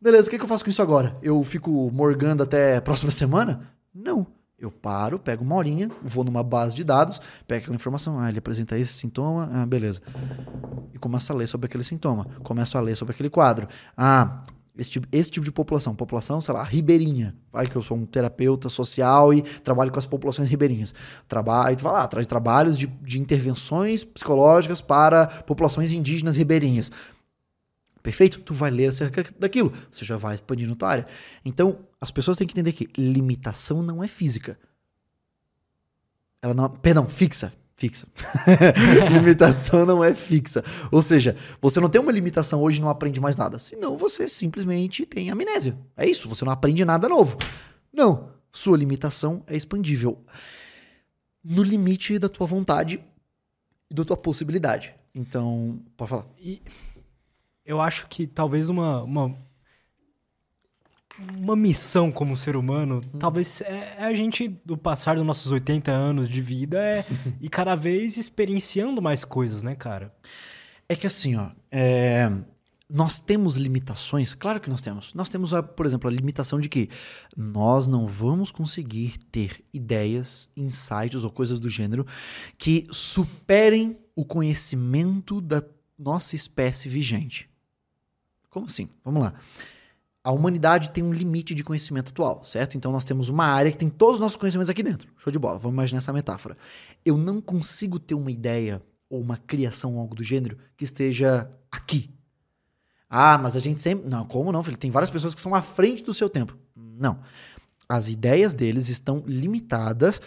Beleza, o que, que eu faço com isso agora? Eu fico morgando até a próxima semana? Não. Eu paro, pego uma horinha, vou numa base de dados, pego aquela informação, ah, ele apresenta esse sintoma, ah, beleza. E começo a ler sobre aquele sintoma, começo a ler sobre aquele quadro. Ah, esse tipo, esse tipo de população, população, sei lá, ribeirinha. Vai que eu sou um terapeuta social e trabalho com as populações ribeirinhas. Trabalho, tu vai lá, traz trabalhos de, de intervenções psicológicas para populações indígenas ribeirinhas. Perfeito? Tu vai ler acerca daquilo. Você já vai expandindo tua área. Então, as pessoas têm que entender que limitação não é física. Ela não. Perdão, fixa fixa. limitação não é fixa. Ou seja, você não tem uma limitação hoje e não aprende mais nada. Senão você simplesmente tem amnésia. É isso, você não aprende nada novo. Não. Sua limitação é expandível. No limite da tua vontade e da tua possibilidade. Então, pode falar. E eu acho que talvez uma, uma uma missão como ser humano, hum. talvez é, é, a gente, do passar dos nossos 80 anos de vida, é e cada vez experienciando mais coisas, né, cara? É que assim, ó, é, nós temos limitações, claro que nós temos. Nós temos, a, por exemplo, a limitação de que nós não vamos conseguir ter ideias, insights ou coisas do gênero que superem o conhecimento da nossa espécie vigente. Como assim? Vamos lá a humanidade tem um limite de conhecimento atual, certo? Então nós temos uma área que tem todos os nossos conhecimentos aqui dentro. Show de bola, vamos imaginar essa metáfora. Eu não consigo ter uma ideia ou uma criação ou algo do gênero que esteja aqui. Ah, mas a gente sempre. Não, como não, filho? Tem várias pessoas que são à frente do seu tempo. Não. As ideias deles estão limitadas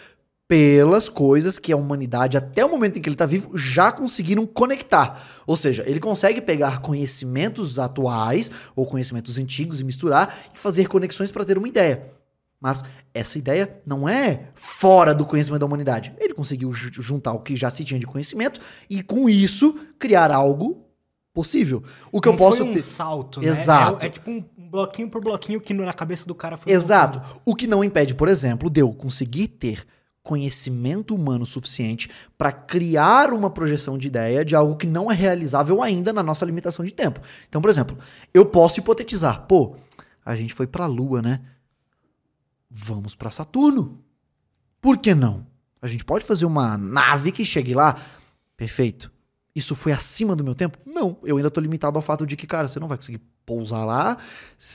pelas coisas que a humanidade, até o momento em que ele está vivo, já conseguiram conectar. Ou seja, ele consegue pegar conhecimentos atuais ou conhecimentos antigos e misturar e fazer conexões para ter uma ideia. Mas essa ideia não é fora do conhecimento da humanidade. Ele conseguiu juntar o que já se tinha de conhecimento e, com isso, criar algo possível. O que não eu posso foi um ter. salto, né? Exato. É, é, tipo um bloquinho por bloquinho que na cabeça do cara foi. Exato. Um o que não impede, por exemplo, de eu conseguir ter conhecimento humano suficiente para criar uma projeção de ideia de algo que não é realizável ainda na nossa limitação de tempo. Então, por exemplo, eu posso hipotetizar, pô, a gente foi para a Lua, né? Vamos para Saturno. Por que não? A gente pode fazer uma nave que chegue lá. Perfeito. Isso foi acima do meu tempo? Não, eu ainda tô limitado ao fato de que, cara, você não vai conseguir pousar lá,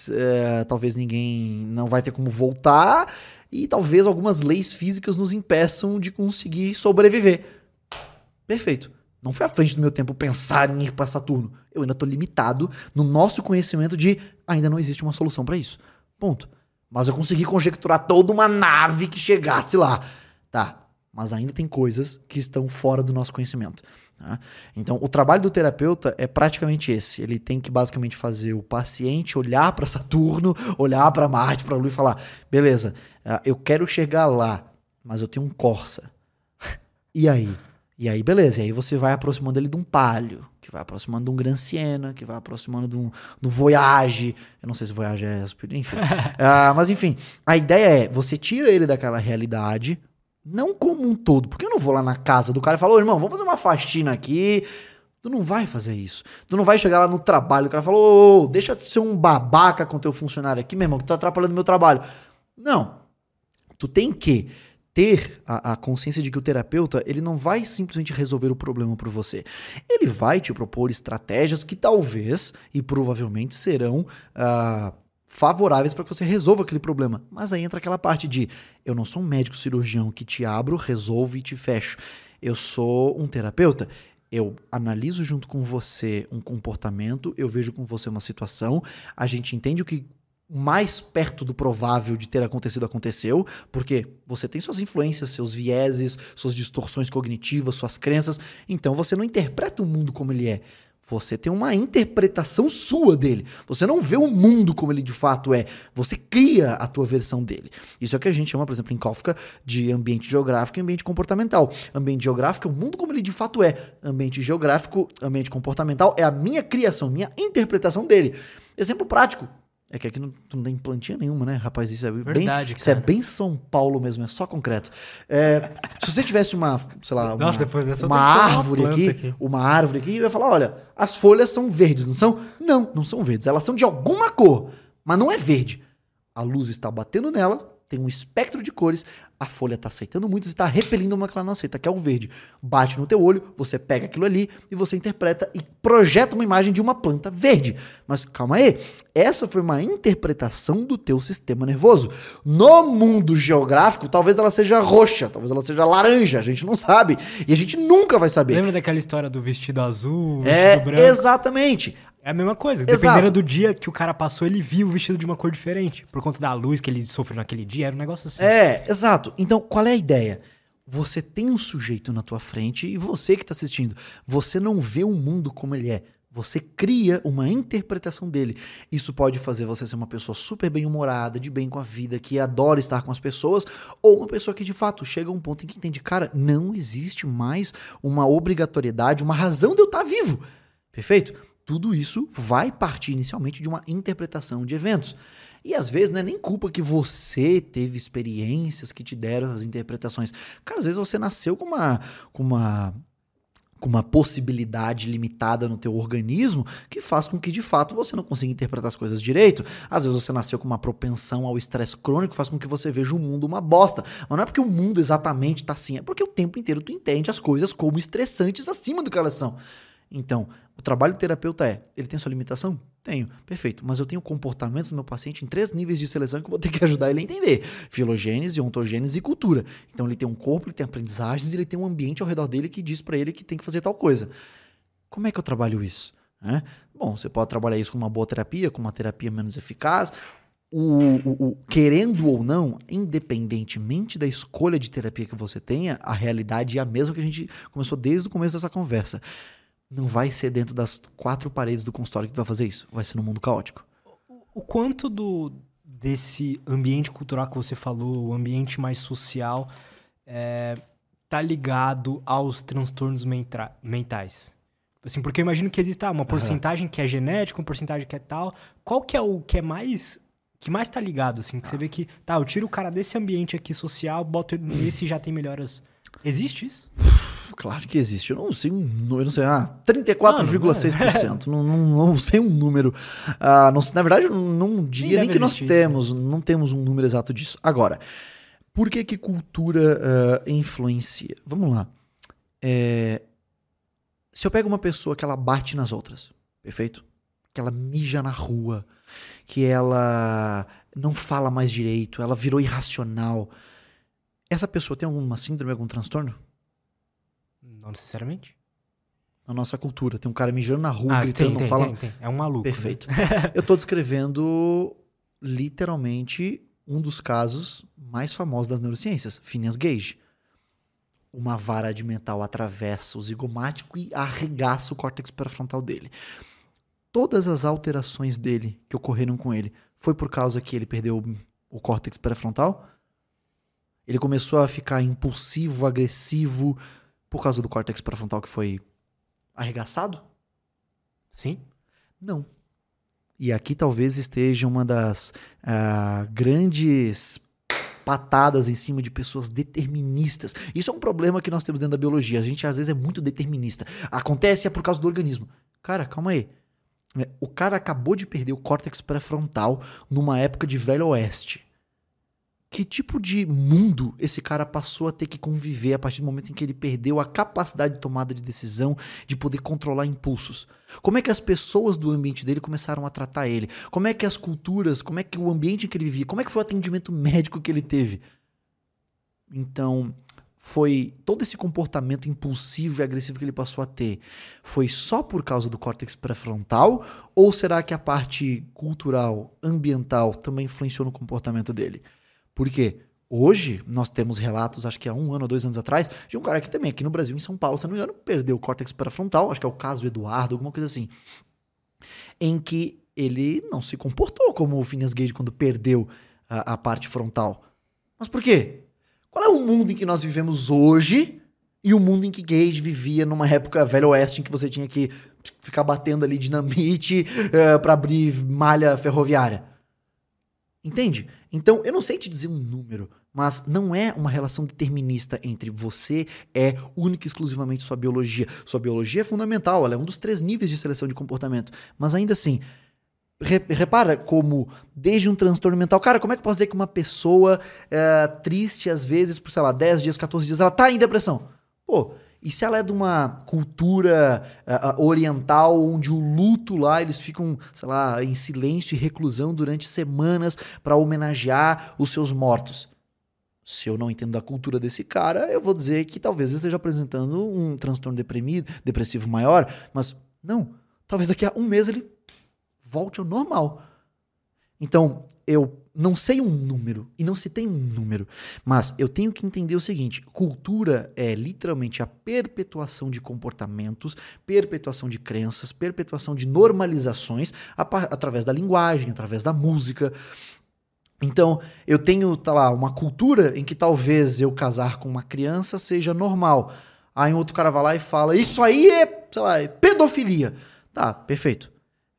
é, talvez ninguém não vai ter como voltar, e talvez algumas leis físicas nos impeçam de conseguir sobreviver. Perfeito. Não foi à frente do meu tempo pensar em ir para Saturno. Eu ainda estou limitado no nosso conhecimento de ainda não existe uma solução para isso. Ponto. Mas eu consegui conjecturar toda uma nave que chegasse lá. Tá. Mas ainda tem coisas que estão fora do nosso conhecimento. Tá? Então, o trabalho do terapeuta é praticamente esse. Ele tem que basicamente fazer o paciente olhar para Saturno, olhar para Marte, para Lua e falar: beleza, ah, eu quero chegar lá, mas eu tenho um Corsa. e aí? E aí, beleza. E aí você vai aproximando ele de um Palio, que vai aproximando de um Gran Siena, que vai aproximando de um, de um Voyage. Eu não sei se Voyage é... Enfim. uh, mas enfim, a ideia é, você tira ele daquela realidade, não como um todo. Porque eu não vou lá na casa do cara e falar, ô irmão, vamos fazer uma faxina aqui. Tu não vai fazer isso. Tu não vai chegar lá no trabalho, o cara falou, ô, deixa de ser um babaca com teu funcionário aqui, meu irmão, que tá atrapalhando meu trabalho. Não. Tu tem que ter a, a, consciência de que o terapeuta ele não vai simplesmente resolver o problema por você. Ele vai te propor estratégias que talvez e provavelmente serão uh, favoráveis para que você resolva aquele problema. Mas aí entra aquela parte de eu não sou um médico cirurgião que te abro, resolvo e te fecho. Eu sou um terapeuta. Eu analiso junto com você um comportamento, eu vejo com você uma situação, a gente entende o que mais perto do provável de ter acontecido aconteceu, porque você tem suas influências, seus vieses, suas distorções cognitivas, suas crenças, então você não interpreta o mundo como ele é. Você tem uma interpretação sua dele. Você não vê o mundo como ele de fato é. Você cria a tua versão dele. Isso é o que a gente chama, por exemplo, em Kafka, de ambiente geográfico e ambiente comportamental. Ambiente geográfico é o mundo como ele de fato é. Ambiente geográfico, ambiente comportamental é a minha criação, minha interpretação dele. Exemplo prático. É que aqui não, não tem plantinha nenhuma, né, rapaz? Isso é Verdade, bem, isso é bem São Paulo mesmo, é só concreto. É, se você tivesse uma, sei lá, uma, Nossa, uma uma árvore planta aqui, aqui. uma árvore aqui, eu ia falar, olha, as folhas são verdes, não são? Não, não são verdes. Elas são de alguma cor, mas não é verde. A luz está batendo nela, tem um espectro de cores, a folha está aceitando muitas e está repelindo uma que ela não aceita, que é o verde. Bate no teu olho, você pega aquilo ali e você interpreta e projeta uma imagem de uma planta verde. Mas calma aí, essa foi uma interpretação do teu sistema nervoso. No mundo geográfico, talvez ela seja roxa, talvez ela seja laranja, a gente não sabe. E a gente nunca vai saber. Lembra daquela história do vestido azul, vestido É, branco? exatamente. É a mesma coisa. Exato. Dependendo do dia que o cara passou, ele viu o vestido de uma cor diferente. Por conta da luz que ele sofreu naquele dia, era um negócio assim. É, exato. Então, qual é a ideia? Você tem um sujeito na tua frente e você que está assistindo, você não vê o mundo como ele é. Você cria uma interpretação dele. Isso pode fazer você ser uma pessoa super bem-humorada, de bem com a vida, que adora estar com as pessoas, ou uma pessoa que de fato chega a um ponto em que entende, cara, não existe mais uma obrigatoriedade, uma razão de eu estar vivo. Perfeito? Tudo isso vai partir inicialmente de uma interpretação de eventos. E às vezes não é nem culpa que você teve experiências que te deram essas interpretações. Cara, às vezes você nasceu com uma, com uma, com uma possibilidade limitada no teu organismo que faz com que de fato você não consiga interpretar as coisas direito. Às vezes você nasceu com uma propensão ao estresse crônico que faz com que você veja o mundo uma bosta. Mas não é porque o mundo exatamente tá assim, é porque o tempo inteiro tu entende as coisas como estressantes acima do que elas são. Então, o trabalho do terapeuta é, ele tem sua limitação? Tenho, perfeito. Mas eu tenho comportamentos do meu paciente em três níveis de seleção que eu vou ter que ajudar ele a entender. Filogênese, ontogênese e cultura. Então ele tem um corpo, ele tem aprendizagens, ele tem um ambiente ao redor dele que diz pra ele que tem que fazer tal coisa. Como é que eu trabalho isso? né? Bom, você pode trabalhar isso com uma boa terapia, com uma terapia menos eficaz. O, o- o- querendo ou não, independentemente da escolha de terapia que você tenha, a realidade é a mesma que a gente começou desde o começo dessa conversa. Não vai ser dentro das quatro paredes do consultório que tu vai fazer isso. Vai ser no mundo caótico. O quanto do desse ambiente cultural que você falou, o ambiente mais social, é, tá ligado aos transtornos mentais? Assim, porque eu imagino que existe ah, uma porcentagem que é genética, uma porcentagem que é tal. Qual que é o que é mais que mais tá ligado assim, que você vê que tá, eu tiro o cara desse ambiente aqui social, boto ele nesse e já tem melhoras. Existe isso? Claro que existe. Eu não sei um número, não sei, ah, 34,6%. não, não, não sei um número. Ah, não, na verdade, não diria nem, que nós existir temos, não temos um número exato disso. Agora, por que que cultura ah, influencia? Vamos lá. É, se eu pego uma pessoa que ela bate nas outras, perfeito? Que ela mija na rua, que ela não fala mais direito, ela virou irracional. Essa pessoa tem alguma síndrome, algum transtorno? Não necessariamente. na nossa cultura. Tem um cara mijando na rua, Ah, gritando, tem, tem, fala. tem, tem. É um maluco. né? Perfeito. Eu tô descrevendo literalmente um dos casos mais famosos das neurociências, Phineas Gage. Uma vara de metal atravessa o zigomático e arregaça o córtex pré-frontal dele. Todas as alterações dele que ocorreram com ele foi por causa que ele perdeu o- o córtex pré-frontal? Ele começou a ficar impulsivo, agressivo por causa do córtex pré-frontal que foi arregaçado? Sim. Não. E aqui talvez esteja uma das ah, grandes patadas em cima de pessoas deterministas. Isso é um problema que nós temos dentro da biologia. A gente às vezes é muito determinista. Acontece é por causa do organismo. Cara, calma aí. É, O cara acabou de perder o córtex pré-frontal numa época de velho oeste. Que tipo de mundo esse cara passou a ter que conviver a partir do momento em que ele perdeu a capacidade de tomada de decisão, de poder controlar impulsos? Como é que as pessoas do ambiente dele começaram a tratar ele? Como é que as culturas, como é que o ambiente em que ele vivia, como é que foi o atendimento médico que ele teve? Então, foi todo esse comportamento impulsivo e agressivo que ele passou a ter, foi só por causa do córtex pré-frontal ou será que a parte cultural, ambiental também influenciou no comportamento dele? Por quê? Hoje, nós temos relatos, acho que há um ano ou dois anos atrás, de um cara que também, aqui no Brasil, em São Paulo, se não me engano, perdeu o córtex pré-frontal, acho que é o caso Eduardo, alguma coisa assim, em que ele não se comportou como o Phineas Gage quando perdeu a, a parte frontal. Mas por quê? Qual é o mundo em que nós vivemos hoje e o mundo em que Gage vivia numa época velho oeste em que você tinha que ficar batendo ali dinamite uh, eh, para abrir malha ferroviária? Entende? Então, eu não sei te dizer um número, mas não é uma relação determinista entre você é única e exclusivamente sua biologia. Sua biologia é fundamental, ela é um dos três níveis de seleção de comportamento. Mas ainda assim, repara como, desde um transtorno mental, cara, como é que eu posso dizer que uma pessoa é, triste, às vezes, por, sei lá, 10 dias, 14 dias, ela tá em depressão? Pô, e se ela é de uma cultura uh, oriental, onde o luto lá, eles ficam, sei lá, em silêncio e reclusão durante semanas para homenagear os seus mortos? Se eu não entendo da cultura desse cara, eu vou dizer que talvez ele esteja apresentando um transtorno deprimido, depressivo maior, mas não. Talvez daqui a um mês ele volte ao normal. Então, eu não sei um número e não se tem um número, mas eu tenho que entender o seguinte: cultura é literalmente a perpetuação de comportamentos, perpetuação de crenças, perpetuação de normalizações através da linguagem, através da música. Então, eu tenho, tá lá, uma cultura em que talvez eu casar com uma criança seja normal. Aí um outro cara vai lá e fala: Isso aí é, sei lá, é pedofilia. Tá, perfeito.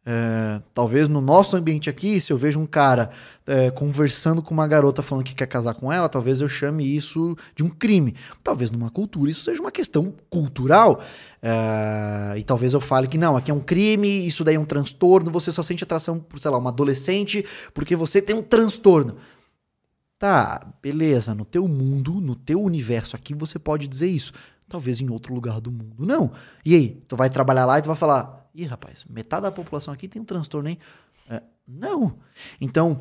É, talvez no nosso ambiente aqui, se eu vejo um cara é, conversando com uma garota falando que quer casar com ela, talvez eu chame isso de um crime. Talvez numa cultura isso seja uma questão cultural. É, e talvez eu fale que não, aqui é um crime, isso daí é um transtorno, você só sente atração por, sei lá, uma adolescente porque você tem um transtorno. Tá, beleza, no teu mundo, no teu universo aqui você pode dizer isso. Talvez em outro lugar do mundo não. E aí, tu vai trabalhar lá e tu vai falar, Ih, rapaz, metade da população aqui tem um transtorno, hein? É, não. Então,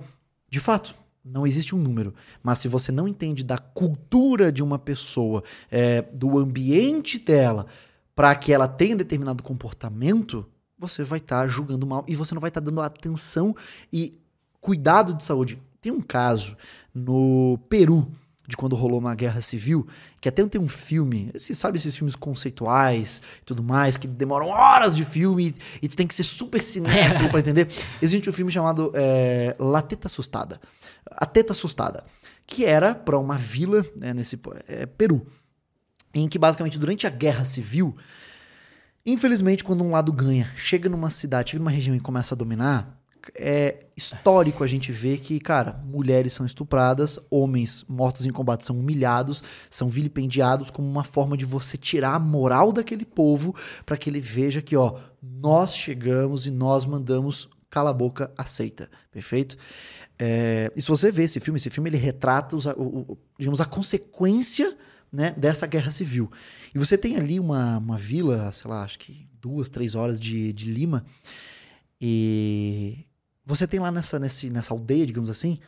de fato, não existe um número. Mas se você não entende da cultura de uma pessoa, é, do ambiente dela, para que ela tenha determinado comportamento, você vai estar tá julgando mal e você não vai estar tá dando atenção e cuidado de saúde. Tem um caso no Peru de quando rolou uma guerra civil, que até tem um filme, você sabe esses filmes conceituais e tudo mais, que demoram horas de filme e, tu tem que ser super cinéfilo para entender. Existe um filme chamado é, La Teta Assustada. A Teta Assustada, que era para uma vila né, nesse é, Peru, em que basicamente durante a guerra civil, infelizmente quando um lado ganha, chega numa cidade, chega numa região e começa a dominar, é histórico a gente ver que, cara, mulheres são estupradas, homens mortos em combate são humilhados, são vilipendiados como uma forma de você tirar a moral daquele povo para que ele veja que, ó, nós chegamos e nós mandamos, cala a boca, aceita. Perfeito? É, e se você vê esse filme, esse filme ele retrata, os, o, o, digamos, a consequência né, dessa guerra civil. E você tem ali uma, uma vila, sei lá, acho que duas, três horas de, de Lima, e você tem lá nessa, nesse, nessa aldeia, digamos assim,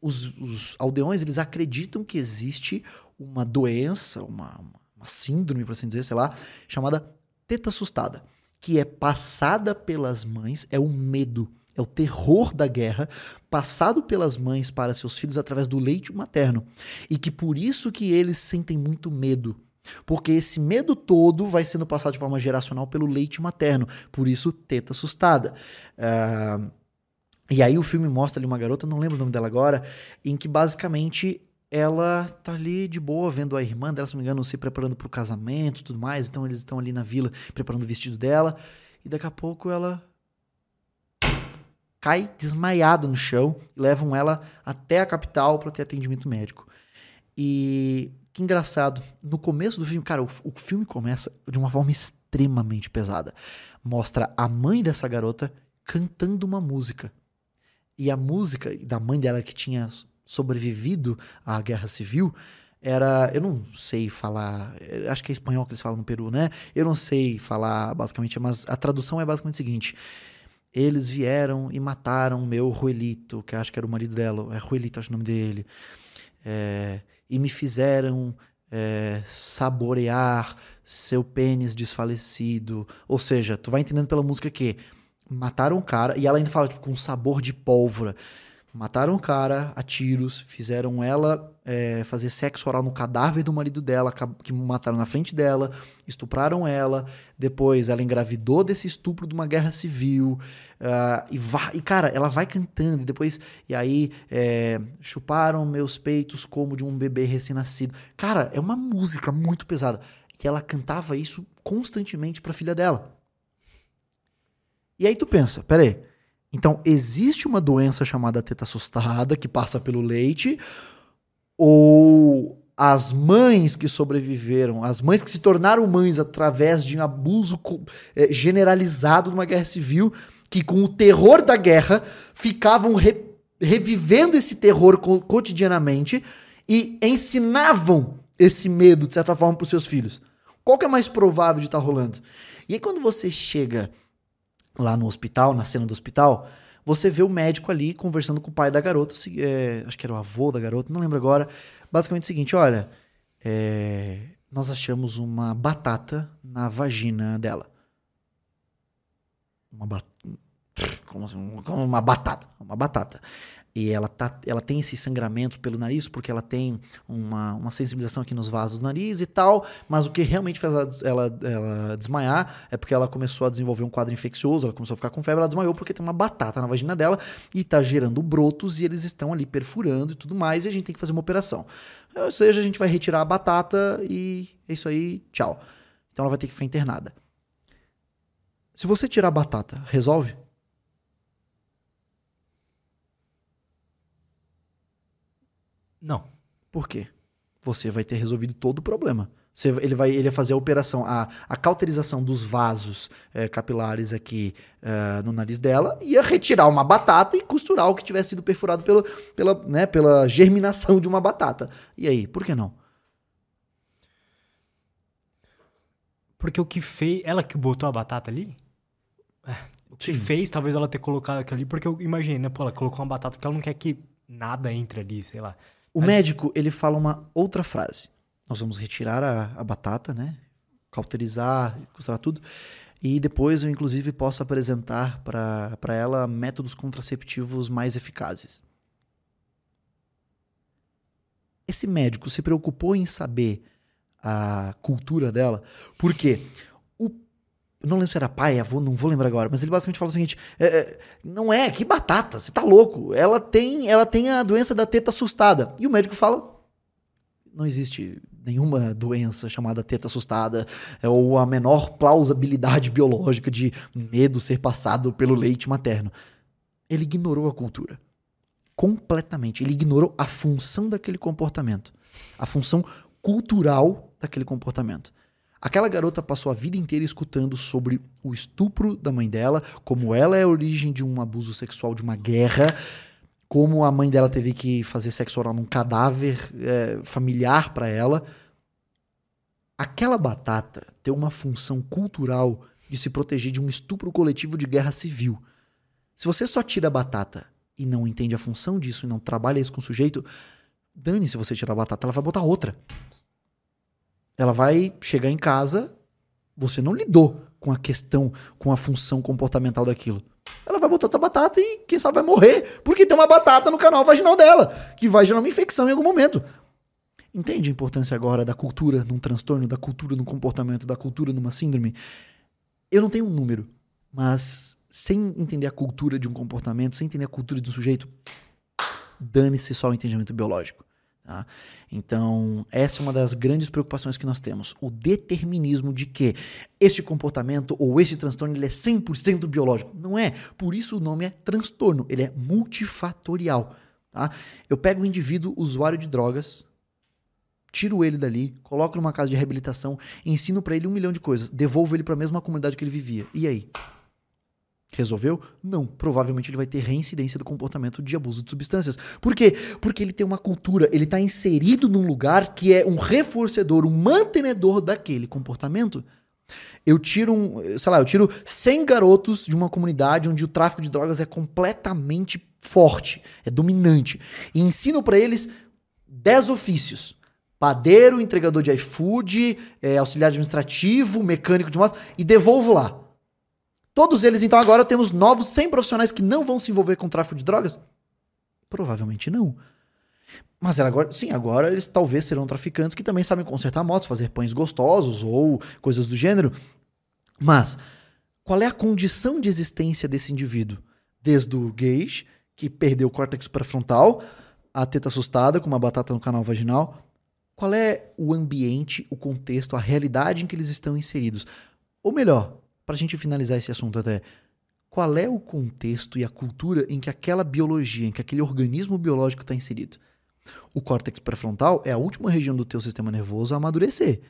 os, os aldeões eles acreditam que existe uma doença, uma, uma síndrome, por assim dizer, sei lá, chamada teta assustada, que é passada pelas mães, é o medo, é o terror da guerra, passado pelas mães para seus filhos através do leite materno. E que por isso que eles sentem muito medo. Porque esse medo todo vai sendo passado de forma geracional pelo leite materno. Por isso, teta assustada. Uh, e aí o filme mostra ali uma garota, não lembro o nome dela agora, em que basicamente ela tá ali de boa vendo a irmã dela, se não me engano, se preparando pro casamento tudo mais. Então eles estão ali na vila preparando o vestido dela. E daqui a pouco ela cai desmaiada no chão e levam ela até a capital para ter atendimento médico. E que engraçado, no começo do filme, cara, o, o filme começa de uma forma extremamente pesada. Mostra a mãe dessa garota cantando uma música e a música da mãe dela que tinha sobrevivido à guerra civil era. Eu não sei falar. Acho que é espanhol que eles falam no Peru, né? Eu não sei falar basicamente, mas a tradução é basicamente o seguinte. Eles vieram e mataram meu Ruelito, que acho que era o marido dela. É Ruelito, acho o nome dele. É, e me fizeram é, saborear seu pênis desfalecido. Ou seja, tu vai entendendo pela música que mataram o cara, e ela ainda fala tipo, com sabor de pólvora. Mataram o cara a tiros, fizeram ela é, fazer sexo oral no cadáver do marido dela, que mataram na frente dela, estupraram ela. Depois ela engravidou desse estupro de uma guerra civil. Uh, e, e, cara, ela vai cantando. E depois, e aí, é, chuparam meus peitos como de um bebê recém-nascido. Cara, é uma música muito pesada. E ela cantava isso constantemente pra filha dela. E aí tu pensa, peraí. Então, existe uma doença chamada teta assustada que passa pelo leite, ou as mães que sobreviveram, as mães que se tornaram mães através de um abuso é, generalizado numa guerra civil, que com o terror da guerra ficavam re, revivendo esse terror co cotidianamente e ensinavam esse medo, de certa forma, para os seus filhos. Qual que é mais provável de estar tá rolando? E aí, quando você chega lá no hospital, na cena do hospital, você vê o médico ali conversando com o pai da garota, é, acho que era o avô da garota, não lembro agora. Basicamente o seguinte: olha, é, nós achamos uma batata na vagina dela. Uma batata. Como, assim? uma batata. Uma batata e ela, tá, ela tem esses sangramentos pelo nariz porque ela tem uma, uma sensibilização aqui nos vasos do nariz e tal, mas o que realmente fez ela, ela, ela, desmaiar é porque ela começou a desenvolver um quadro infeccioso, ela começou a ficar com febre, ela desmaiou porque tem uma batata na vagina dela e tá gerando brotos e eles estão ali perfurando e tudo mais e a gente tem que fazer uma operação. Ou seja, a gente vai retirar a batata e é isso aí, tchau. Então ela vai ter que ficar internada. Se você tirar a batata, resolve? Não. Por quê? Você vai ter resolvido todo o problema. Você, ele, vai, ele vai fazer a operação, a, a cauterização dos vasos é, capilares aqui é, no nariz dela, ia retirar uma batata e costurar o que tivesse sido perfurado pelo, pela, né, pela germinação de uma batata. E aí, por que não? Porque o que fez. Ela que botou a batata ali? É, o que Sim. fez, talvez ela ter colocado aquilo ali, porque eu imaginei, né? Pô, ela colocou uma batata porque ela não quer que nada entre ali, sei lá. O Mas... médico, ele fala uma outra frase. Nós vamos retirar a, a batata, né? Cauterizar, costurar tudo. E depois eu, inclusive, posso apresentar para ela métodos contraceptivos mais eficazes. Esse médico se preocupou em saber a cultura dela, porque não lembro se era pai, avô, não vou lembrar agora, mas ele basicamente fala o seguinte: é, é, não é, que batata, você tá louco. Ela tem, ela tem a doença da teta assustada. E o médico fala: não existe nenhuma doença chamada teta assustada, é, ou a menor plausibilidade biológica de medo ser passado pelo leite materno. Ele ignorou a cultura. Completamente. Ele ignorou a função daquele comportamento. A função cultural daquele comportamento. Aquela garota passou a vida inteira escutando sobre o estupro da mãe dela, como ela é a origem de um abuso sexual, de uma guerra, como a mãe dela teve que fazer sexo oral num cadáver é, familiar para ela. Aquela batata tem uma função cultural de se proteger de um estupro coletivo de guerra civil. Se você só tira a batata e não entende a função disso e não trabalha isso com o sujeito, dane se você tirar a batata, ela vai botar outra. Ela vai chegar em casa, você não lidou com a questão, com a função comportamental daquilo. Ela vai botar outra batata e quem sabe vai morrer, porque tem uma batata no canal vaginal dela, que vai gerar uma infecção em algum momento. Entende a importância agora da cultura num transtorno, da cultura num comportamento, da cultura numa síndrome? Eu não tenho um número, mas sem entender a cultura de um comportamento, sem entender a cultura de um sujeito, dane-se só o entendimento biológico. Tá? Então, essa é uma das grandes preocupações que nós temos. O determinismo de que este comportamento ou este transtorno ele é 100% biológico. Não é. Por isso o nome é transtorno. Ele é multifatorial. Tá? Eu pego um indivíduo usuário de drogas, tiro ele dali, coloco numa casa de reabilitação, ensino para ele um milhão de coisas, devolvo ele para a mesma comunidade que ele vivia. E aí? Resolveu? Não. Provavelmente ele vai ter reincidência do comportamento de abuso de substâncias. Por quê? Porque ele tem uma cultura, ele está inserido num lugar que é um reforçador, um mantenedor daquele comportamento. Eu tiro, um, sei lá, eu tiro 100 garotos de uma comunidade onde o tráfico de drogas é completamente forte, é dominante, e ensino para eles 10 ofícios. padeiro, entregador de iFood, é, auxiliar administrativo, mecânico de moto, e devolvo lá. Todos eles, então, agora temos novos 100 profissionais que não vão se envolver com tráfico de drogas? Provavelmente não. Mas agora, sim, agora eles talvez serão traficantes que também sabem consertar motos, fazer pães gostosos ou coisas do gênero. Mas qual é a condição de existência desse indivíduo? Desde o gays, que perdeu o córtex pré-frontal, a teta assustada com uma batata no canal vaginal, qual é o ambiente, o contexto, a realidade em que eles estão inseridos? Ou melhor, para a gente finalizar esse assunto até, qual é o contexto e a cultura em que aquela biologia, em que aquele organismo biológico está inserido? O córtex pré-frontal é a última região do teu sistema nervoso a amadurecer.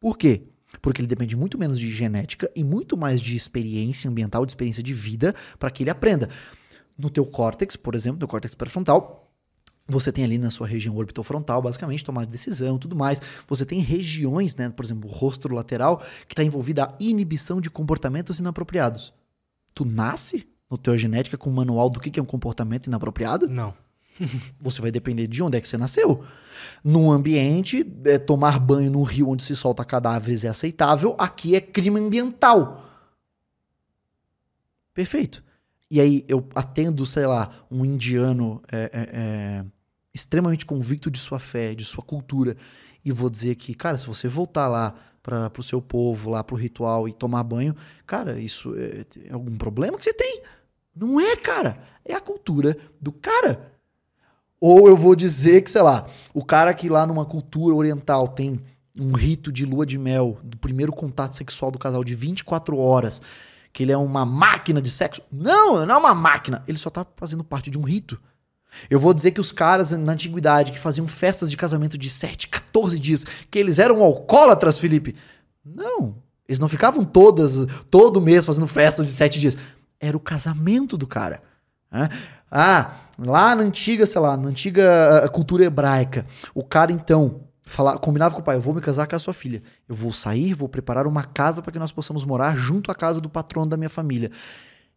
Por quê? Porque ele depende muito menos de genética e muito mais de experiência ambiental, de experiência de vida, para que ele aprenda. No teu córtex, por exemplo, no córtex pré-frontal, você tem ali na sua região orbitofrontal, basicamente, tomar decisão tudo mais. Você tem regiões, né, por exemplo, o rosto lateral, que está envolvida a inibição de comportamentos inapropriados. Tu nasce no teu genética com um manual do que é um comportamento inapropriado? Não. você vai depender de onde é que você nasceu. Num ambiente, é, tomar banho num rio onde se solta cadáveres é aceitável, aqui é crime ambiental. Perfeito. E aí eu atendo, sei lá, um indiano é, é, é, extremamente convicto de sua fé, de sua cultura, e vou dizer que, cara, se você voltar lá para o seu povo, lá para o ritual e tomar banho, cara, isso é, é algum problema que você tem? Não é, cara. É a cultura do cara. Ou eu vou dizer que, sei lá, o cara que lá numa cultura oriental tem um rito de lua de mel, do primeiro contato sexual do casal de 24 horas, que ele é uma máquina de sexo. Não, não é uma máquina. Ele só tá fazendo parte de um rito. Eu vou dizer que os caras na antiguidade que faziam festas de casamento de 7, 14 dias, que eles eram alcoólatras, Felipe. Não. Eles não ficavam todas, todo mês fazendo festas de 7 dias. Era o casamento do cara. Ah, lá na antiga, sei lá, na antiga ah, cultura hebraica, o cara então fala, combinava com o pai: eu vou me casar com a sua filha. Eu vou sair, vou preparar uma casa para que nós possamos morar junto à casa do patrono da minha família.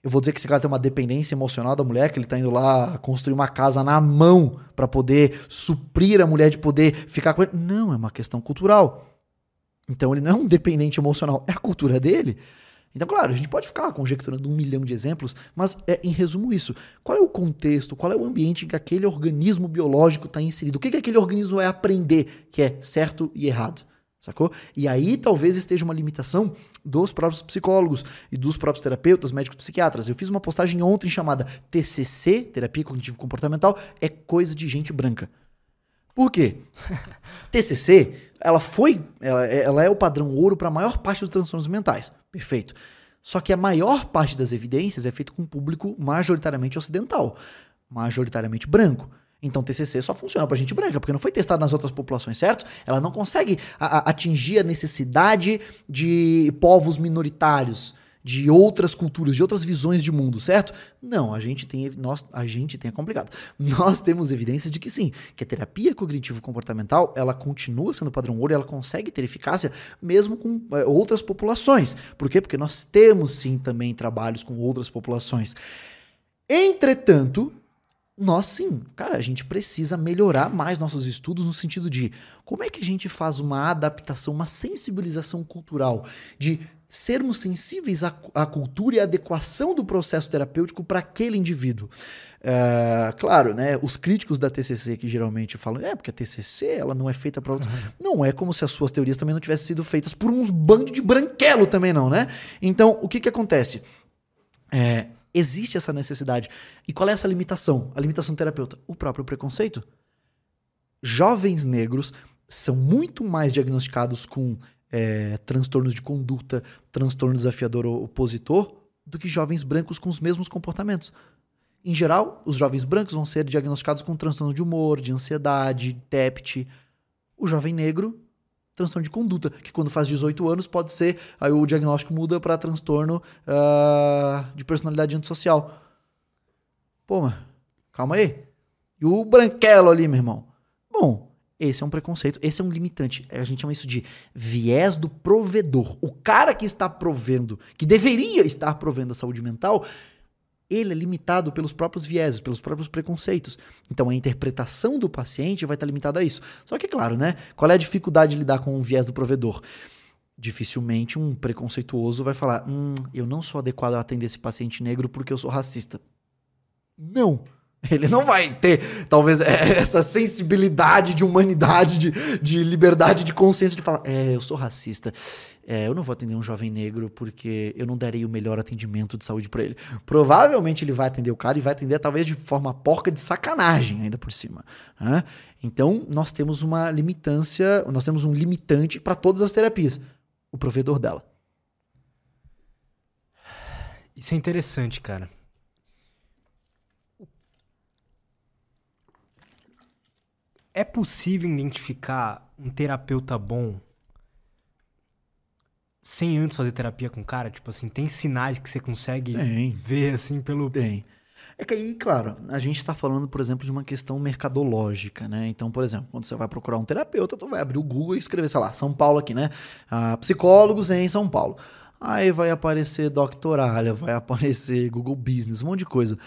Eu vou dizer que esse cara tem uma dependência emocional da mulher, que ele tá indo lá construir uma casa na mão para poder suprir a mulher de poder ficar com ele. Não, é uma questão cultural. Então ele não é um dependente emocional, é a cultura dele. Então, claro, a gente pode ficar conjecturando um milhão de exemplos, mas é em resumo isso. Qual é o contexto, qual é o ambiente em que aquele organismo biológico está inserido? O que, que aquele organismo vai aprender que é certo e errado? Sacou? E aí talvez esteja uma limitação dos próprios psicólogos e dos próprios terapeutas, médicos psiquiatras. Eu fiz uma postagem ontem chamada TCC, Terapia Cognitivo Comportamental, é coisa de gente branca. Por quê? TCC, ela foi, ela, ela é o padrão ouro para a maior parte dos transtornos mentais. Perfeito. Só que a maior parte das evidências é feita com um público majoritariamente ocidental, majoritariamente branco. Então, TCC só funciona para gente branca, porque não foi testado nas outras populações, certo? Ela não consegue a, a, atingir a necessidade de povos minoritários, de outras culturas, de outras visões de mundo, certo? Não, a gente tem nós, a gente tem é complicado. Nós temos evidências de que sim, que a terapia cognitivo comportamental, ela continua sendo padrão ouro, e ela consegue ter eficácia mesmo com é, outras populações. Por quê? Porque nós temos sim também trabalhos com outras populações. Entretanto, nós sim, cara, a gente precisa melhorar mais nossos estudos no sentido de como é que a gente faz uma adaptação, uma sensibilização cultural, de sermos sensíveis à, à cultura e à adequação do processo terapêutico para aquele indivíduo. Uh, claro, né? Os críticos da TCC que geralmente falam, é porque a TCC ela não é feita para outros. Uhum. Não é como se as suas teorias também não tivessem sido feitas por uns bandos de branquelo também não, né? Então, o que que acontece? É, Existe essa necessidade. E qual é essa limitação? A limitação terapeuta? O próprio preconceito. Jovens negros são muito mais diagnosticados com é, transtornos de conduta, transtorno desafiador opositor, do que jovens brancos com os mesmos comportamentos. Em geral, os jovens brancos vão ser diagnosticados com transtorno de humor, de ansiedade, TEPT. O jovem negro transtorno de conduta, que quando faz 18 anos pode ser, aí o diagnóstico muda para transtorno uh, de personalidade antissocial. Pô, mano, calma aí. E o branquelo ali, meu irmão? Bom, esse é um preconceito, esse é um limitante. A gente chama isso de viés do provedor. O cara que está provendo, que deveria estar provendo a saúde mental, ele é limitado pelos próprios vieses, pelos próprios preconceitos. Então a interpretação do paciente vai estar limitada a isso. Só que, claro, né? Qual é a dificuldade de lidar com o viés do provedor? Dificilmente um preconceituoso vai falar: hum, eu não sou adequado a atender esse paciente negro porque eu sou racista. Não. Ele não vai ter, talvez, é, essa sensibilidade de humanidade, de, de liberdade de consciência de falar: é, eu sou racista. É, eu não vou atender um jovem negro porque eu não darei o melhor atendimento de saúde para ele. Provavelmente ele vai atender o cara e vai atender talvez de forma porca de sacanagem ainda por cima. Né? Então nós temos uma limitância, nós temos um limitante para todas as terapias, o provedor dela. Isso é interessante, cara. É possível identificar um terapeuta bom sem antes fazer terapia com o cara? Tipo assim, tem sinais que você consegue Tem. ver assim pelo. Tem. É que aí, claro, a gente está falando, por exemplo, de uma questão mercadológica, né? Então, por exemplo, quando você vai procurar um terapeuta, tu vai abrir o Google e escrever, sei lá, São Paulo aqui, né? Ah, psicólogos em São Paulo. Aí vai aparecer Doctoralha, vai aparecer Google Business, um monte de coisa.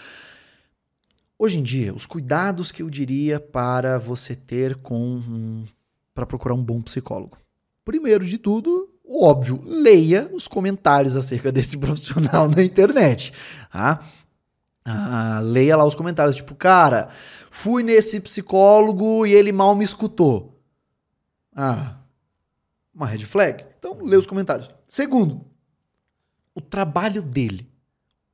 Hoje em dia, os cuidados que eu diria para você ter com um, para procurar um bom psicólogo. Primeiro de tudo, óbvio, leia os comentários acerca desse profissional na internet. Tá? Ah, leia lá os comentários, tipo, cara, fui nesse psicólogo e ele mal me escutou. Ah, uma red flag. Então, lê os comentários. Segundo, o trabalho dele.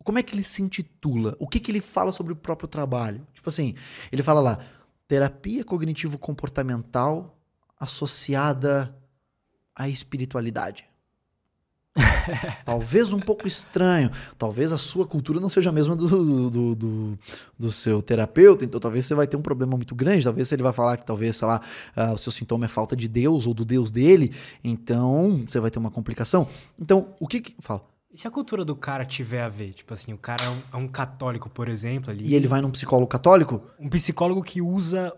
Como é que ele se intitula? O que, que ele fala sobre o próprio trabalho? Tipo assim, ele fala lá, terapia cognitivo-comportamental associada à espiritualidade. talvez um pouco estranho. Talvez a sua cultura não seja a mesma do, do, do, do, seu terapeuta, então talvez você vai ter um problema muito grande. Talvez ele vai falar que talvez, sei lá, uh, o seu sintoma é falta de Deus ou do Deus dele, então você vai ter uma complicação. Então, o que que. Fala. E se a cultura do cara tiver a ver? Tipo assim, o cara é um, é um católico, por exemplo, ali. E ele vai num psicólogo católico? Um psicólogo que usa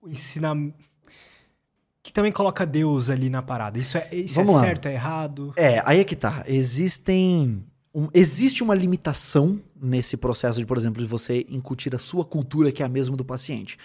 o ensinamento que também coloca Deus ali na parada. Isso é, isso é certo, é errado? É, aí é que tá. Existem. Um, existe uma limitação nesse processo de, por exemplo, de você incutir a sua cultura, que é a mesma do paciente.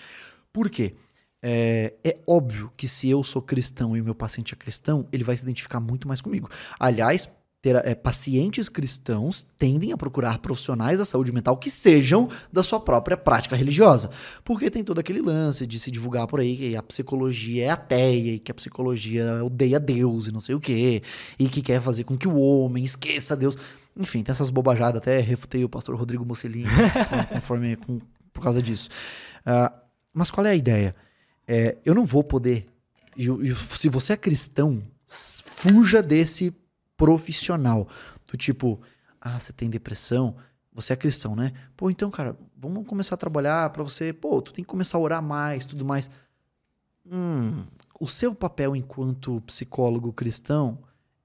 Por quê? É, é, óbvio que se eu sou cristão e o meu paciente é cristão, ele vai se identificar muito mais comigo. Aliás, ter, é, pacientes cristãos tendem a procurar profissionais da saúde mental que sejam da sua própria prática religiosa. Porque tem todo aquele lance de se divulgar por aí que a psicologia é ateia e que a psicologia odeia Deus e não sei o quê, e que quer fazer com que o homem esqueça Deus. Enfim, tem essas bobajadas, até refutei o pastor Rodrigo né, conforme, com, por causa disso. Uh, mas qual é a ideia? É, eu não vou poder. se você é cristão, fuja desse profissional. Do tipo, ah, você tem depressão, você é cristão, né? Pô, então, cara, vamos começar a trabalhar para você. Pô, tu tem que começar a orar mais, tudo mais. Hum, o seu papel enquanto psicólogo cristão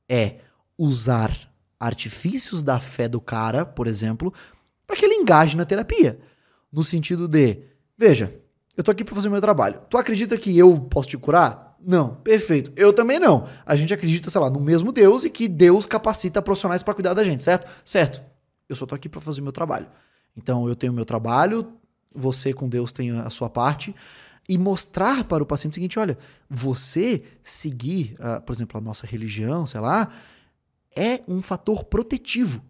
é usar artifícios da fé do cara, por exemplo, para que ele engaje na terapia. No sentido de, veja, eu tô aqui para fazer o meu trabalho. Tu acredita que eu posso te curar? Não, perfeito. Eu também não. A gente acredita, sei lá, no mesmo Deus e que Deus capacita profissionais para cuidar da gente, certo? Certo. Eu só tô aqui para fazer o meu trabalho. Então eu tenho o meu trabalho, você com Deus tem a sua parte e mostrar para o paciente o seguinte, olha, você seguir, uh, por exemplo, a nossa religião, sei lá, é um fator protetivo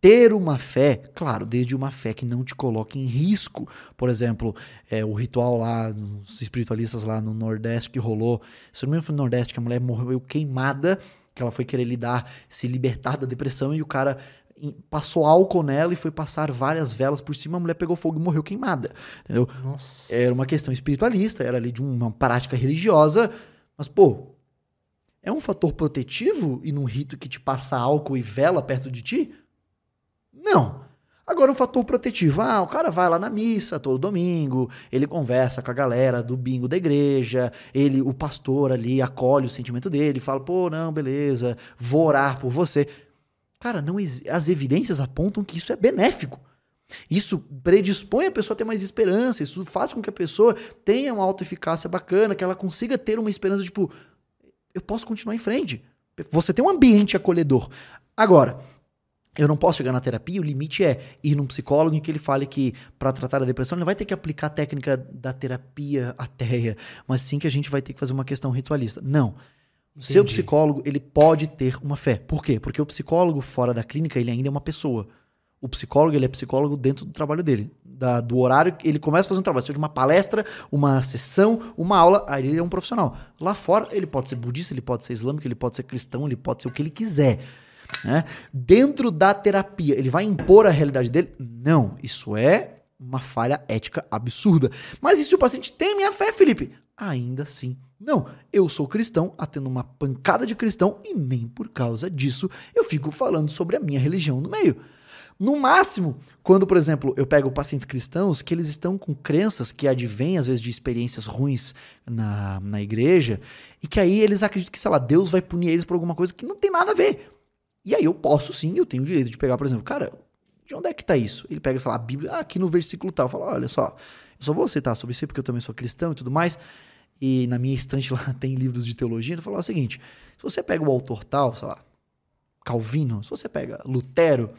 ter uma fé, claro, desde uma fé que não te coloque em risco. Por exemplo, é, o ritual lá, os espiritualistas lá no Nordeste que rolou, se não me engano foi no Nordeste, que a mulher morreu queimada, que ela foi querer lidar, se libertar da depressão e o cara passou álcool nela e foi passar várias velas por cima, a mulher pegou fogo e morreu queimada. Entendeu? Nossa. Era uma questão espiritualista, era ali de uma prática religiosa, mas pô, é um fator protetivo e num rito que te passa álcool e vela perto de ti? Não. Agora, o fator protetivo. Ah, o cara vai lá na missa todo domingo, ele conversa com a galera do bingo da igreja, ele, o pastor ali acolhe o sentimento dele, fala, pô, não, beleza, vou orar por você. Cara, não as evidências apontam que isso é benéfico. Isso predispõe a pessoa a ter mais esperança, isso faz com que a pessoa tenha uma autoeficácia bacana, que ela consiga ter uma esperança, tipo, eu posso continuar em frente. Você tem um ambiente acolhedor. Agora, eu não posso chegar na terapia, o limite é ir num psicólogo em que ele fale que para tratar a depressão ele não vai ter que aplicar a técnica da terapia ateia, mas sim que a gente vai ter que fazer uma questão ritualista. Não. O seu psicólogo, ele pode ter uma fé. Por quê? Porque o psicólogo fora da clínica, ele ainda é uma pessoa. O psicólogo, ele é psicólogo dentro do trabalho dele. Da- do horário, ele começa a fazer um trabalho, seja uma palestra, uma sessão, uma aula, aí ele é um profissional. Lá fora, ele pode ser budista, ele pode ser islâmico, ele pode ser cristão, ele pode ser o que ele quiser. Né? Dentro da terapia, ele vai impor a realidade dele? Não. Isso é uma falha ética absurda. Mas e se o paciente tem a minha fé, Felipe? Ainda assim, não. Eu sou cristão, atendo uma pancada de cristão e nem por causa disso eu fico falando sobre a minha religião no meio. No máximo, quando, por exemplo, eu pego pacientes cristãos que eles estão com crenças que advêm, às vezes, de experiências ruins na, na igreja, e que aí eles acreditam que, sei lá, Deus vai punir eles por alguma coisa que não tem nada a ver. E aí eu posso sim, eu tenho o direito de pegar, por exemplo, cara, de onde é que tá isso? Ele pega, sei lá, a Bíblia, ah, aqui no versículo tal, fala, olha só, eu só vou citar sobre isso porque eu também sou cristão e tudo mais, e na minha estante lá tem livros de teologia, ele fala o seguinte, se você pega o autor tal, sei lá, Calvino, se você pega Lutero,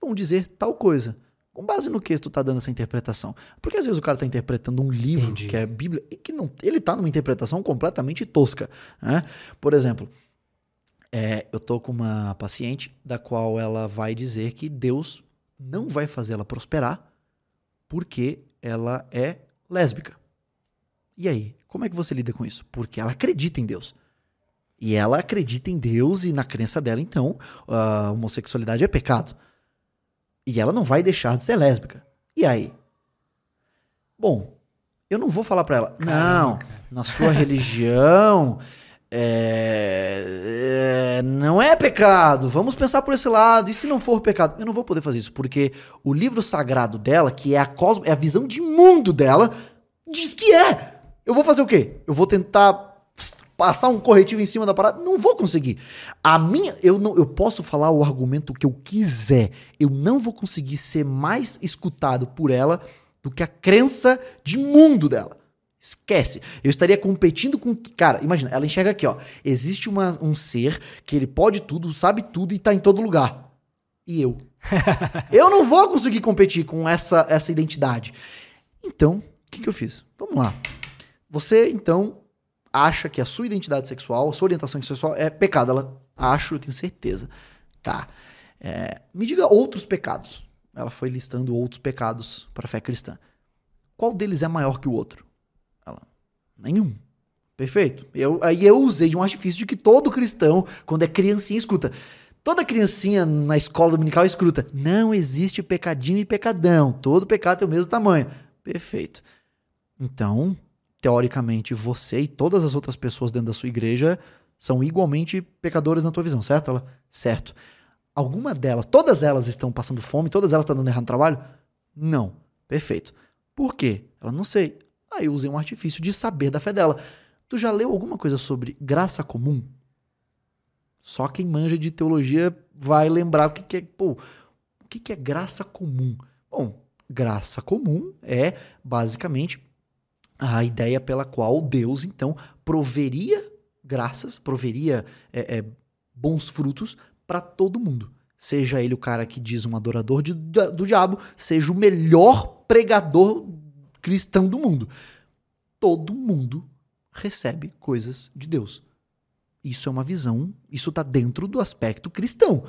vão dizer tal coisa. Com base no que tu tá dando essa interpretação? Porque às vezes o cara tá interpretando um livro Entendi. que é Bíblia e que não, ele tá numa interpretação completamente tosca. Né? Por exemplo, é, eu tô com uma paciente da qual ela vai dizer que Deus não vai fazer ela prosperar porque ela é lésbica. E aí, como é que você lida com isso? Porque ela acredita em Deus. E ela acredita em Deus e na crença dela, então, a homossexualidade é pecado. E ela não vai deixar de ser lésbica. E aí? Bom, eu não vou falar pra ela, não, na sua religião é, é, não é pecado, vamos pensar por esse lado. E se não for pecado? Eu não vou poder fazer isso, porque o livro sagrado dela, que é a, cosmo, é a visão de mundo dela, diz que é. Eu vou fazer o quê? Eu vou tentar passar um corretivo em cima da parada? Não vou conseguir. A minha, eu não, eu posso falar o argumento que eu quiser. Eu não vou conseguir ser mais escutado por ela do que a crença de mundo dela. Esquece. Eu estaria competindo com. Cara, imagina, ela enxerga aqui, ó. Existe uma- um ser que ele pode tudo, sabe tudo e tá em todo lugar. E eu. eu não vou conseguir competir com essa, essa identidade. Então, o que, que eu fiz? Vamos lá. Você, então, acha que a sua identidade sexual, a sua orientação sexual é pecado. Ela acho, eu tenho certeza. Tá. É, me diga outros pecados. Ela foi listando outros pecados para a fé cristã. Qual deles é maior que o outro? Nenhum. Perfeito. Eu, aí eu usei de um artifício de que todo cristão, quando é criancinha, escuta. Toda criancinha na escola dominical escuta. Não existe pecadinho e pecadão. Todo pecado tem o mesmo tamanho. Perfeito. Então, teoricamente, você e todas as outras pessoas dentro da sua igreja são igualmente pecadoras na tua visão, certo? Ela, certo. Alguma delas, todas elas estão passando fome, todas elas estão dando errado no trabalho? Não. Perfeito. Por quê? Ela não sei. Aí eu usei um artifício de saber da fé dela. Tu já leu alguma coisa sobre graça comum? Só quem manja de teologia vai lembrar o que, que é. Pô, o que, que é graça comum? Bom, graça comum é basicamente a ideia pela qual Deus, então, proveria graças, proveria é, é, bons frutos para todo mundo. Seja ele o cara que diz um adorador de- do diabo, seja o melhor pregador cristão do mundo. Todo mundo recebe coisas de Deus. Isso é uma visão, isso está dentro do aspecto cristão.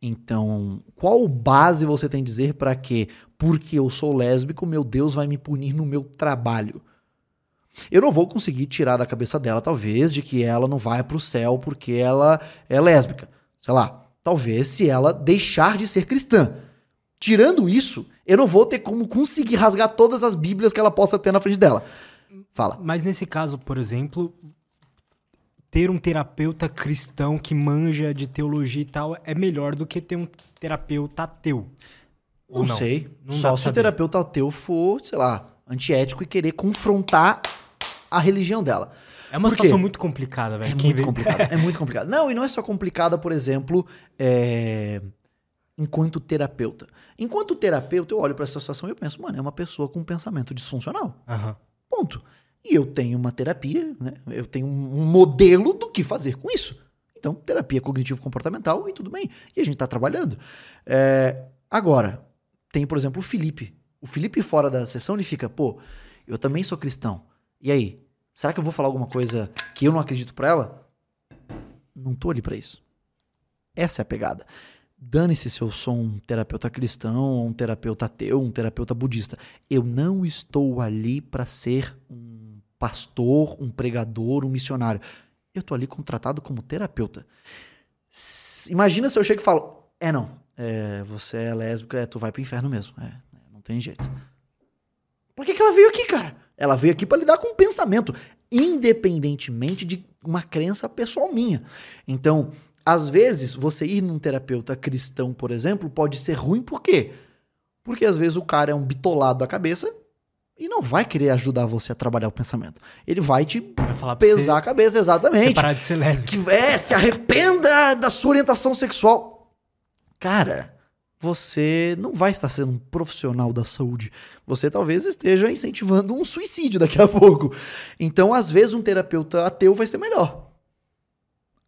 Então, qual base você tem dizer para que, porque eu sou lésbico, meu Deus vai me punir no meu trabalho? Eu não vou conseguir tirar da cabeça dela, talvez, de que ela não vai pro céu porque ela é lésbica. Sei lá, talvez se ela deixar de ser cristã. Tirando isso, eu não vou ter como conseguir rasgar todas as bíblias que ela possa ter na frente dela. Fala. Mas nesse caso, por exemplo, ter um terapeuta cristão que manja de teologia e tal é melhor do que ter um terapeuta ateu. Ou Não, sei. Não Só se o terapeuta ateu for, sei lá, antiético e querer confrontar a religião dela. É uma situação muito complicada, velho. É muito complicado. É muito complicado. Não, e não é só complicada, por exemplo, é, enquanto terapeuta. Enquanto terapeuta, eu olho para essa situação e eu penso, mano, é uma pessoa com um pensamento disfuncional. Aham. Ponto. E eu tenho uma terapia, né? Eu tenho um modelo do que fazer com isso. Então, terapia cognitivo-comportamental e tudo bem. E a gente está trabalhando. É, agora, tem, por exemplo, o Felipe. O Felipe, fora da sessão, ele fica, pô, eu também sou cristão. E aí? Será que eu vou falar alguma coisa que eu não acredito pra ela? Não tô ali pra isso. Essa é a pegada. Dane-se se eu sou um terapeuta cristão, um terapeuta ateu, um terapeuta budista. Eu não estou ali para ser um pastor, um pregador, um missionário. Eu tô ali contratado como terapeuta. Imagina se eu chego e falo: É, não, é, você é lésbica, é, tu vai pro inferno mesmo. É, é, não tem jeito. Por que, que ela veio aqui, cara? Ela veio aqui para lidar com o pensamento, independentemente de uma crença pessoal minha. Então, às vezes, você ir num terapeuta cristão, por exemplo, pode ser ruim por quê? Porque às vezes o cara é um bitolado da cabeça e não vai querer ajudar você a trabalhar o pensamento. Ele vai te Vai pesar você, a cabeça, exatamente. parar de ser lésbico. Que é, se arrependa da sua orientação sexual. Cara, você não vai estar sendo um profissional da saúde. Você talvez esteja incentivando um suicídio daqui a pouco. Então, às vezes, um terapeuta ateu vai ser melhor.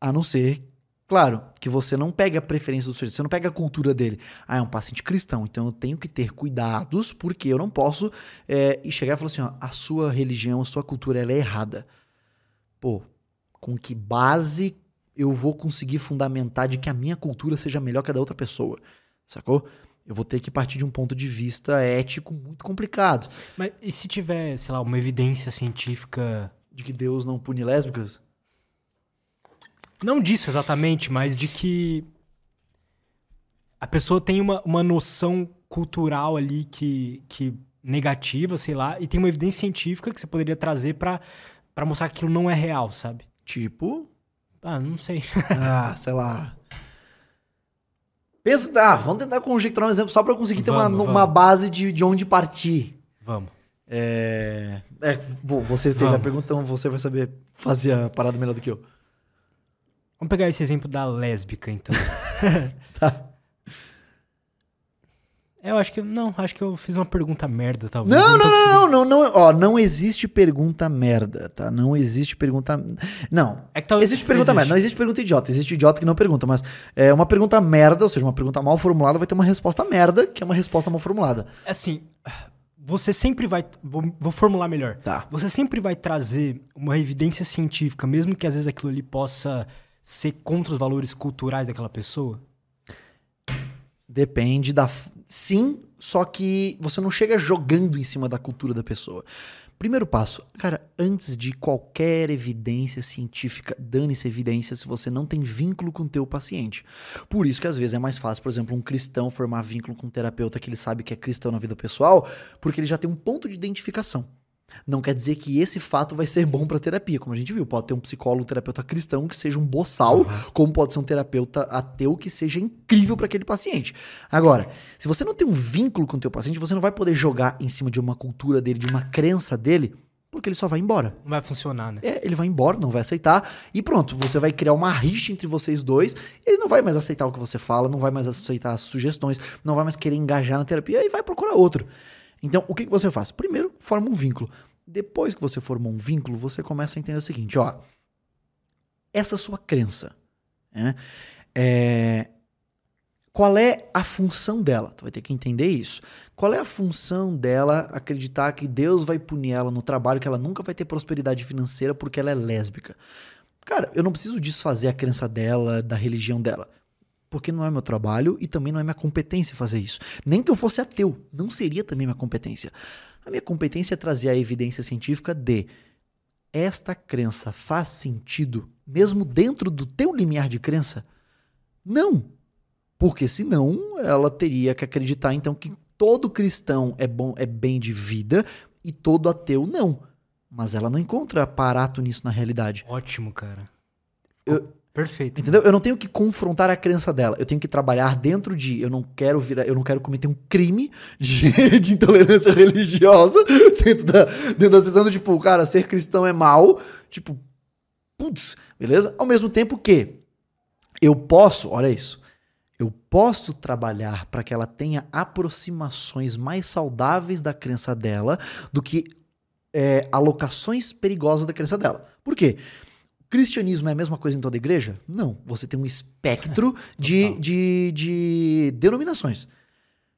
A não ser, claro, que você não pegue a preferência do sujeito, você não pega a cultura dele. Ah, é um paciente cristão, então eu tenho que ter cuidados, porque eu não posso é, e chegar e falar assim: ó, a sua religião, a sua cultura, ela é errada. Pô, com que base eu vou conseguir fundamentar de que a minha cultura seja melhor que a da outra pessoa? Sacou? Eu vou ter que partir de um ponto de vista ético muito complicado. Mas e se tiver, sei lá, uma evidência científica. De que Deus não pune lésbicas? Não disso exatamente, mas de que a pessoa tem uma, uma noção cultural ali que, que negativa, sei lá, e tem uma evidência científica que você poderia trazer pra pra mostrar que aquilo não é real, sabe? Tipo. Ah, não sei. Ah, sei lá. Pensa, ah, vamos tentar conjecturar um exemplo só pra eu conseguir ter uma, Vamos, uma vamos. base de, de onde partir. Vamos. É, é, bom, você teve a Vamos. pergunta, então você vai saber fazer a parada melhor do que eu. Vamos pegar esse exemplo da lésbica, então. Tá. Eu acho que. Não, acho que eu fiz uma pergunta merda, talvez. Não, não, não, não, não, ó, não existe pergunta merda, tá? Não existe pergunta. Não. É que talvez Existe pergunta merda, não existe pergunta idiota. Existe idiota que não pergunta, mas é uma pergunta merda, ou seja, uma pergunta mal formulada vai ter uma resposta merda, que é uma resposta mal formulada. Assim, você sempre vai. Vou, vou formular melhor. Tá. Você sempre vai trazer uma evidência científica, mesmo que às vezes aquilo ali possa ser contra os valores culturais daquela pessoa? Depende da. Sim, só que você não chega jogando em cima da cultura da pessoa. Primeiro passo, cara, antes de qualquer evidência científica, dane-se evidência se você não tem vínculo com o teu paciente. Por isso que às vezes é mais fácil, por exemplo, um cristão formar vínculo com um terapeuta que ele sabe que é cristão na vida pessoal, porque ele já tem um ponto de identificação. Não quer dizer que esse fato vai ser bom para terapia, como a gente viu. Pode ter um psicólogo, um terapeuta cristão que seja um boçal, como pode ser um terapeuta ateu que seja incrível para aquele paciente. Agora, se você não tem um vínculo com o teu paciente, você não vai poder jogar em cima de uma cultura dele, de uma crença dele, porque ele só vai embora. Não vai funcionar, né? É, ele vai embora, não vai aceitar, e pronto, você vai criar uma rixa entre vocês dois, ele não vai mais aceitar o que você fala, não vai mais aceitar as sugestões, não vai mais querer engajar na terapia, e vai procurar outro. Então, o que, que você faz? Primeiro, forma um vínculo. Depois que você formou um vínculo, você começa a entender o seguinte, ó, essa sua crença, né, é, qual é a função dela? Tu vai ter que entender isso. Qual é a função dela acreditar que Deus vai punir ela no trabalho, que ela nunca vai ter prosperidade financeira porque ela é lésbica? Cara, eu não preciso desfazer a crença dela, da religião dela. Porque não é meu trabalho e também não é minha competência fazer isso. Nem que eu fosse ateu, não seria também minha competência. A minha competência é trazer a evidência científica de esta crença faz sentido mesmo dentro do teu limiar de crença? Não. Porque senão ela teria que acreditar então que todo cristão é bom, é bem de vida e todo ateu não. Mas ela não encontra aparato nisso na realidade. Ótimo, cara. Eu- Perfeito. Entendeu? Eu não tenho que confrontar a crença dela. Eu tenho que trabalhar dentro de. Eu não quero virar. Eu não quero cometer um crime de, de intolerância religiosa dentro da, dentro da sessão tipo, cara, ser cristão é mal. Tipo, putz, beleza? Ao mesmo tempo que eu posso, olha isso. Eu posso trabalhar para que ela tenha aproximações mais saudáveis da crença dela do que é, alocações perigosas da crença dela. Por quê? Cristianismo é a mesma coisa em toda igreja? Não. Você tem um espectro de, Total. de, de denominações.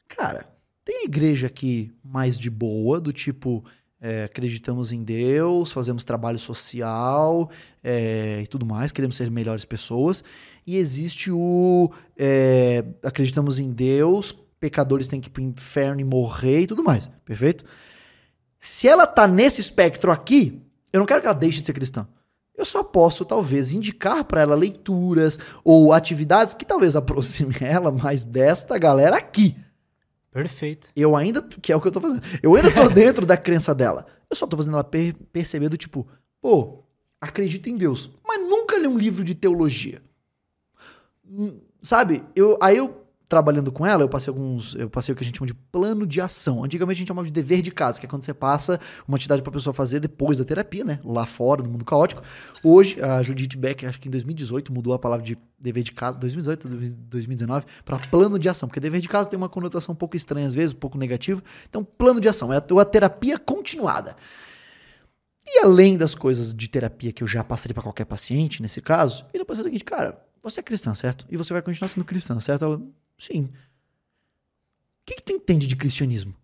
Cara, tem igreja aqui mais de boa, do tipo, é, acreditamos em Deus, fazemos trabalho social é, e tudo mais, queremos ser melhores pessoas. E existe o é, acreditamos em Deus, pecadores têm que ir pro inferno e morrer e tudo mais. Perfeito? Se ela tá nesse espectro aqui, eu não quero que ela deixe de ser cristã. Eu só posso, talvez, indicar para ela leituras ou atividades que talvez aproximem ela mais desta galera aqui. Perfeito. Eu ainda, que é o que eu tô fazendo. Eu ainda tô dentro da crença dela. Eu só tô fazendo ela per- perceber do tipo, pô, acredita em Deus, mas nunca lê um livro de teologia. Hum, Sabe? Eu, aí eu trabalhando com ela, eu passei alguns, eu passei o que a gente chama de plano de ação. Antigamente a gente chamava de dever de casa, que é quando você passa uma atividade pra pessoa fazer depois da terapia, né? Lá fora, no mundo caótico. Hoje, a Judith Beck, acho que em 2018, mudou a palavra de dever de casa, 2018, 2019, para plano de ação, porque dever de casa tem uma conotação um pouco estranha às vezes, um pouco negativa. Então, plano de ação é a terapia continuada. E além das coisas de terapia que eu já passaria para qualquer paciente, nesse caso, ele ser o seguinte, cara, você é cristã, certo? E você vai continuar sendo cristã, certo? Ela, sim. O que, que tu entende de cristianismo?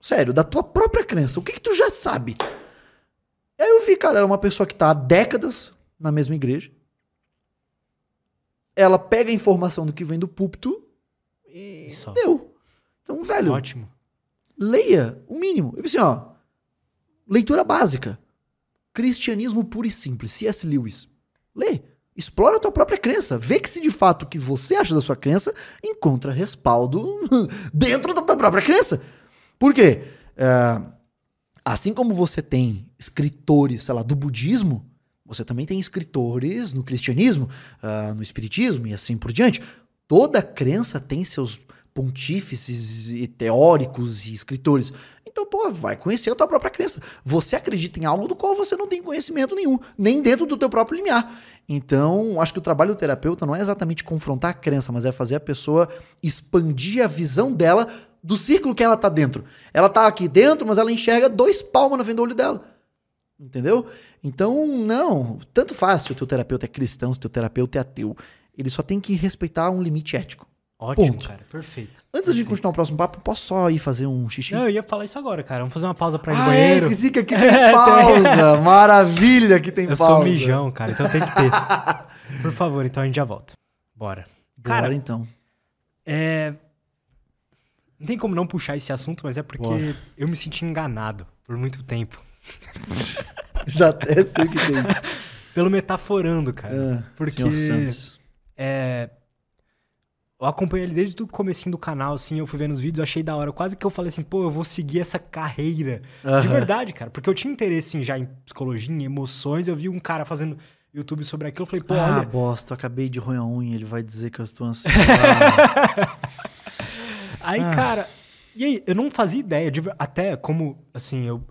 Sério, da tua própria crença, o que, que tu já sabe? Aí eu vi, cara, ela é uma pessoa que tá há décadas na mesma igreja. Ela pega a informação do que vem do púlpito e Só. deu. Então, velho, Ótimo. leia o mínimo. Eu assim, ó, leitura básica. Cristianismo puro e simples. C.S. Lewis. Lê. Explora a tua própria crença. Vê que se de fato o que você acha da sua crença encontra respaldo dentro da tua própria crença. Por quê? É, assim como você tem escritores, sei lá, do budismo, você também tem escritores no cristianismo, ah, no espiritismo e assim por diante. Toda crença tem seus pontífices e teóricos e escritores. Então, pô, vai conhecer a tua própria crença. Você acredita em algo do qual você não tem conhecimento nenhum, nem dentro do teu próprio limiar. Então, acho que o trabalho do terapeuta não é exatamente confrontar a crença, mas é fazer a pessoa expandir a visão dela do círculo que ela tá dentro. Ela tá aqui dentro, mas ela enxerga dois palmos na frente do olho dela. Entendeu? Então, não. Tanto faz se o teu terapeuta é cristão, se o teu terapeuta é ateu. Ele só tem que respeitar um limite ético. Ótimo, Ponto. cara. Perfeito. Antes de Perfeito. continuar o próximo papo, posso só ir fazer um xixi? Não, eu ia falar isso agora, cara. Vamos fazer uma pausa pra ir ah, é, banheiro. esqueci que aqui tem pausa. Maravilha que tem eu pausa. sou mijão, cara, então tem que ter. Por favor, então a gente já volta. Bora. Cara, Cara, então. é. Não tem como não puxar esse assunto, mas é porque Bora. eu me senti enganado por muito tempo. Já até sei o que que é. Pelo metaforando, cara. Ah, porque senhor Santos. é. Eu acompanhei ele desde o comecinho do canal, assim, eu fui vendo os vídeos, achei da hora. Quase que eu falei assim, pô, eu vou seguir essa carreira. De Aham. verdade, cara. Porque eu tinha interesse em, já em psicologia, em emoções. Eu vi um cara fazendo YouTube sobre aquilo. Eu falei, pô, ah, olha. bosta, eu acabei de roer a unha, ele vai dizer que eu estou ansioso. Aí, Ah. cara. E aí, eu não fazia ideia. de até como, assim, eu,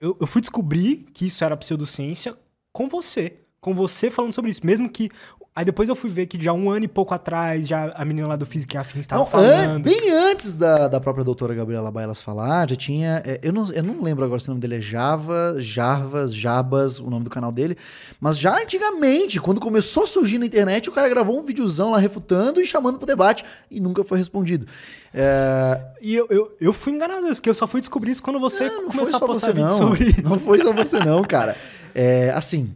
eu, eu fui descobrir que isso era pseudociência com você. Com você falando sobre isso. Mesmo que. Aí depois eu fui ver que já um ano e pouco atrás, já a menina lá do Física e Afins estava Não, an- falando. bem antes da, da própria doutora Gabriela Bailas falar, já tinha. é, eu, não, eu não lembro agora se o nome dele é Java, Jarvas, Jabas, o nome do canal dele. Mas já antigamente, quando começou a surgir na internet, o cara gravou um videozão lá refutando e chamando pro debate e nunca foi respondido. É, E eu, eu, eu fui enganado, porque eu só fui descobrir isso quando você não, não foi começou a só postar você, vídeo não. sobre isso. Não foi só você, não, cara. É, assim.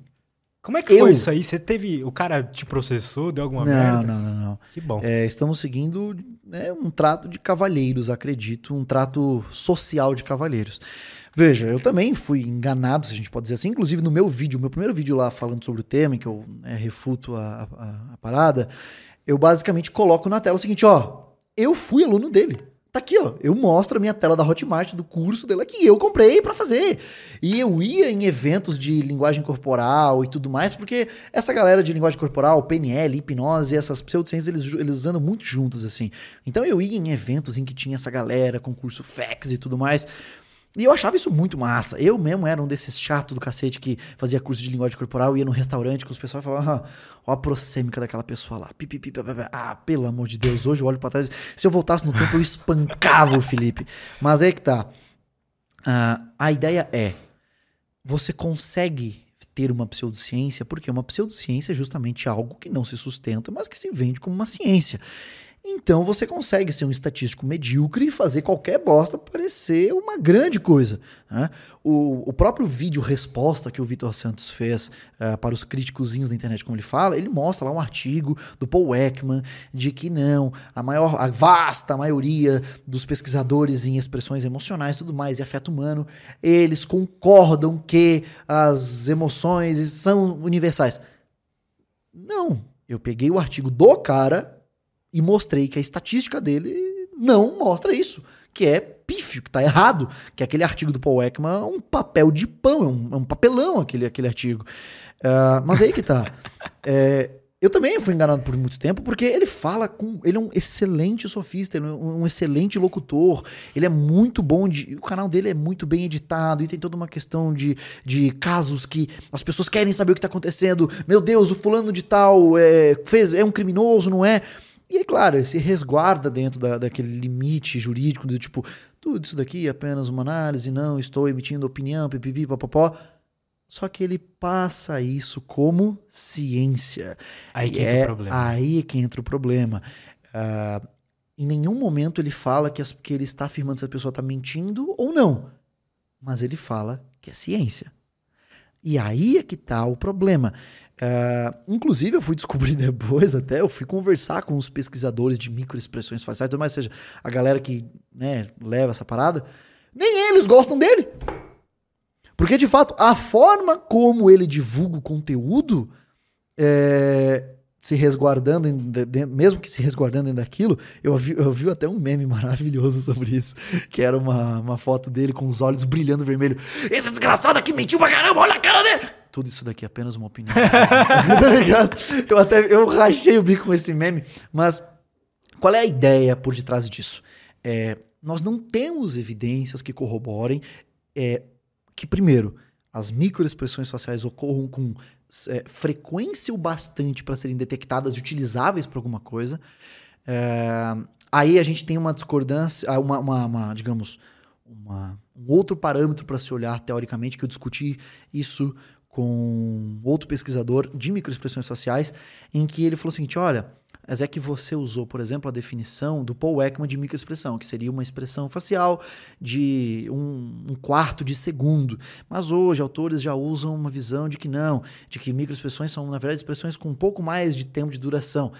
Como é que Eu- foi isso aí? Você teve. O cara te processou, deu alguma Não, merda? não, não, não. Que bom. É, estamos seguindo né, um trato de cavalheiros, acredito, um trato social de cavalheiros. Veja, eu também fui enganado, se a gente pode dizer assim. Inclusive, no meu vídeo, meu primeiro vídeo lá falando sobre o tema, em que eu né, refuto a, a- a parada, eu basicamente coloco na tela o seguinte: ó, eu fui aluno dele. Tá aqui, ó. Eu mostro a minha tela da Hotmart do curso dele que eu comprei pra fazer. E eu ia em eventos de linguagem corporal e tudo mais, porque essa galera de linguagem corporal, PNL, hipnose, essas pseudociências, eles, eles andam muito juntos, assim. Então eu ia em eventos em que tinha essa galera com curso FAX e tudo mais. E eu achava isso muito massa. Eu mesmo era um desses chatos do cacete que fazia curso de linguagem corporal, ia no restaurante com os pessoal e falava, ah, ó a prosêmica daquela pessoa lá. Pi, pi, pi. Ah, pelo amor de Deus, hoje eu olho pra trás. Se eu voltasse no tempo, eu espancava o Felipe. Mas aí que tá. Ah, a ideia é: você consegue ter uma pseudociência, porque uma pseudociência é justamente algo que não se sustenta, mas que se vende como uma ciência. Então você consegue ser um estatístico medíocre e fazer qualquer bosta parecer uma grande coisa. Né? O, o, próprio vídeo resposta que o Vitor Santos fez uh, para os críticozinhos da internet, como ele fala, ele mostra lá um artigo do Paul Ekman de que não, a maior, a vasta maioria dos pesquisadores em expressões emocionais, tudo mais, e afeto humano, eles concordam que as emoções são universais. Não, eu peguei o artigo do cara e mostrei que a estatística dele não mostra isso, que é pífio, que está errado, que aquele artigo do Paul Ekman é um papel de pão, é um, é um papelão aquele, aquele artigo. Uh, mas aí que tá. É, eu também fui enganado por muito tempo, porque ele fala com. Ele é um excelente sofista, ele é um excelente locutor, ele é muito bom de. O canal dele é muito bem editado e tem toda uma questão de, de casos que as pessoas querem saber o que está acontecendo. Meu Deus, o fulano de tal é, fez, é um criminoso, não é? E é claro, ele se resguarda dentro da, daquele limite jurídico do tipo, tudo isso daqui é apenas uma análise, não estou emitindo opinião, pipipi, papapó. Só que ele passa isso como ciência. Aí que entra é, o problema. Aí é que entra o problema. Uh, em nenhum momento ele fala que, as, que ele está afirmando se a pessoa está mentindo ou não. Mas ele fala que é ciência. E aí é que está o problema. Uh, inclusive, eu fui descobrir depois, até eu fui conversar com os pesquisadores de microexpressões faciais, tudo mais, ou seja, a galera que né, leva essa parada, nem eles gostam dele. Porque, de fato, a forma como ele divulga o conteúdo é, se resguardando, mesmo que se resguardando dentro daquilo, eu vi, eu vi até um meme maravilhoso sobre isso, que era uma, uma foto dele com os olhos brilhando vermelho. Esse desgraçado aqui mentiu pra caramba, olha a cara dele! Tudo isso daqui é apenas uma opinião. tá ligado? Eu até eu rachei o bico com esse meme, mas qual é a ideia por detrás disso? É, nós não temos evidências que corroborem é, que, primeiro, as microexpressões faciais ocorram com é, frequência o bastante para serem detectadas e utilizáveis para alguma coisa. É, aí a gente tem uma discordância, ah, uma, uma, uma digamos, uma, um outro parâmetro para se olhar teoricamente, que eu discuti isso com outro pesquisador de microexpressões faciais, em que ele falou o seguinte: olha, mas é que você usou, por exemplo, a definição do Paul Ekman de microexpressão, que seria uma expressão facial de um, um, quarto de segundo. Mas hoje, autores já usam uma visão de que não, de que microexpressões são, na verdade, expressões com um pouco mais de tempo de duração,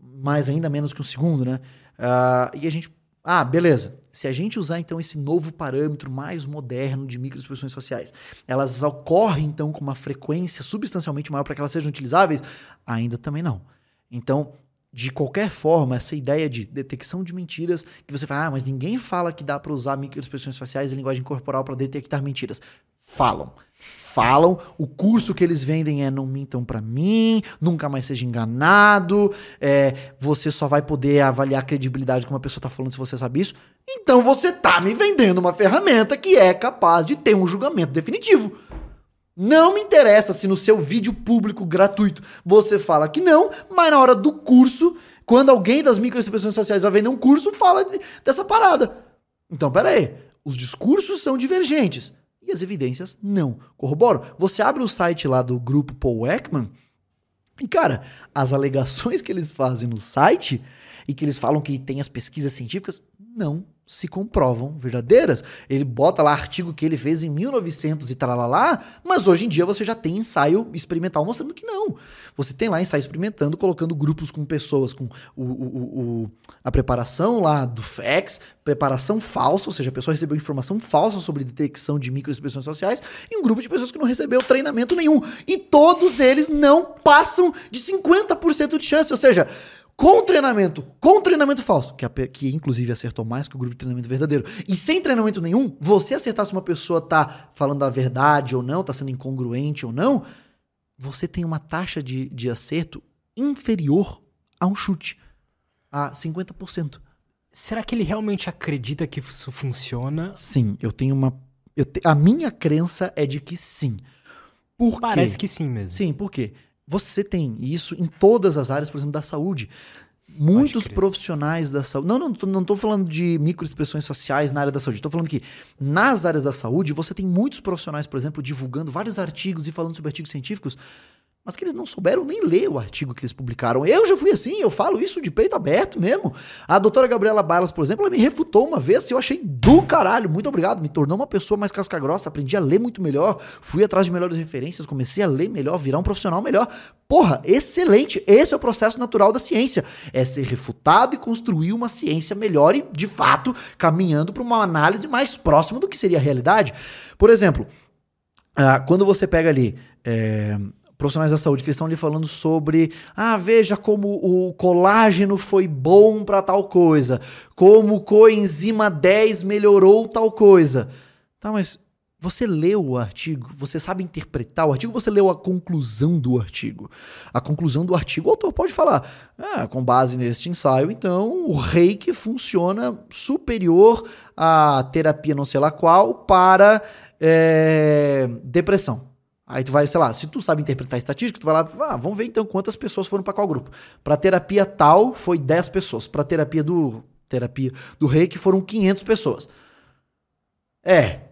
mas ainda menos que um segundo, né? Uh, e a gente. Ah, beleza. Se a gente usar então esse novo parâmetro mais moderno de microexpressões faciais, elas ocorrem então com uma frequência substancialmente maior para que elas sejam utilizáveis? Ainda também não. Então, de qualquer forma, essa ideia de detecção de mentiras, que você fala, ah, mas ninguém fala que dá para usar microexpressões faciais e linguagem corporal para detectar mentiras. Falam. Falam, o curso que eles vendem é não mintam para mim, nunca mais seja enganado, é, você só vai poder avaliar a credibilidade que uma pessoa tá falando se você sabe isso. Então você tá me vendendo uma ferramenta que é capaz de ter um julgamento definitivo. Não me interessa se no seu vídeo público gratuito você fala que não, mas na hora do curso, quando alguém das microexpressões sociais vai vender um curso, fala de, dessa parada. Então, pera aí. Os discursos são divergentes e as evidências não corroboram. Você abre o site lá do grupo Paul Ekman e, cara, as alegações que eles fazem no site e que eles falam que tem as pesquisas científicas não se comprovam verdadeiras. Ele bota lá artigo que ele fez em 1900 e tralalá, mas hoje em dia você já tem ensaio experimental mostrando que não. Você tem lá ensaio experimentando, colocando grupos com pessoas com o, o, o, a preparação lá do FAX, preparação falsa, ou seja, a pessoa recebeu informação falsa sobre detecção de microexpressões sociais, e um grupo de pessoas que não recebeu treinamento nenhum. E todos eles não passam de 50% de chance, ou seja, com treinamento, com treinamento falso, que, a, que inclusive acertou mais que o grupo de treinamento verdadeiro, e sem treinamento nenhum, você acertar se uma pessoa tá falando a verdade ou não, tá sendo incongruente ou não, você tem uma taxa de, de acerto inferior a um chute, a 50%. Será que ele realmente acredita que isso funciona? Sim, eu tenho uma. Eu te, a minha crença é de que sim. Por Parece quê? que sim mesmo. Sim, por quê? Você tem isso em todas as áreas, por exemplo, da saúde. Muitos profissionais da saúde. Não, não, não tô falando de microexpressões faciais na área da saúde. Estou falando que nas áreas da saúde você tem muitos profissionais, por exemplo, divulgando vários artigos e falando sobre artigos científicos mas que eles não souberam nem ler o artigo que eles publicaram. Eu já fui assim, eu falo isso de peito aberto mesmo. A doutora Gabriela Balas, por exemplo, ela me refutou uma vez e eu achei do caralho. Muito obrigado, me tornou uma pessoa mais casca-grossa, aprendi a ler muito melhor, fui atrás de melhores referências, comecei a ler melhor, virar um profissional melhor. Porra, excelente! Esse é o processo natural da ciência. É ser refutado e construir uma ciência melhor e, de fato, caminhando para uma análise mais próxima do que seria a realidade. Por exemplo, ah, quando você pega ali. É profissionais da saúde que estão ali falando sobre, ah, veja como o colágeno foi bom para tal coisa, como coenzima 10 melhorou tal coisa. Tá, mas você leu o artigo, você sabe interpretar o artigo, você leu a conclusão do artigo. A conclusão do artigo, o autor pode falar, ah, com base neste ensaio, então o reiki funciona superior à terapia não sei lá qual para é, depressão. Aí tu vai, sei lá, se tu sabe interpretar estatística, tu vai lá, ah, vamos ver então quantas pessoas foram para qual grupo. Para terapia tal foi 10 pessoas, para terapia do terapia do reiki foram 500 pessoas. É,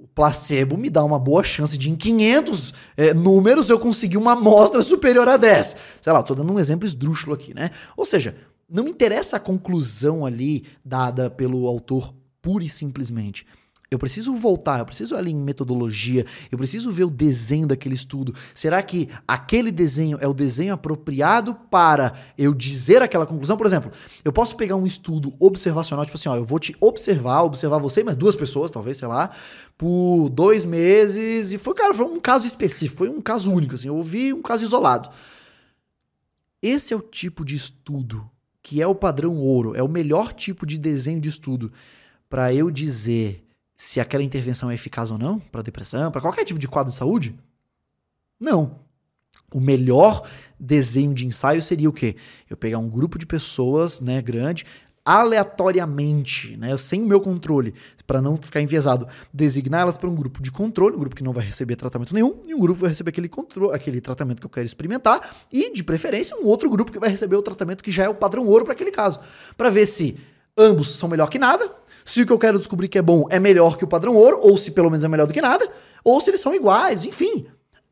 o placebo me dá uma boa chance de em 500 é, números eu conseguir uma amostra superior a 10. Sei lá, tô dando um exemplo esdrúxulo aqui, né? Ou seja, não interessa a conclusão ali dada pelo autor pura e simplesmente. Eu preciso voltar, eu preciso ali em metodologia, eu preciso ver o desenho daquele estudo. Será que aquele desenho é o desenho apropriado para eu dizer aquela conclusão? Por exemplo, eu posso pegar um estudo observacional, tipo assim, ó, eu vou te observar, observar você, mas duas pessoas, talvez, sei lá, por dois meses, e foi, cara, foi um caso específico, foi um caso único, assim, eu ouvi um caso isolado. Esse é o tipo de estudo que é o padrão ouro, é o melhor tipo de desenho de estudo para eu dizer se aquela intervenção é eficaz ou não para depressão, para qualquer tipo de quadro de saúde? Não. O melhor desenho de ensaio seria o quê? Eu pegar um grupo de pessoas, né, grande, aleatoriamente, né, sem o meu controle, para não ficar enviesado, designar elas para um grupo de controle, um grupo que não vai receber tratamento nenhum, e um grupo que vai receber aquele controle, aquele tratamento que eu quero experimentar, e de preferência um outro grupo que vai receber o tratamento que já é o padrão ouro para aquele caso, para ver se ambos são melhor que nada, se o que eu quero descobrir que é bom é melhor que o padrão ouro, ou se pelo menos é melhor do que nada, ou se eles são iguais, enfim.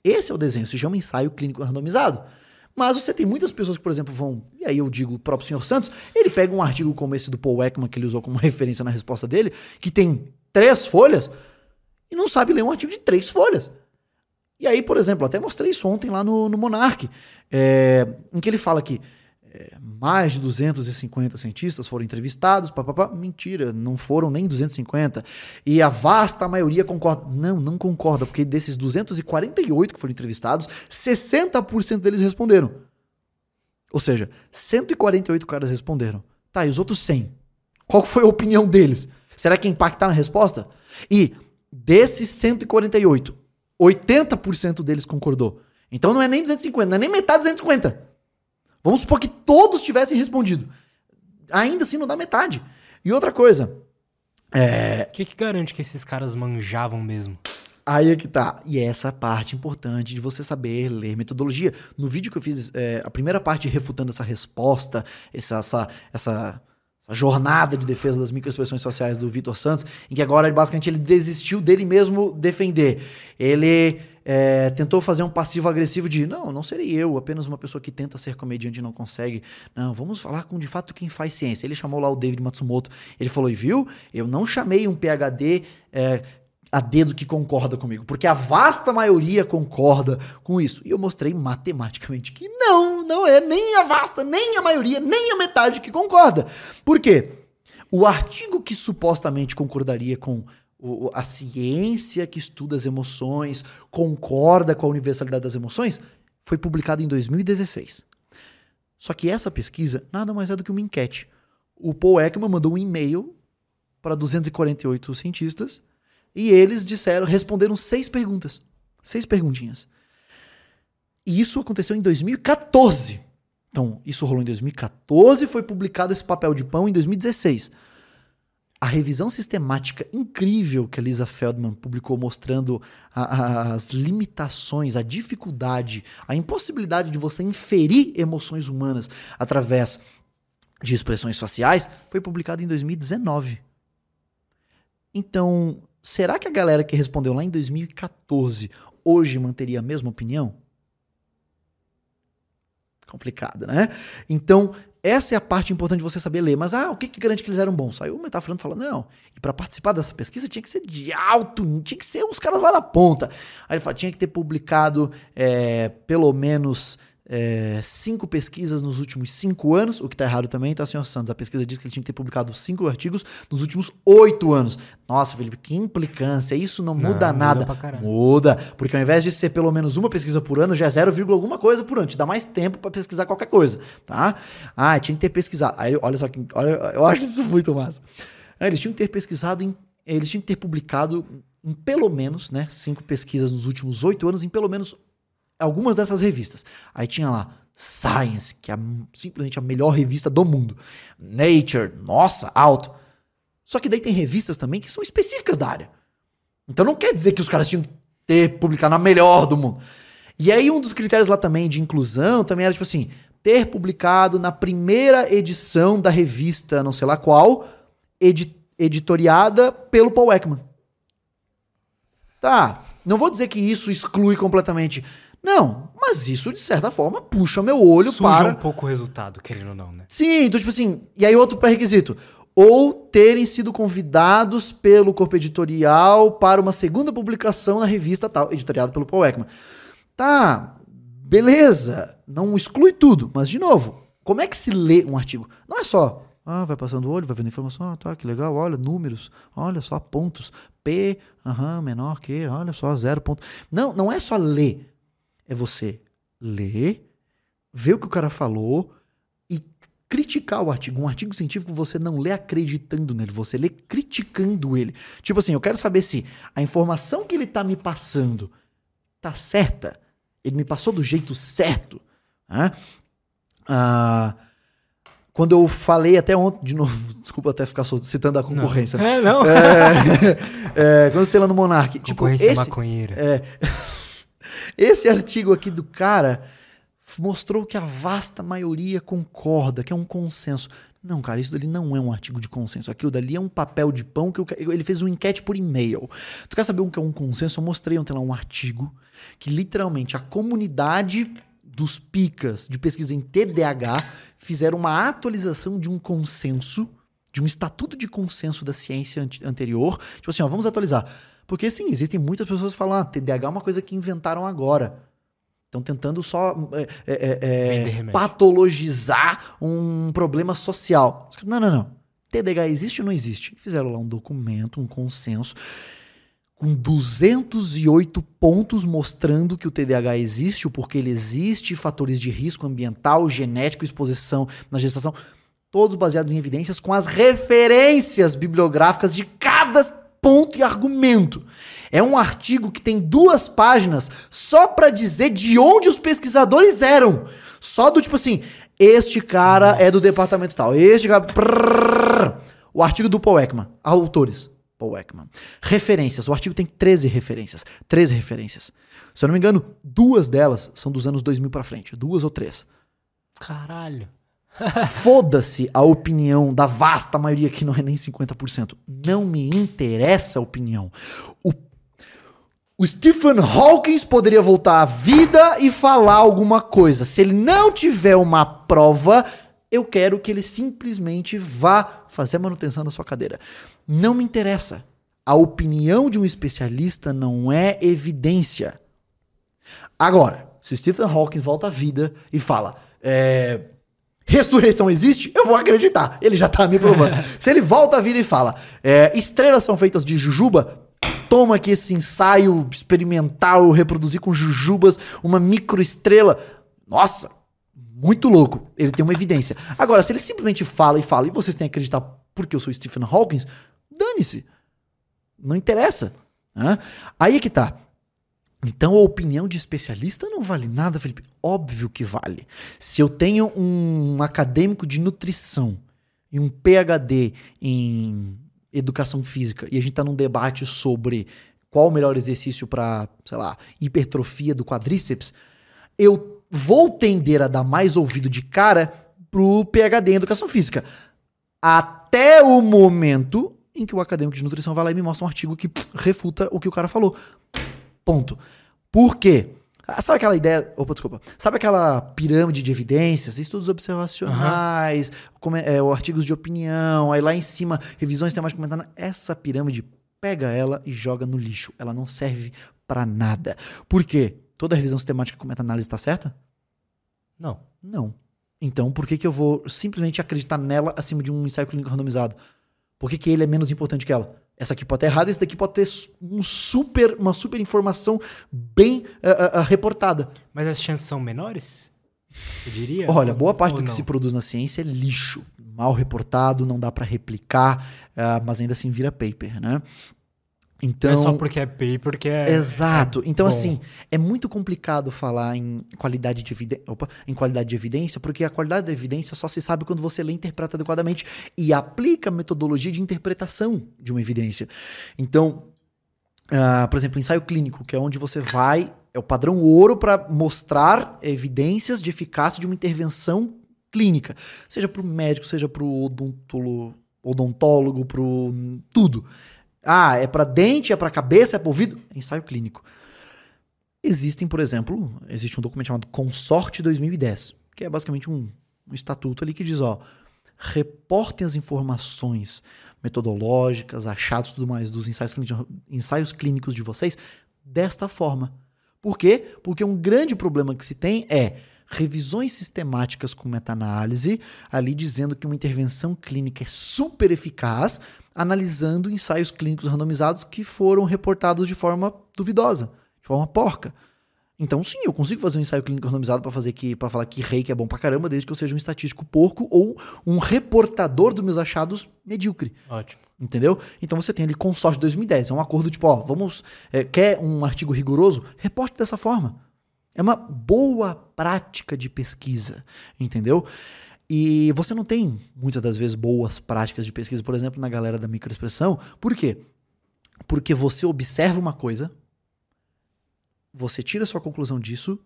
Esse é o desenho, se chama ensaio clínico randomizado. Mas você tem muitas pessoas que, por exemplo, vão. E aí eu digo o próprio senhor Santos, ele pega um artigo como esse do Paul Ekman, que ele usou como referência na resposta dele, que tem três folhas, e não sabe ler um artigo de três folhas. E aí, por exemplo, até mostrei isso ontem lá no, no Monarch, é, em que ele fala que mais de 250 cientistas foram entrevistados, papapá. Mentira, não foram nem 250. E a vasta maioria concorda. Não, não concorda, porque desses 248 que foram entrevistados, 60% deles responderam. Ou seja, 148 caras responderam. Tá, e os outros 100? Qual foi a opinião deles? Será que impactar na resposta? E desses 148, 80% deles concordou. Então não é nem 250, não é nem metade de 250. Vamos supor que todos tivessem respondido. Ainda assim não dá metade. E outra coisa. É... O que, que garante que esses caras manjavam mesmo? Aí é que tá. E é essa parte importante de você saber ler metodologia. No vídeo que eu fiz, é, a primeira parte refutando essa resposta, essa, essa, essa, essa jornada de defesa das microexpressões sociais do Vitor Santos, em que agora basicamente ele desistiu dele mesmo defender. Ele é, tentou fazer um passivo agressivo de não, não serei eu, apenas uma pessoa que tenta ser comediante e não consegue. Não, vamos falar com de fato quem faz ciência. Ele chamou lá o David Matsumoto. Ele falou: e viu? Eu não chamei um PhD. É, a dedo que concorda comigo, porque a vasta maioria concorda com isso. E eu mostrei matematicamente que não, não é nem a vasta, nem a maioria, nem a metade que concorda. Por quê? O artigo que supostamente concordaria com o, a ciência que estuda as emoções concorda com a universalidade das emoções, foi publicado em 2016. Só que essa pesquisa nada mais é do que uma enquete. O Paul Ekman mandou um e-mail para 248 cientistas e eles disseram, responderam seis perguntas. Seis perguntinhas. E isso aconteceu em 2014. Então, isso rolou em 2014, foi publicado esse papel de pão em 2016 a revisão sistemática incrível que a Lisa Feldman publicou mostrando a, a, as limitações, a dificuldade, a impossibilidade de você inferir emoções humanas através de expressões faciais foi publicado em 2019. Então, será que a galera que respondeu lá em 2014 hoje manteria a mesma opinião? Complicado, né? Então, essa é a parte importante de você saber ler. Mas, ah, o que, que garante que eles eram bons? Aí o Metaforando fala, não, e para participar dessa pesquisa tinha que ser de alto, tinha que ser os caras lá na ponta. Aí ele fala, tinha que ter publicado é, pelo menos é, cinco pesquisas nos últimos cinco anos, o que está errado também, tá, senhor Santos? A pesquisa diz que ele tinha que ter publicado cinco artigos nos últimos oito anos. Nossa, Felipe, que implicância. Isso não, não muda nada. Muda, porque ao invés de ser pelo menos uma pesquisa por ano, já é 0, alguma coisa por ano. Te dá mais tempo para pesquisar qualquer coisa, tá? Ah, tinha que ter pesquisado. Aí, olha só, que, olha, eu acho isso muito massa. Aí, eles tinham que ter pesquisado em. Eles tinham que ter publicado em pelo menos, né, cinco pesquisas nos últimos oito anos, em pelo menos algumas dessas revistas. Aí tinha lá Science, que é simplesmente a melhor revista do mundo. Nature, nossa, alto. Só que daí tem revistas também que são específicas da área. Então não quer dizer que os caras tinham que ter publicado na melhor do mundo. E aí um dos critérios lá também de inclusão também era tipo assim, ter publicado na primeira edição da revista, não sei lá qual, edi editoriada pelo Paul Ekman. Tá, não vou dizer que isso exclui completamente não, mas isso, de certa forma, puxa meu olho Suja para. um pouco o resultado, querendo ou não, né? Sim, então, tipo assim. E aí, outro pré-requisito. Ou terem sido convidados pelo corpo editorial para uma segunda publicação na revista tal, editoriada pelo Paul Ekman. Tá, beleza. Não exclui tudo, mas, de novo, como é que se lê um artigo? Não é só. Ah, vai passando o olho, vai vendo informação, ah, tá, que legal, olha, números, olha só, pontos, P, aham, menor que, olha só, zero ponto. Não, não é só ler é você ler, ver o que o cara falou e criticar o artigo. Um artigo científico você não lê acreditando nele, você lê criticando ele. Tipo assim, eu quero saber se a informação que ele tá me passando tá certa. Ele me passou do jeito certo. Né? Ah, quando eu falei até ontem, de novo, desculpa até ficar citando a concorrência. Não. É, não. É, é, quando você tem lá no Monark. Tipo, concorrência tipo, esse, maconheira. É, esse artigo aqui do cara mostrou que a vasta maioria concorda, que é um consenso. Não, cara, isso dali não é um artigo de consenso. Aquilo dali é um papel de pão que eu, ele fez uma enquete por e-mail. Tu quer saber o que é um consenso? Eu mostrei ontem lá um artigo que literalmente a comunidade dos picas de pesquisa em TDAH fizeram uma atualização de um consenso, de um estatuto de consenso da ciência anterior. Tipo assim, ó, vamos atualizar. Porque sim, existem muitas pessoas que falam, ah, TDAH é uma coisa que inventaram agora. Estão tentando só é, é, é, é patologizar um problema social. Não, não, não. TDAH existe ou não existe? Fizeram lá um documento, um consenso, com 208 pontos mostrando que o TDAH existe, o porquê ele existe, fatores de risco ambiental, genético, exposição na gestação, todos baseados em evidências com as referências bibliográficas de cada ponto e argumento. É um artigo que tem duas páginas só para dizer de onde os pesquisadores eram. Só do tipo assim, este cara Nossa. é do departamento tal, este cara. Prrr, o artigo do Paul Ekman, autores. Paul Ekman. Referências. O artigo tem 13 referências. 13 referências. Se eu não me engano, duas delas são dos anos 2000 para frente. Duas ou três. Caralho. Foda-se a opinião da vasta maioria, que não é nem 50%. Não me interessa a opinião. O, o Stephen Hawking poderia voltar à vida e falar alguma coisa. Se ele não tiver uma prova, eu quero que ele simplesmente vá fazer manutenção da sua cadeira. Não me interessa. A opinião de um especialista não é evidência. Agora, se o Stephen Hawking volta à vida e fala. É, ressurreição existe, eu vou acreditar. Ele já tá me provando. Se ele volta à vida e fala, é, estrelas são feitas de jujuba, toma aqui esse ensaio experimental, reproduzir com jujubas uma microestrela. Nossa, muito louco. Ele tem uma evidência. Agora, se ele simplesmente fala e fala, e vocês têm que acreditar porque eu sou Stephen Hawking, dane-se. Não interessa. Né? Aí é que tá. Então a opinião de especialista não vale nada, Felipe. Óbvio que vale. Se eu tenho um acadêmico de nutrição e um PhD em educação física e a gente está num debate sobre qual o melhor exercício para, sei lá, hipertrofia do quadríceps, eu vou tender a dar mais ouvido de cara pro PhD em Educação Física. Até o momento em que o acadêmico de nutrição vai lá e me mostra um artigo que pff, refuta o que o cara falou. Ponto. Por quê? Ah, Sabe aquela ideia. Opa, desculpa. Sabe aquela pirâmide de evidências, estudos observacionais, come- é, artigos de opinião, aí lá em cima, revisões temáticas comentando. Essa pirâmide, pega ela e joga no lixo. Ela não serve pra nada. Por quê? Toda revisão sistemática com meta-análise tá certa? Não. Não. Então, por que, que eu vou simplesmente acreditar nela acima de um ensaio clínico randomizado? Por que, que ele é menos importante que ela? Essa aqui pode estar errada, esse daqui pode ter um super, uma super informação bem ah, ah, reportada. Mas as chances são menores? Eu diria? Olha, boa parte do que não? se produz na ciência é lixo. Mal reportado, não dá pra replicar, ah, mas ainda assim vira paper, né? Então, Não é só porque é paper, porque é. Exato. Então, bom. assim, é muito complicado falar em qualidade de evidência. Em qualidade de evidência, porque a qualidade da evidência só se sabe quando você lê e interpreta adequadamente e aplica a metodologia de interpretação de uma evidência. Então, ah, por exemplo, ensaio clínico, que é onde você vai, é o padrão ouro para mostrar evidências de eficácia de uma intervenção clínica, seja para o médico, seja para o odontólogo, odontólogo para tudo. Ah, é para dente, é para cabeça, é para ouvido? É ensaio clínico. Existem, por exemplo, existe um documento chamado Consorte 2010, que é basicamente um, um estatuto ali que diz, ó, reportem as informações metodológicas, achados tudo mais dos ensaios ensaios clínicos de vocês desta forma. Por quê? Porque um grande problema que se tem é revisões sistemáticas com meta-análise, ali dizendo que uma intervenção clínica é super eficaz, analisando ensaios clínicos randomizados que foram reportados de forma duvidosa, de forma porca. Então, sim, eu consigo fazer um ensaio clínico randomizado para fazer que para falar que reiki é bom pra caramba, desde que eu seja um estatístico porco ou um reportador dos meus achados medíocre. Ótimo. Entendeu? Então você tem ali consórcio 2010. É um acordo tipo, ó, vamos. é, quer um artigo rigoroso? Reporte dessa forma. É uma boa prática de pesquisa. Entendeu? E você não tem, muitas das vezes, boas práticas de pesquisa, por exemplo, na galera da microexpressão. Por quê? Porque você observa uma coisa, você tira sua conclusão disso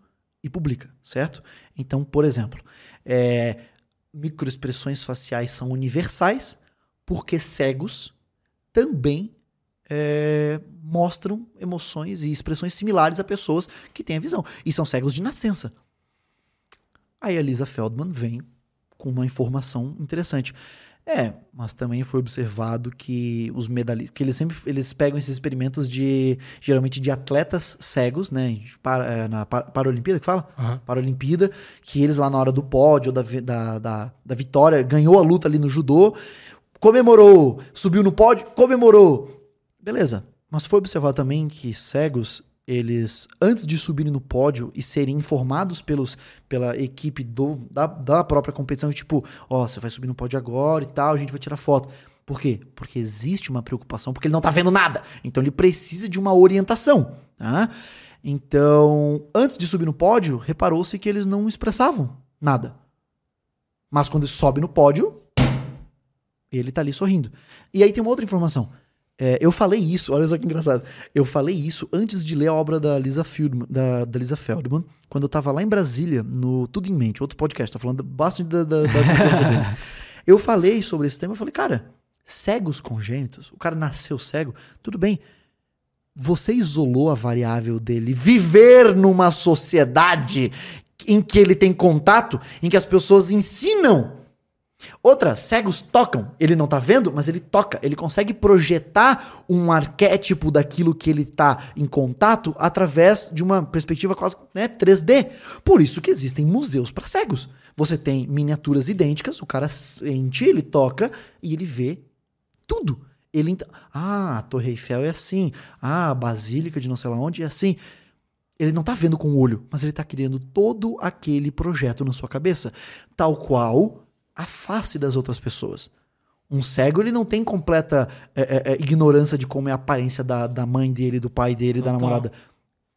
e publica, certo? Então, por exemplo, é, microexpressões faciais são universais porque cegos também é, mostram emoções e expressões similares a pessoas que têm a visão. E são cegos de nascença. Aí a Lisa Feldman vem com uma informação interessante. É, mas também foi observado que os medalhistas, que eles sempre eles pegam esses experimentos de geralmente de atletas cegos, né, para, é, na Par- Paralimpíada que fala, Aham. Paralimpíada, que eles lá na hora do pódio, da, da, da, da vitória, ganhou a luta ali no judô, comemorou, subiu no pódio, comemorou. Beleza. Mas foi observado também que cegos, eles, antes de subirem no pódio e serem informados pelos, pela equipe do, da, da própria competição, tipo, ó, você vai subir no pódio agora e tal, a gente vai tirar foto. Por quê? Porque existe uma preocupação, porque ele não tá vendo nada. Então ele precisa de uma orientação. Tá? Então, antes de subir no pódio, reparou-se que eles não expressavam nada. Mas quando ele sobe no pódio, ele tá ali sorrindo. E aí tem uma outra informação. É, eu falei isso, olha só que engraçado. Eu falei isso antes de ler a obra da Lisa Feldman, da, da Lisa Feldman quando eu tava lá em Brasília, no Tudo em Mente, outro podcast, tô falando bastante da, da, da dele. Eu falei sobre esse tema, eu falei, cara, cegos congênitos, o cara nasceu cego, tudo bem. Você isolou a variável dele viver numa sociedade em que ele tem contato, em que as pessoas ensinam Outra, cegos tocam. Ele não tá vendo, mas ele toca. Ele consegue projetar um arquétipo daquilo que ele tá em contato através de uma perspectiva quase né, 3D. Por isso que existem museus para cegos. Você tem miniaturas idênticas, o cara sente, ele toca e ele vê tudo. Ele ah, a Torre Eiffel é assim. Ah, a Basílica de não sei lá onde é assim. Ele não tá vendo com o olho, mas ele tá criando todo aquele projeto na sua cabeça, tal qual a face das outras pessoas. Um cego, ele não tem completa é, é, é, ignorância de como é a aparência da, da mãe dele, do pai dele, da Total. namorada.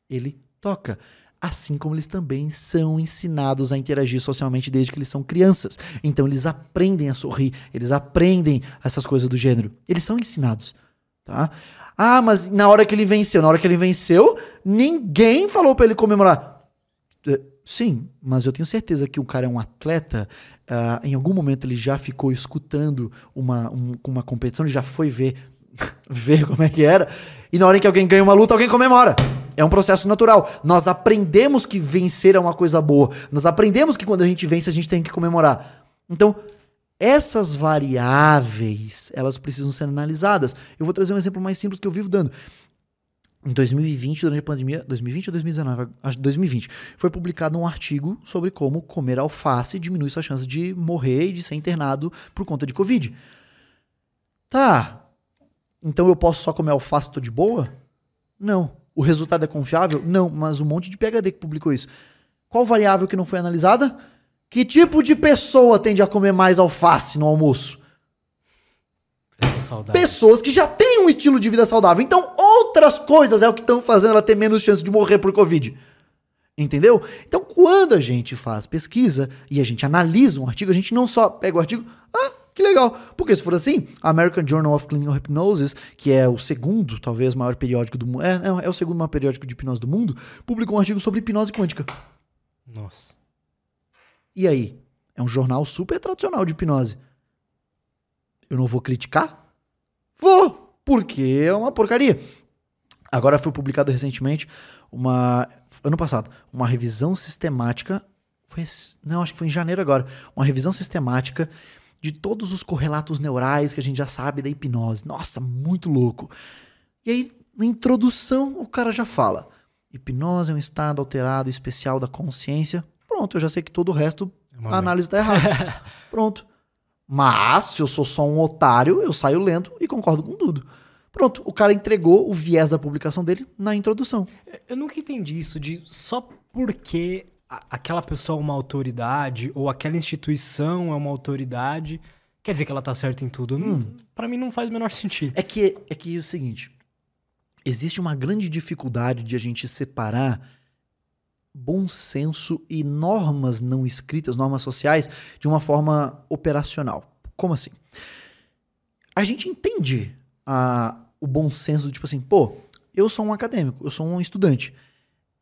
Ele toca. Assim como eles também são ensinados a interagir socialmente desde que eles são crianças. Então eles aprendem a sorrir, eles aprendem essas coisas do gênero. Eles são ensinados, tá? Ah, mas na hora que ele venceu, na hora que ele venceu, ninguém falou pra ele comemorar. Sim, mas eu tenho certeza que o cara é um atleta. ah, em algum momento ele já ficou escutando uma, um- uma competição, ele já foi ver, ver como é que era. E na hora em que alguém ganha uma luta, alguém comemora. É um processo natural. Nós aprendemos que vencer é uma coisa boa. Nós aprendemos que quando a gente vence, a gente tem que comemorar. Então, essas variáveis, elas precisam ser analisadas. Eu vou trazer um exemplo mais simples que eu vivo dando. Em 2020, durante a pandemia, 2020 ou 2019? Acho que 2020, foi publicado um artigo sobre como comer alface diminui sua chance de morrer e de ser internado por conta de Covid. Tá. Então eu posso só comer alface e tô de boa? Não. O resultado é confiável? Não, mas um monte de PHD que publicou isso. Qual variável que não foi analisada? Que tipo de pessoa tende a comer mais alface no almoço? Saudade. Pessoas que já têm um estilo de vida saudável. Então, outras coisas é o que estão fazendo ela ter menos chance de morrer por Covid. Entendeu? Então, quando a gente faz pesquisa e a gente analisa um artigo, a gente não só pega o artigo, ah, que legal. Porque se for assim, a American Journal of Clinical Hypnosis, que é o segundo, talvez, maior periódico do mundo, é, é, é o segundo maior periódico de hipnose do mundo, publicou um artigo sobre hipnose quântica. Nossa. E aí? É um jornal super tradicional de hipnose. Eu não vou criticar? Vou, porque é uma porcaria. Agora foi publicado recentemente uma ano passado, uma revisão sistemática, foi não, acho que foi em janeiro agora, uma revisão sistemática de todos os correlatos neurais que a gente já sabe da hipnose. Nossa, muito louco. E aí, na introdução, o cara já fala: hipnose é um estado alterado especial da consciência. Pronto, eu já sei que todo o resto É a análise tá errada. Pronto. Mas, se eu sou só um otário, eu saio lento e concordo com tudo. Pronto, o cara entregou o viés da publicação dele na introdução. Eu nunca entendi isso de só porque aquela pessoa é uma autoridade ou aquela instituição é uma autoridade, quer dizer que ela tá certa em tudo. Não- Pra mim não faz o menor sentido. É que é que é o seguinte, existe uma grande dificuldade de a gente separar bom senso e normas não escritas, normas sociais, de uma forma operacional. Como assim? A gente entende a- o bom senso do tipo assim, pô, eu sou um acadêmico, eu sou um estudante.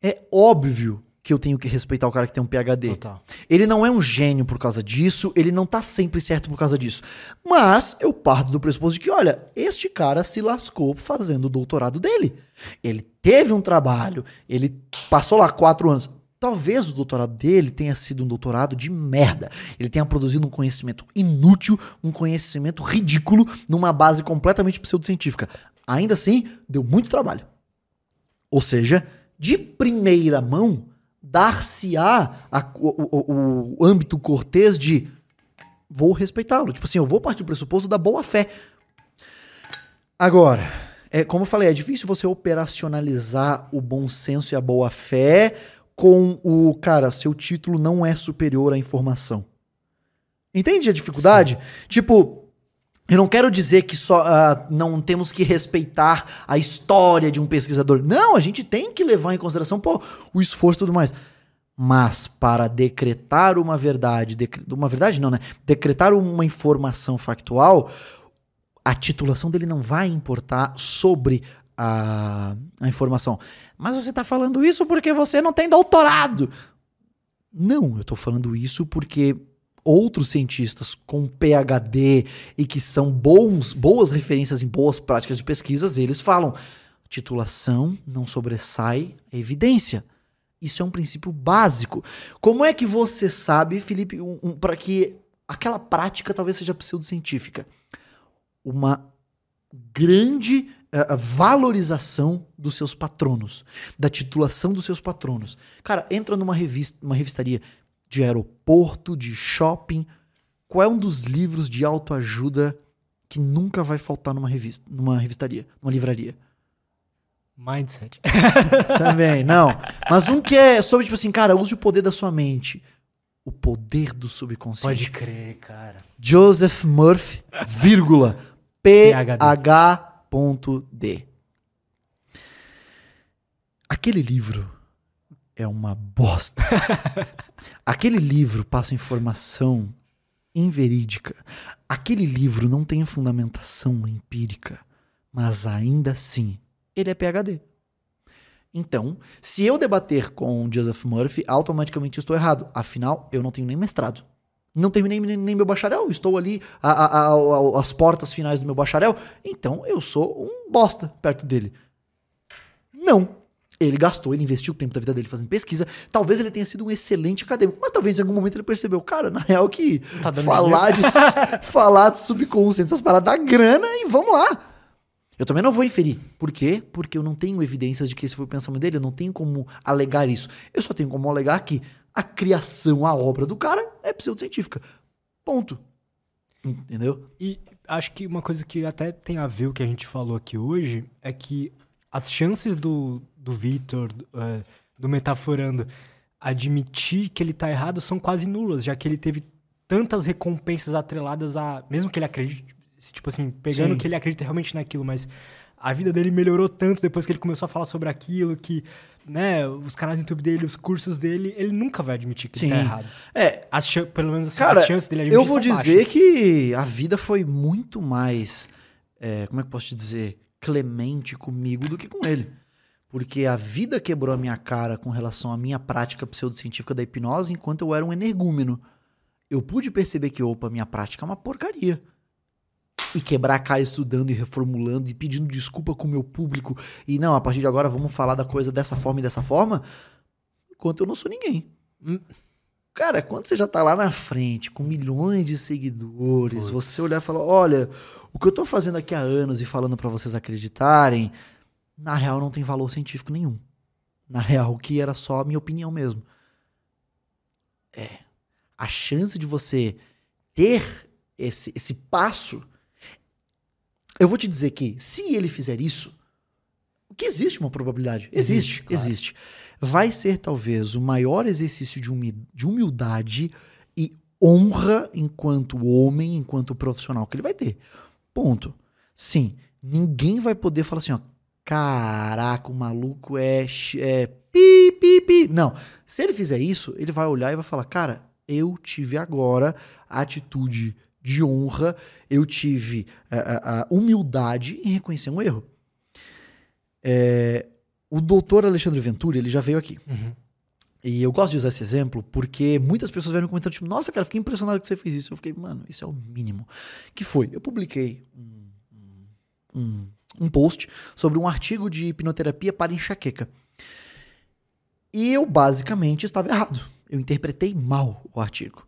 É óbvio que eu tenho que respeitar o cara que tem um PhD. Total. Ele não é um gênio por causa disso, ele não tá sempre certo por causa disso. Mas eu parto do pressuposto de que, olha, este cara se lascou fazendo o doutorado dele. Ele teve um trabalho, ele passou lá quatro anos. Talvez o doutorado dele tenha sido um doutorado de merda. Ele tenha produzido um conhecimento inútil, um conhecimento ridículo, numa base completamente pseudocientífica. Ainda assim, deu muito trabalho. Ou seja, de primeira mão, dar-se-á a- o, o- o âmbito cortês de vou respeitá-lo. Tipo assim, eu vou partir do pressuposto da boa fé. Agora, é, como eu falei, é difícil você operacionalizar o bom senso e a boa fé com o, cara, seu título não é superior à informação. Entende a dificuldade? Tipo, eu não quero dizer que só ah, não temos que respeitar a história de um pesquisador. Não, a gente tem que levar em consideração pô, o esforço e tudo mais. Mas para decretar uma verdade, decre- uma verdade não, né? Decretar uma informação factual, a titulação dele não vai importar sobre a, a informação. Mas você está falando isso porque você não tem doutorado. Não, eu estou falando isso porque outros cientistas com PhD e que são bons, boas referências em boas práticas de pesquisas, eles falam: titulação não sobressai a evidência. Isso é um princípio básico. Como é que você sabe, Felipe, um, um, para que aquela prática talvez seja pseudocientífica? Uma grande eh, valorização dos seus patronos, da titulação dos seus patronos. Cara, entra numa revista, uma revistaria de aeroporto, de shopping. Qual é um dos livros de autoajuda que nunca vai faltar numa revista, numa revistaria, numa livraria? Mindset. Também, não. Mas um que é sobre, tipo assim, cara, use o poder da sua mente. O poder do subconsciente. Pode crer, cara. Joseph Murphy, vírgula, PH.D. Aquele livro é uma bosta. Aquele livro passa informação inverídica. Aquele livro não tem fundamentação empírica, mas ainda assim, ele é PhD. Então, se eu debater com Joseph Murphy, automaticamente eu estou errado. Afinal, eu não tenho nem mestrado. Não terminei nem, nem meu bacharel, estou ali às portas finais do meu bacharel. Então, eu sou um bosta perto dele. Não. Ele gastou, ele investiu o tempo da vida dele fazendo pesquisa. Talvez ele tenha sido um excelente acadêmico, mas talvez em algum momento ele percebeu, cara, na real que tá falar, de, falar de subconsciente, essas paradas dá grana e vamos lá. Eu também não vou inferir. Por quê? Porque eu não tenho evidências de que esse foi o pensamento dele, eu não tenho como alegar isso. Eu só tenho como alegar que a criação, a obra do cara é pseudocientífica. Ponto. Entendeu? E acho que uma coisa que até tem a ver o que a gente falou aqui hoje é que as chances do, do Vitor, do, é, do Metaforando, admitir que ele tá errado são quase nulas, já que ele teve tantas recompensas atreladas a. Mesmo que ele acredite, tipo assim, pegando Sim. que ele acredita realmente naquilo, mas a vida dele melhorou tanto depois que ele começou a falar sobre aquilo, que, né, os canais do YouTube dele, os cursos dele, ele nunca vai admitir que Sim. ele tá errado. É. As, pelo menos assim, Cara, as chances dele admitir Eu vou dizer baixas. que a vida foi muito mais, é, como é que posso te dizer, clemente comigo do que com ele. Porque a vida quebrou a minha cara com relação à minha prática pseudocientífica da hipnose enquanto eu era um energúmeno. Eu pude perceber que, opa, minha prática é uma porcaria e quebrar a cara estudando e reformulando e pedindo desculpa com o meu público e não, a partir de agora vamos falar da coisa dessa forma e dessa forma, enquanto eu não sou ninguém. Hum. Cara, quando você já tá lá na frente, com milhões de seguidores, Puts. você olhar e falar, olha, o que eu tô fazendo aqui há anos e falando para vocês acreditarem, na real não tem valor científico nenhum. Na real, que era só a minha opinião mesmo. É. A chance de você ter esse, esse passo eu vou te dizer que se ele fizer isso, o que existe uma probabilidade? Existe, existe. Claro. existe. Vai ser talvez o maior exercício de humildade e honra enquanto homem, enquanto profissional que ele vai ter. Ponto. Sim, ninguém vai poder falar assim, ó, caraca, o maluco é, é pi, pi, pi. Não. Se ele fizer isso, ele vai olhar e vai falar, cara, eu tive agora a atitude de honra, eu tive a, a humildade em reconhecer um erro. É, o doutor Alexandre Venturi, ele já veio aqui. Uhum. E eu gosto de usar esse exemplo porque muitas pessoas vieram me comentando, tipo, nossa, cara, fiquei impressionado que você fez isso. Eu fiquei, mano, isso é o mínimo. Que foi? Eu publiquei um, um, um post sobre um artigo de hipnoterapia para enxaqueca. E eu basicamente estava errado. Eu interpretei mal o artigo.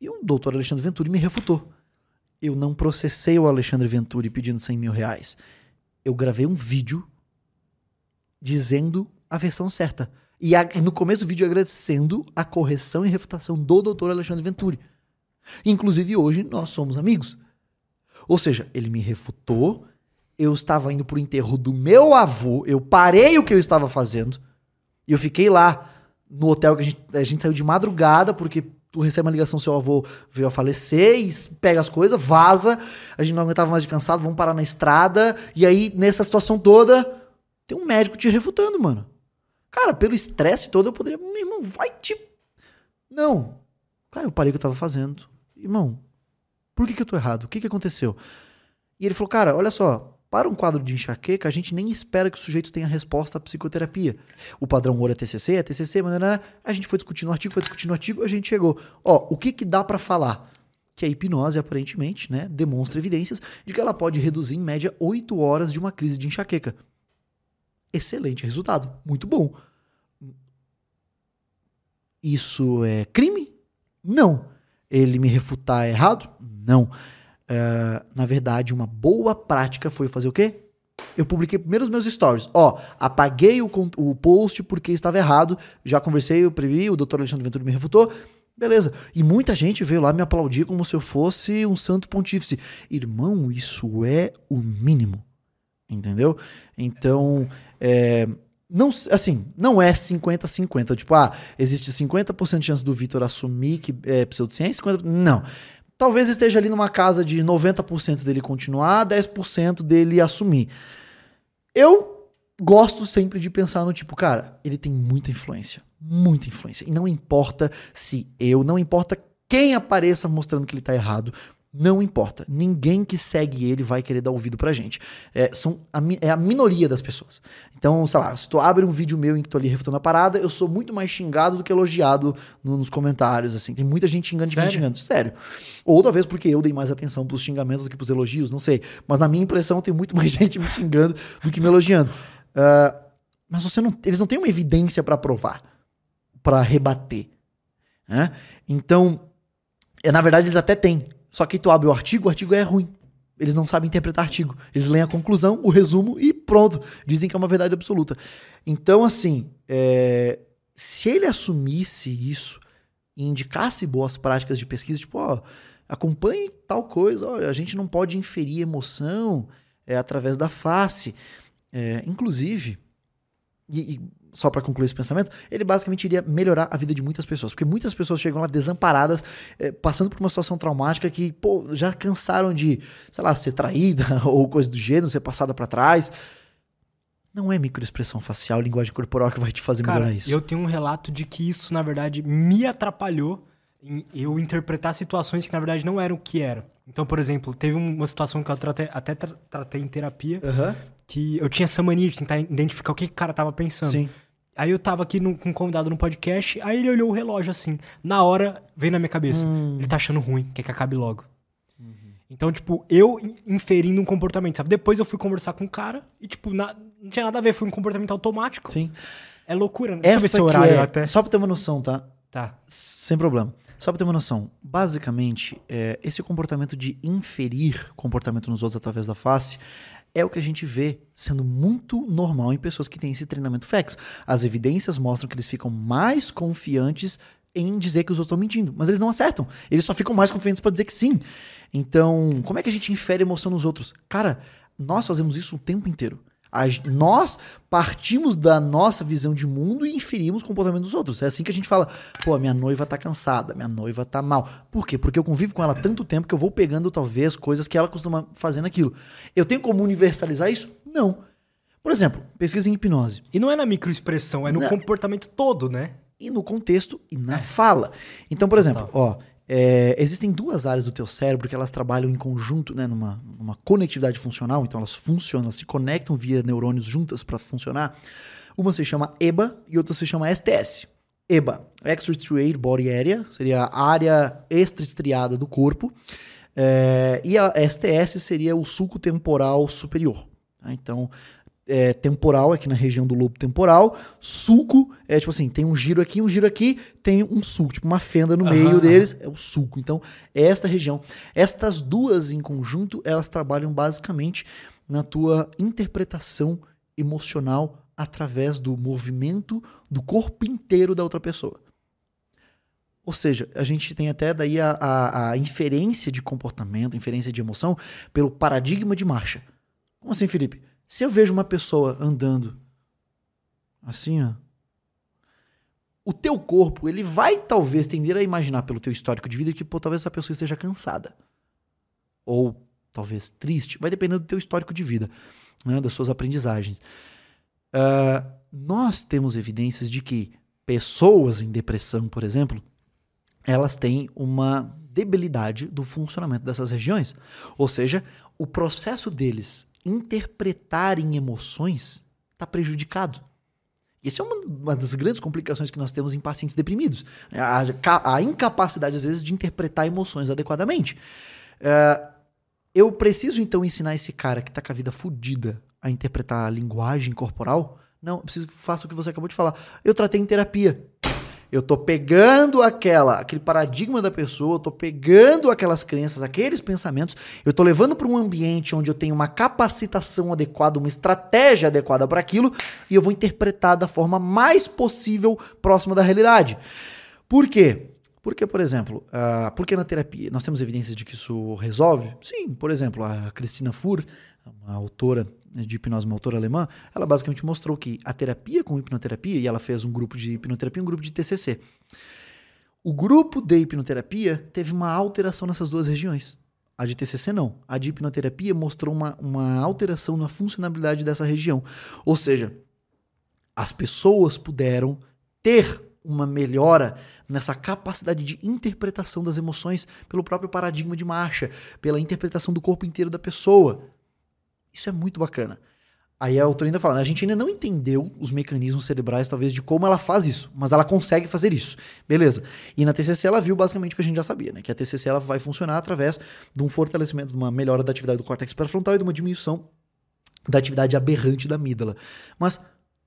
E o doutor Alexandre Venturi me refutou. Eu não processei o Alexandre Venturi pedindo 100 mil reais. Eu gravei um vídeo dizendo a versão certa. E a, no começo do vídeo agradecendo a correção e refutação do doutor Alexandre Venturi. Inclusive hoje nós somos amigos. Ou seja, ele me refutou, eu estava indo pro enterro do meu avô, eu parei o que eu estava fazendo, e eu fiquei lá no hotel que a gente, a gente saiu de madrugada, porque tu recebe uma ligação, seu avô veio a falecer, e pega as coisas, vaza, a gente não aguentava mais de cansado, vamos parar na estrada, e aí, nessa situação toda, tem um médico te refutando, mano. Cara, pelo estresse todo, eu poderia, meu irmão, vai te... Não. Cara, eu parei o que eu tava fazendo. Irmão, por que que eu tô errado? O que que aconteceu? E ele falou, cara, olha só, para um quadro de enxaqueca, a gente nem espera que o sujeito tenha resposta à psicoterapia. O padrão ouro é TCC, é TCC, mas a gente foi discutindo o artigo, foi discutindo o artigo, a gente chegou. Ó, o que que dá para falar? Que a hipnose, aparentemente, né, demonstra evidências de que ela pode reduzir em média 8 horas de uma crise de enxaqueca. Excelente resultado, muito bom. Isso é crime? Não. Ele me refutar errado? Não. Uh, na verdade, uma boa prática foi fazer o quê? Eu publiquei primeiro os meus stories. Ó, apaguei o, o post porque estava errado. Já conversei, eu previ, o doutor Alexandre Ventura me refutou. Beleza. E muita gente veio lá me aplaudir como se eu fosse um santo pontífice. Irmão, isso é o mínimo. Entendeu? Então, é, não, assim, não é 50-50. Tipo, ah, existe 50% de chance do Vitor assumir que é pseudociência, 50%. Não. Talvez esteja ali numa casa de 90% dele continuar, 10% dele assumir. Eu gosto sempre de pensar no tipo, cara, ele tem muita influência. Muita influência. E não importa se eu, não importa quem apareça mostrando que ele tá errado, Não importa. Ninguém que segue ele vai querer dar ouvido pra gente. É, são a, é a minoria das pessoas. Então, sei lá, se tu abre um vídeo meu em que tô ali refutando a parada, eu sou muito mais xingado do que elogiado no, nos comentários, assim. Tem muita gente xingando, xingando, xingando. Sério. Ou talvez porque eu dei mais atenção pros xingamentos do que pros elogios, não sei. Mas na minha impressão tem muito mais gente me xingando do que me elogiando. Uh, mas você não, eles não têm uma evidência para provar, para rebater. Né? Então, é, na verdade, eles até têm. Só que tu abre o artigo, o artigo é ruim. Eles não sabem interpretar artigo. Eles leem a conclusão, o resumo e pronto. Dizem que é uma verdade absoluta. Então, assim, é, se ele assumisse isso e indicasse boas práticas de pesquisa, tipo, ó, acompanhe tal coisa, olha, a gente não pode inferir emoção é, através da face. É, inclusive, e, e só para concluir esse pensamento, ele basicamente iria melhorar a vida de muitas pessoas, porque muitas pessoas chegam lá desamparadas, é, passando por uma situação traumática que, pô, já cansaram de, sei lá, ser traída ou coisa do gênero, ser passada para trás. Não é microexpressão facial, linguagem corporal que vai te fazer Cara, melhorar isso. Eu tenho um relato de que isso, na verdade, me atrapalhou em eu interpretar situações que, na verdade, não eram o que eram. Então, por exemplo, teve uma situação que eu tratei, até tratei em terapia, uhum. que eu tinha essa mania de tentar identificar o que, que o cara tava pensando. Sim. Aí eu tava aqui no, com um convidado no podcast, aí ele olhou o relógio assim. Na hora, veio na minha cabeça. Hum. Ele tá achando ruim, quer que acabe logo. Uhum. Então, tipo, eu inferindo um comportamento, sabe? Depois eu fui conversar com o cara e, tipo, na, não tinha nada a ver, foi um comportamento automático. Sim. É loucura, né? Essa Deixa horário é, até. Só pra ter uma noção, tá? Tá. Sem problema. Só pra ter uma noção. Basicamente, é, esse comportamento de inferir comportamento nos outros através da face é o que a gente vê sendo muito normal em pessoas que têm esse treinamento FEX. As evidências mostram que eles ficam mais confiantes em dizer que os outros estão mentindo, mas eles não acertam. Eles só ficam mais confiantes para dizer que sim. Então, como é que a gente infere emoção nos outros? Cara, nós fazemos isso o tempo inteiro. A, nós partimos da nossa visão de mundo e inferimos o comportamento dos outros. É assim que a gente fala, pô, minha noiva tá cansada, minha noiva tá mal. Por quê? Porque eu convivo com ela tanto tempo que eu vou pegando, talvez, coisas que ela costuma fazer naquilo. Eu tenho como universalizar isso? Não. Por exemplo, pesquisa em hipnose. E não é na microexpressão, é no comportamento todo, né? E no contexto e na é. fala. Então, por exemplo, ó, é, existem duas áreas do teu cérebro que elas trabalham em conjunto, né, numa, numa conectividade funcional, então elas funcionam, elas se conectam via neurônios juntas para funcionar. Uma se chama EBA e outra se chama STS. EBA, Extrastriate Body Area, seria a área extraestriada do corpo, é, e a STS seria o sulco temporal superior. Tá? Então, é, temporal aqui na região do lobo temporal. Sulco é tipo assim, tem um giro aqui, um giro aqui, tem um sulco, tipo uma fenda no meio deles, é o sulco. Então, é esta região. Estas duas em conjunto, elas trabalham basicamente na tua interpretação emocional através do movimento do corpo inteiro da outra pessoa. Ou seja, a gente tem até daí a, a, a inferência de comportamento, inferência de emoção, pelo paradigma de marcha. Como assim, Felipe? Se eu vejo uma pessoa andando assim, ó, o teu corpo, ele vai talvez tender a imaginar pelo teu histórico de vida que, pô, talvez essa pessoa esteja cansada. Ou talvez triste. Vai depender do teu histórico de vida, né, das suas aprendizagens. Uh, nós temos evidências de que pessoas em depressão, por exemplo, elas têm uma debilidade do funcionamento dessas regiões. Ou seja, o processo deles interpretarem emoções está prejudicado. Isso é uma, uma, das grandes complicações que nós temos em pacientes deprimidos. A, a incapacidade, às vezes, de interpretar emoções adequadamente. Uh, eu preciso, então, ensinar esse cara que está com a vida fodida a interpretar a linguagem corporal? Não, eu preciso que faça o que você acabou de falar. Eu tratei em terapia. Eu tô pegando aquela, aquele paradigma da pessoa, eu tô pegando aquelas crenças, aqueles pensamentos, eu tô levando para um ambiente onde eu tenho uma capacitação adequada, uma estratégia adequada para aquilo, e eu vou interpretar da forma mais possível próxima da realidade. Por quê? Porque, por exemplo, uh, porque na terapia nós temos evidências de que isso resolve? Sim, por exemplo, a Cristina Fur, uma autora de hipnose, uma autora alemã, ela basicamente mostrou que a terapia com hipnoterapia, e ela fez um grupo de hipnoterapia e um grupo de TCC. O grupo de hipnoterapia teve uma alteração nessas duas regiões. A de TCC não. A de hipnoterapia mostrou uma, uma alteração na funcionalidade dessa região. Ou seja, as pessoas puderam ter uma melhora nessa capacidade de interpretação das emoções pelo próprio paradigma de marcha, pela interpretação do corpo inteiro da pessoa. Isso é muito bacana. Aí a autora ainda fala, a gente ainda não entendeu os mecanismos cerebrais, talvez, de como ela faz isso, mas ela consegue fazer isso. Beleza. E na TCC ela viu basicamente o que a gente já sabia, né? Que a TCC ela vai funcionar através de um fortalecimento, de uma melhora da atividade do córtex pré-frontal e de uma diminuição da atividade aberrante da amígdala. Mas,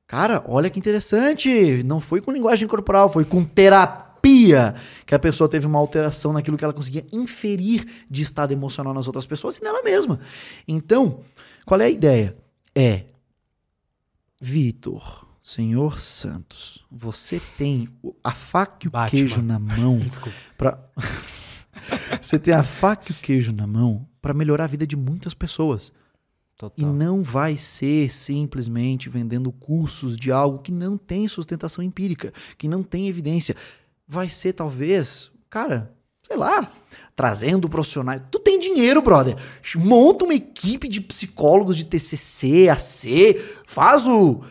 cara, olha que interessante, não foi com linguagem corporal, foi com terapia que a pessoa teve uma alteração naquilo que ela conseguia inferir de estado emocional nas outras pessoas e nela mesma. Então, qual é a ideia? é Vitor, senhor Santos, você tem a faca e o Batman. queijo na mão Desculpa. para Você tem a faca e o queijo na mão para melhorar a vida de muitas pessoas. Total. E não vai ser simplesmente vendendo cursos de algo que não tem sustentação empírica, que não tem evidência. Vai ser talvez, cara, sei lá, trazendo profissionais. Tu tem dinheiro, brother. Monta uma equipe de psicólogos de TCC, AC, faz o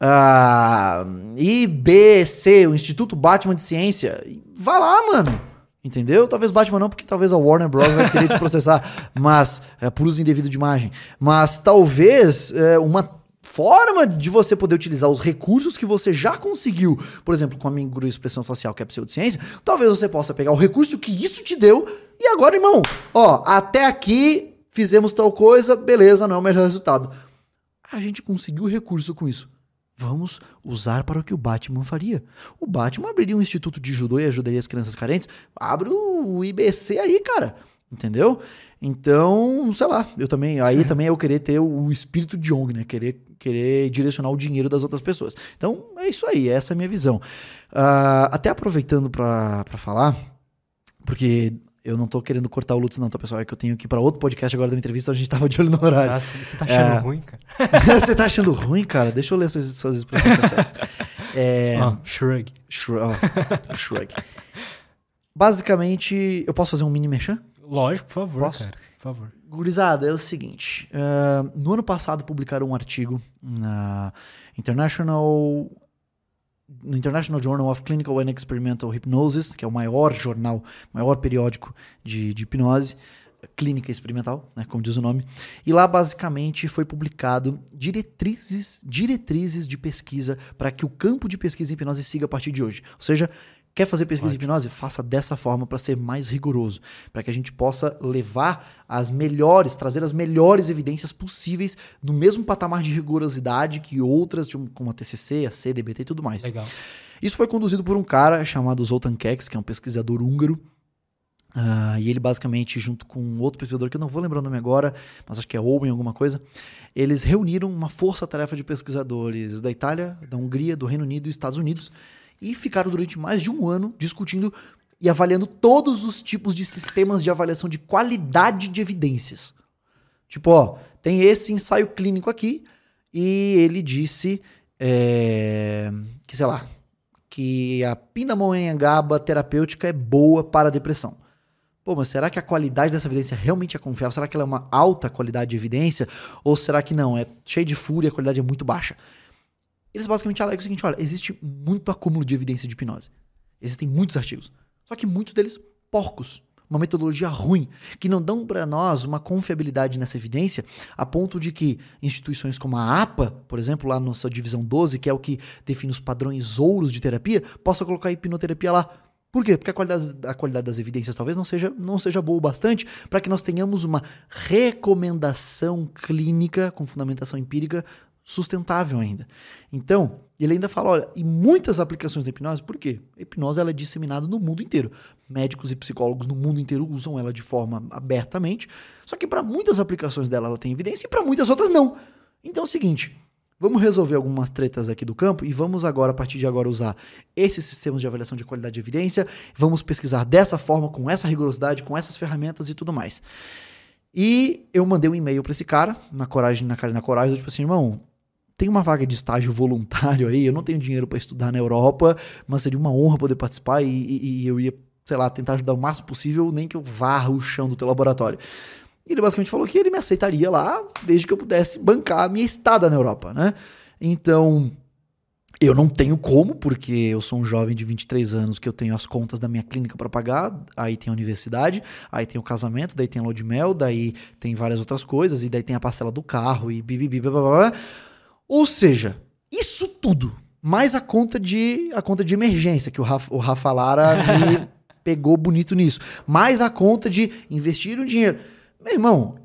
ah, IBC, o Instituto Batman de Ciência. Vá lá, mano. Entendeu? Talvez Batman não, porque talvez a Warner Bros. vai querer te processar, mas é, por uso indevido de imagem. Mas talvez é, uma forma de você poder utilizar os recursos que você já conseguiu, por exemplo, com a microexpressão facial, que é pseudociência, talvez você possa pegar o recurso que isso te deu e agora, irmão, ó, até aqui fizemos tal coisa, beleza, não é o melhor resultado. A gente conseguiu recurso com isso. Vamos usar para o que o Batman faria. O Batman abriria um instituto de judô e ajudaria as crianças carentes. Abre o IBC aí, cara. Entendeu? Então, sei lá, eu também. Aí também eu querer ter o espírito de ONG, né? Querer, querer direcionar o dinheiro das outras pessoas. Então, é isso aí, essa é a minha visão. Ah, até aproveitando para falar, porque eu não tô querendo cortar o Lutz, não, tá, pessoal? É que eu tenho que ir pra outro podcast agora da minha entrevista, a gente tava de olho no horário. Tá, você tá achando É. ruim, cara? Você tá achando ruim, cara? Deixa eu ler suas, suas expressões sociais. É, Ó, shrug. Shrug. ó, shrug. Basicamente, eu posso fazer um mini merchan? Lógico, por favor, Posso? cara. Por favor. Gurizada, é o seguinte. ah, no ano passado publicaram um artigo na International no International Journal of Clinical and Experimental Hypnosis, que é o maior jornal, maior periódico de, de hipnose clínica experimental, né, como diz o nome. E lá basicamente foi publicado diretrizes, diretrizes de pesquisa para que o campo de pesquisa em hipnose siga a partir de hoje. Ou seja, quer fazer pesquisa em hipnose? Faça dessa forma para ser mais rigoroso, para que a gente possa levar as melhores, trazer as melhores evidências possíveis no mesmo patamar de rigorosidade que outras, tipo, como a TCC, a CDBT e tudo mais. Legal. Isso foi conduzido por um cara chamado Zoltan Keks, que é um pesquisador húngaro. Ah, e ele basicamente, junto com outro pesquisador, que eu não vou lembrar o nome agora, mas acho que é Owen alguma coisa, eles reuniram uma força-tarefa de pesquisadores da Itália, da Hungria, do Reino Unido e Estados Unidos e ficaram durante mais de um ano discutindo e avaliando todos os tipos de sistemas de avaliação de qualidade de evidências. Tipo, ó, tem esse ensaio clínico aqui e ele disse é, que, sei lá, que a pindamonhangaba terapêutica é boa para a depressão. Pô, mas será que a qualidade dessa evidência realmente é confiável? Será que ela é uma alta qualidade de evidência? Ou será que não? É cheio de fúria a qualidade é muito baixa? Eles basicamente alegam o seguinte: olha, existe muito acúmulo de evidência de hipnose. Existem muitos artigos. Só que muitos deles porcos. Uma metodologia ruim, que não dão para nós uma confiabilidade nessa evidência, a ponto de que instituições como a APA, por exemplo, lá na sua divisão 12, que é o que define os padrões ouros de terapia, possa colocar a hipnoterapia lá. Por quê? Porque a qualidade, a qualidade das evidências talvez não seja, não seja boa o bastante para que nós tenhamos uma recomendação clínica com fundamentação empírica sustentável ainda. Então, ele ainda fala, olha, e muitas aplicações da hipnose, por quê? A hipnose ela é disseminada no mundo inteiro. Médicos e psicólogos no mundo inteiro usam ela de forma abertamente, só que para muitas aplicações dela ela tem evidência e para muitas outras não. Então é o seguinte, Vamos resolver algumas tretas aqui do campo e vamos agora, a partir de agora, usar esses sistemas de avaliação de qualidade de evidência. Vamos pesquisar dessa forma, com essa rigorosidade, com essas ferramentas e tudo mais. E eu mandei um e-mail para esse cara, na coragem, na cara na coragem, tipo assim, irmão, tem uma vaga de estágio voluntário aí, eu não tenho dinheiro para estudar na Europa, mas seria uma honra poder participar e, e- e eu ia, sei lá, tentar ajudar o máximo possível, nem que eu varra o chão do teu laboratório. E ele basicamente falou que ele me aceitaria lá, desde que eu pudesse bancar a minha estada na Europa, né? Então, Eu não tenho como, porque eu sou um jovem de 23 anos que eu tenho as contas da minha clínica para pagar, aí tem a universidade, aí tem o casamento, daí tem a lua de mel, daí tem várias outras coisas, e daí tem a parcela do carro e bibibi, blá, blá, blá. Ou seja, isso tudo, mais a conta de a conta de emergência, que o Rafa, o Rafa Lara me pegou bonito nisso, mais a conta de investir o dinheiro. Meu irmão,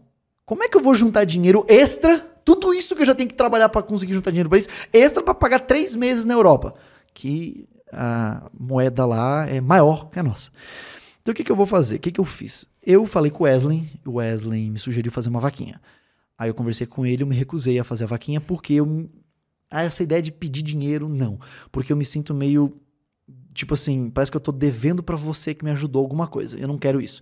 como é que eu vou juntar dinheiro extra tudo isso que eu já tenho que trabalhar para conseguir juntar dinheiro para isso, extra para pagar três meses na Europa, que a moeda lá é maior que a nossa. Então o que, que eu vou fazer? O que, que eu fiz? Eu falei com o Wesley, o Wesley me sugeriu fazer uma vaquinha. Aí eu conversei com ele, eu me recusei a fazer a vaquinha porque eu. Ah, essa ideia de pedir dinheiro, não. Porque eu me sinto meio tipo assim, parece que eu tô devendo para você que me ajudou alguma coisa. Eu não quero isso.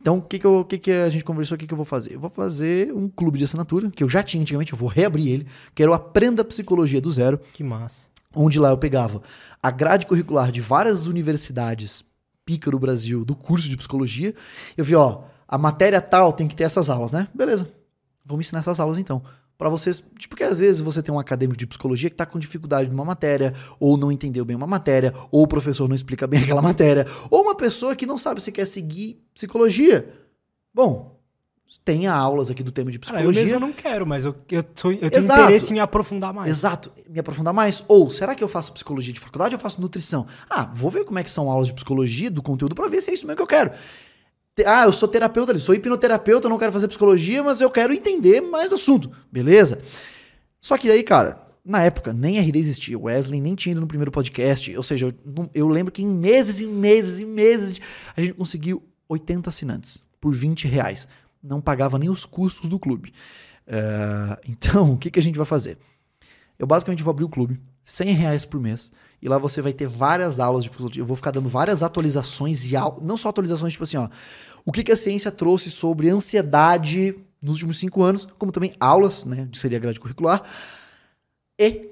Então, o que que, eu, que que a gente conversou? O que que eu vou fazer? Eu vou fazer um clube de assinatura, que eu já tinha antigamente, eu vou reabrir ele, que era o Aprenda Psicologia do Zero. Que massa. Onde lá eu pegava a grade curricular de várias universidades pica do Brasil do curso de psicologia. Eu vi, ó, a matéria tal tem que ter essas aulas, né? Beleza. Vamos ensinar essas aulas então para vocês, tipo, porque às vezes você tem um acadêmico de psicologia que está com dificuldade numa matéria, ou não entendeu bem uma matéria, ou o professor não explica bem aquela matéria, ou uma pessoa que não sabe se quer seguir psicologia. Bom, tem aulas aqui do tema de psicologia. Cara, eu mesmo não quero, mas eu, eu, tô, eu tenho Exato. interesse em me aprofundar mais. Exato, me aprofundar mais. Ou, será que eu faço psicologia de faculdade ou eu faço nutrição? Ah, vou ver como é que são aulas de psicologia, do conteúdo, para ver se é isso mesmo que eu quero. Ah, eu sou terapeuta ali, sou hipnoterapeuta, não quero fazer psicologia, mas eu quero entender mais do assunto. Beleza? Só que daí, cara, na época, nem RD existia. Wesley nem tinha ido no primeiro podcast. Ou seja, eu, eu lembro que em meses e meses e meses a gente conseguiu 80 assinantes por 20 reais. Não pagava nem os custos do clube. Uh, então, o que, que a gente vai fazer? Eu basicamente vou abrir o clube, 100 reais por mês. E lá você vai ter várias aulas de psicologia. Eu vou ficar dando várias atualizações e não só atualizações, tipo assim, ó. O que, que a ciência trouxe sobre ansiedade nos últimos cinco anos, como também aulas, né? De seria grade curricular. E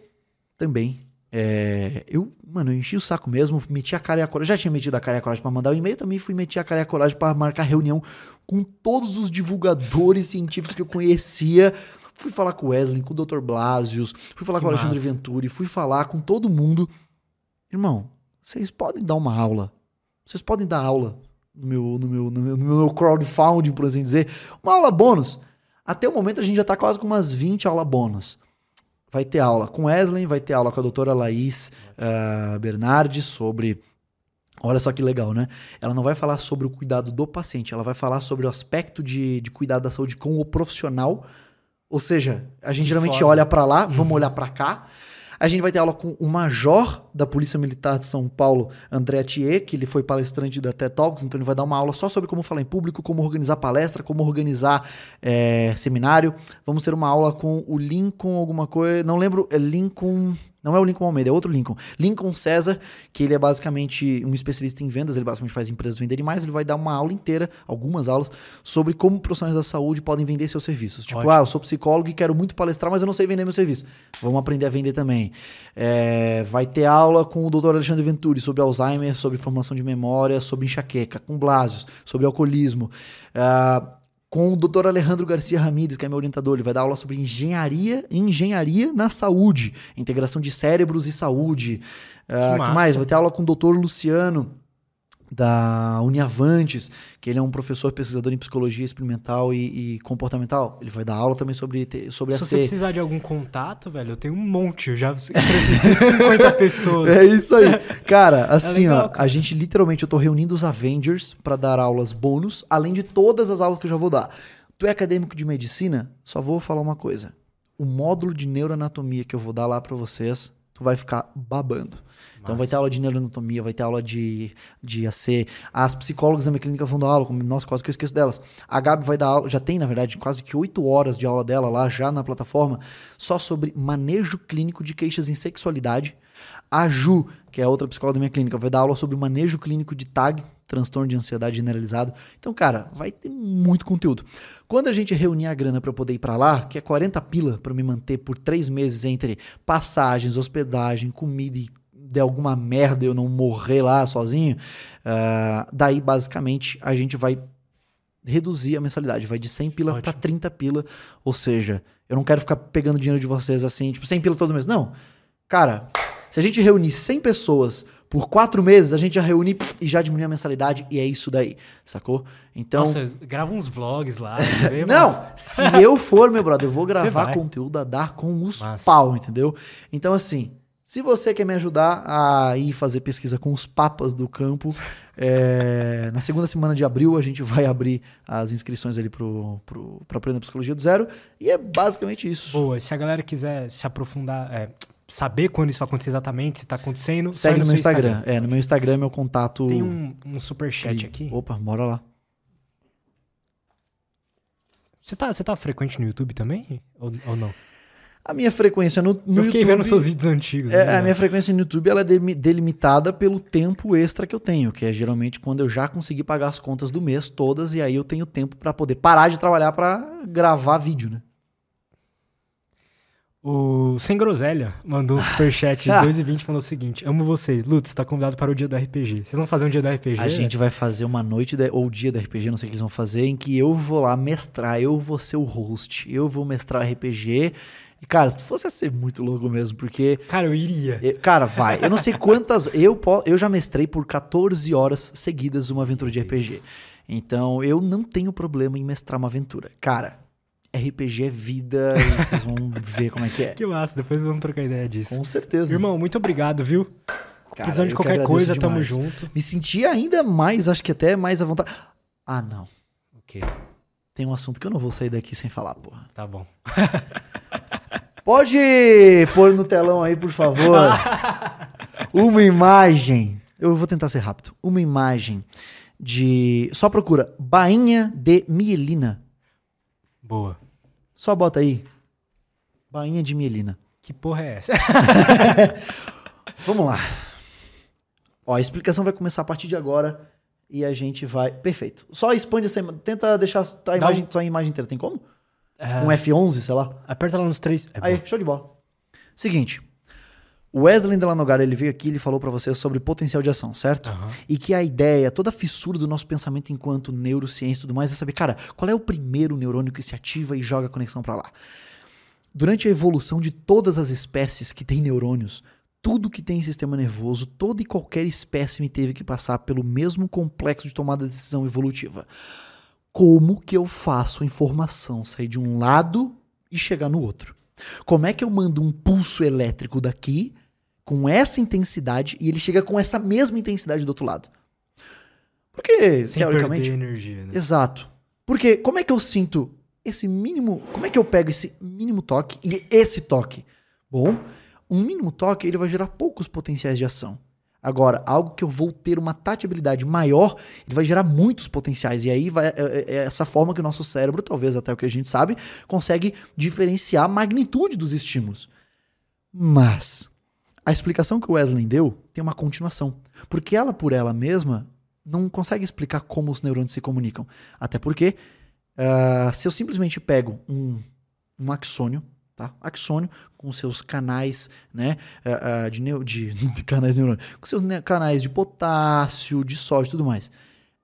também é, eu, mano, eu enchi o saco mesmo, meti a cara e a coragem. Já tinha metido a cara e a coragem pra mandar o um e-mail, também fui meter a cara e a coragem pra marcar reunião com todos os divulgadores científicos que eu conhecia. Fui falar com o Wesley, com o Dr. Blasius, fui falar que com o Alexandre Venturi, fui falar com todo mundo. Irmão, vocês podem dar uma aula. Vocês podem dar aula no meu, no meu, no meu, no meu crowdfunding, por assim dizer. Uma aula bônus. Até o momento a gente já está quase com umas 20 aulas bônus. Vai ter aula com Wesley, vai ter aula com a doutora Laís uh, Bernardi sobre. Olha só que legal, né? Ela não vai falar sobre o cuidado do paciente, ela vai falar sobre o aspecto de, de cuidado da saúde com o profissional. Ou seja, a gente que geralmente foda. olha para lá, vamos uhum. olhar para cá. A gente vai ter aula com o major da Polícia Militar de São Paulo, André Thier, que ele foi palestrante da TED Talks, então ele vai dar uma aula só sobre como falar em público, como organizar palestra, como organizar é, seminário. Vamos ter uma aula com o Lincoln, alguma coisa, não lembro, é Lincoln... Não é o Lincoln Almeida, é outro Lincoln. Lincoln César, que ele é basicamente um especialista em vendas, ele basicamente faz empresas venderem mais, ele vai dar uma aula inteira, algumas aulas, sobre como profissionais da saúde podem vender seus serviços. Tipo, Ótimo. ah, eu sou psicólogo e quero muito palestrar, mas eu não sei vender meu serviço. Vamos aprender a vender também. É, vai ter aula com o Dr. Alexandre Venturi sobre Alzheimer, sobre formação de memória, sobre enxaqueca, com Blasius, sobre alcoolismo. Uh, com o Dr. Alejandro Garcia Ramírez, que é meu orientador. Ele vai dar aula sobre engenharia, engenharia na saúde, integração de cérebros e saúde. O uh, que mais? Vai ter aula com o Dr. Luciano, da Uniavantes, que ele é um professor pesquisador em psicologia experimental e, e comportamental. Ele vai dar aula também sobre, sobre Se a você precisar de algum contato, velho, eu tenho um monte, eu já cresci 150 pessoas. É isso aí. Cara, é assim, é legal, ó, cara. a gente literalmente, eu tô reunindo os Avengers para dar aulas bônus, além de todas as aulas que eu já vou dar. Tu é acadêmico de medicina? Só vou falar uma coisa. O módulo de neuroanatomia que eu vou dar lá para vocês, tu vai ficar babando. Então vai ter aula de neuroanatomia, vai ter aula de, de AC. As psicólogas da minha clínica vão dar aula, como, nossa, quase que eu esqueço delas. A Gabi vai dar aula, já tem, na verdade, quase que oito horas de aula dela lá, já na plataforma, só sobre manejo clínico de queixas em sexualidade. A Ju, que é outra psicóloga da minha clínica, vai dar aula sobre manejo clínico de TAG, transtorno de ansiedade generalizado. Então, cara, vai ter muito conteúdo. Quando a gente reunir a grana para eu poder ir para lá, que é 40 pila para me manter por três meses entre passagens, hospedagem, comida e der alguma merda eu não morrer lá sozinho, uh, daí basicamente a gente vai reduzir a mensalidade, vai de 100 pila para 30 pila, ou seja, eu não quero ficar pegando dinheiro de vocês assim, tipo 100 pila todo mês, não. Cara, Se a gente reunir 100 pessoas por quatro meses, a gente já reúne e já diminui a mensalidade e é isso daí, sacou? Então. Nossa, grava uns vlogs lá. vê, Não, mas- se eu for, meu brother, eu vou gravar conteúdo a dar com os Massa. pau, entendeu? Então, assim, se você quer me ajudar a ir fazer pesquisa com os papas do campo, é, na segunda semana de abril a gente vai abrir as inscrições ali pro, pro, pra Aprenda Psicologia do Zero. E é basicamente isso. Boa, se a galera quiser se aprofundar, é, saber quando isso vai acontecer exatamente, se tá acontecendo, Segue no meu Instagram. É, no meu Instagram é meu contato. Tem um, um superchat aqui. Opa, bora lá. Você tá, você tá frequente no YouTube também? Ou, ou não? A minha frequência no, no eu fiquei YouTube, vendo seus vídeos antigos. É, né? a minha frequência no YouTube ela é delimi- delimitada pelo tempo extra que eu tenho, que é geralmente quando eu já consegui pagar as contas do mês todas e aí eu tenho tempo pra poder parar de trabalhar pra gravar vídeo, né? O Sem Groselha mandou um superchat de 2,20 e falou o seguinte: Amo vocês. Lutz, tá convidado para o dia do RPG. Vocês vão fazer um dia do RPG? A gente vai fazer uma noite da- ou dia da RPG, não sei o que eles vão fazer, em que eu vou lá mestrar, eu vou ser o host, eu vou mestrar RPG. E cara, se fosse ia ser muito louco mesmo, porque Cara, eu iria. Eu- Cara, vai. Eu não sei quantas. Eu, eu já mestrei por 14 horas seguidas uma aventura de RPG. Então, eu não tenho problema em mestrar uma aventura. Cara, RPG é vida e vocês vão ver como é que é. Que massa, depois vamos trocar ideia disso. Com certeza. Irmão, muito obrigado, viu? Cara, Precisando de qualquer coisa, tamo demais. junto. Me senti ainda mais, acho que até mais à vontade. Ah, não. Ok, Tem um assunto que eu não vou sair daqui sem falar, porra. tá bom. Pode pôr no telão aí, por favor. Uma imagem. Eu vou tentar ser rápido. Uma imagem de. Só procura bainha de mielina. Boa. Só bota aí. Bainha de mielina. Que porra é essa? Vamos lá. Ó, a explicação vai começar a partir de agora e a gente vai. Perfeito. Só expande essa imagem. Tenta deixar a imagem, um- só a imagem inteira. Tem como? É, Um F11, sei lá. Aperta lá nos três. É Aí, bom. show de bola. Seguinte. O Wesley Delanogara, ele veio aqui e ele falou pra você sobre potencial de ação, certo? Aham. E que a ideia, toda a fissura do nosso pensamento enquanto neurociência e tudo mais é saber, cara, qual é o primeiro neurônio que se ativa e joga a conexão pra lá? Durante a evolução de todas as espécies que têm neurônios, tudo que tem sistema nervoso, toda e qualquer espécime teve que passar pelo mesmo complexo de tomada de decisão evolutiva. Como que eu faço a informação sair de um lado e chegar no outro? Como é que eu mando um pulso elétrico daqui com essa intensidade e ele chega com essa mesma intensidade do outro lado? Porque, Sem teoricamente. perder energia, né? Exato. Porque como é que eu sinto esse mínimo. Como é que eu pego esse mínimo toque e esse toque? Bom, um mínimo toque ele vai gerar poucos potenciais de ação. Agora, algo que eu vou ter uma tateabilidade maior, ele vai gerar muitos potenciais. E aí vai, é, é essa forma que o nosso cérebro, talvez até o que a gente sabe, consegue diferenciar a magnitude dos estímulos. Mas a explicação que o Wesley deu tem uma continuação. Porque ela, por ela mesma, não consegue explicar como os neurônios se comunicam. Até porque, ah, se eu simplesmente pego um, um axônio, tá? Axônio com seus canais, né, ah, ah, de, neu- de, de canais neurônicos, com seus ne- canais de potássio, de sódio e tudo mais.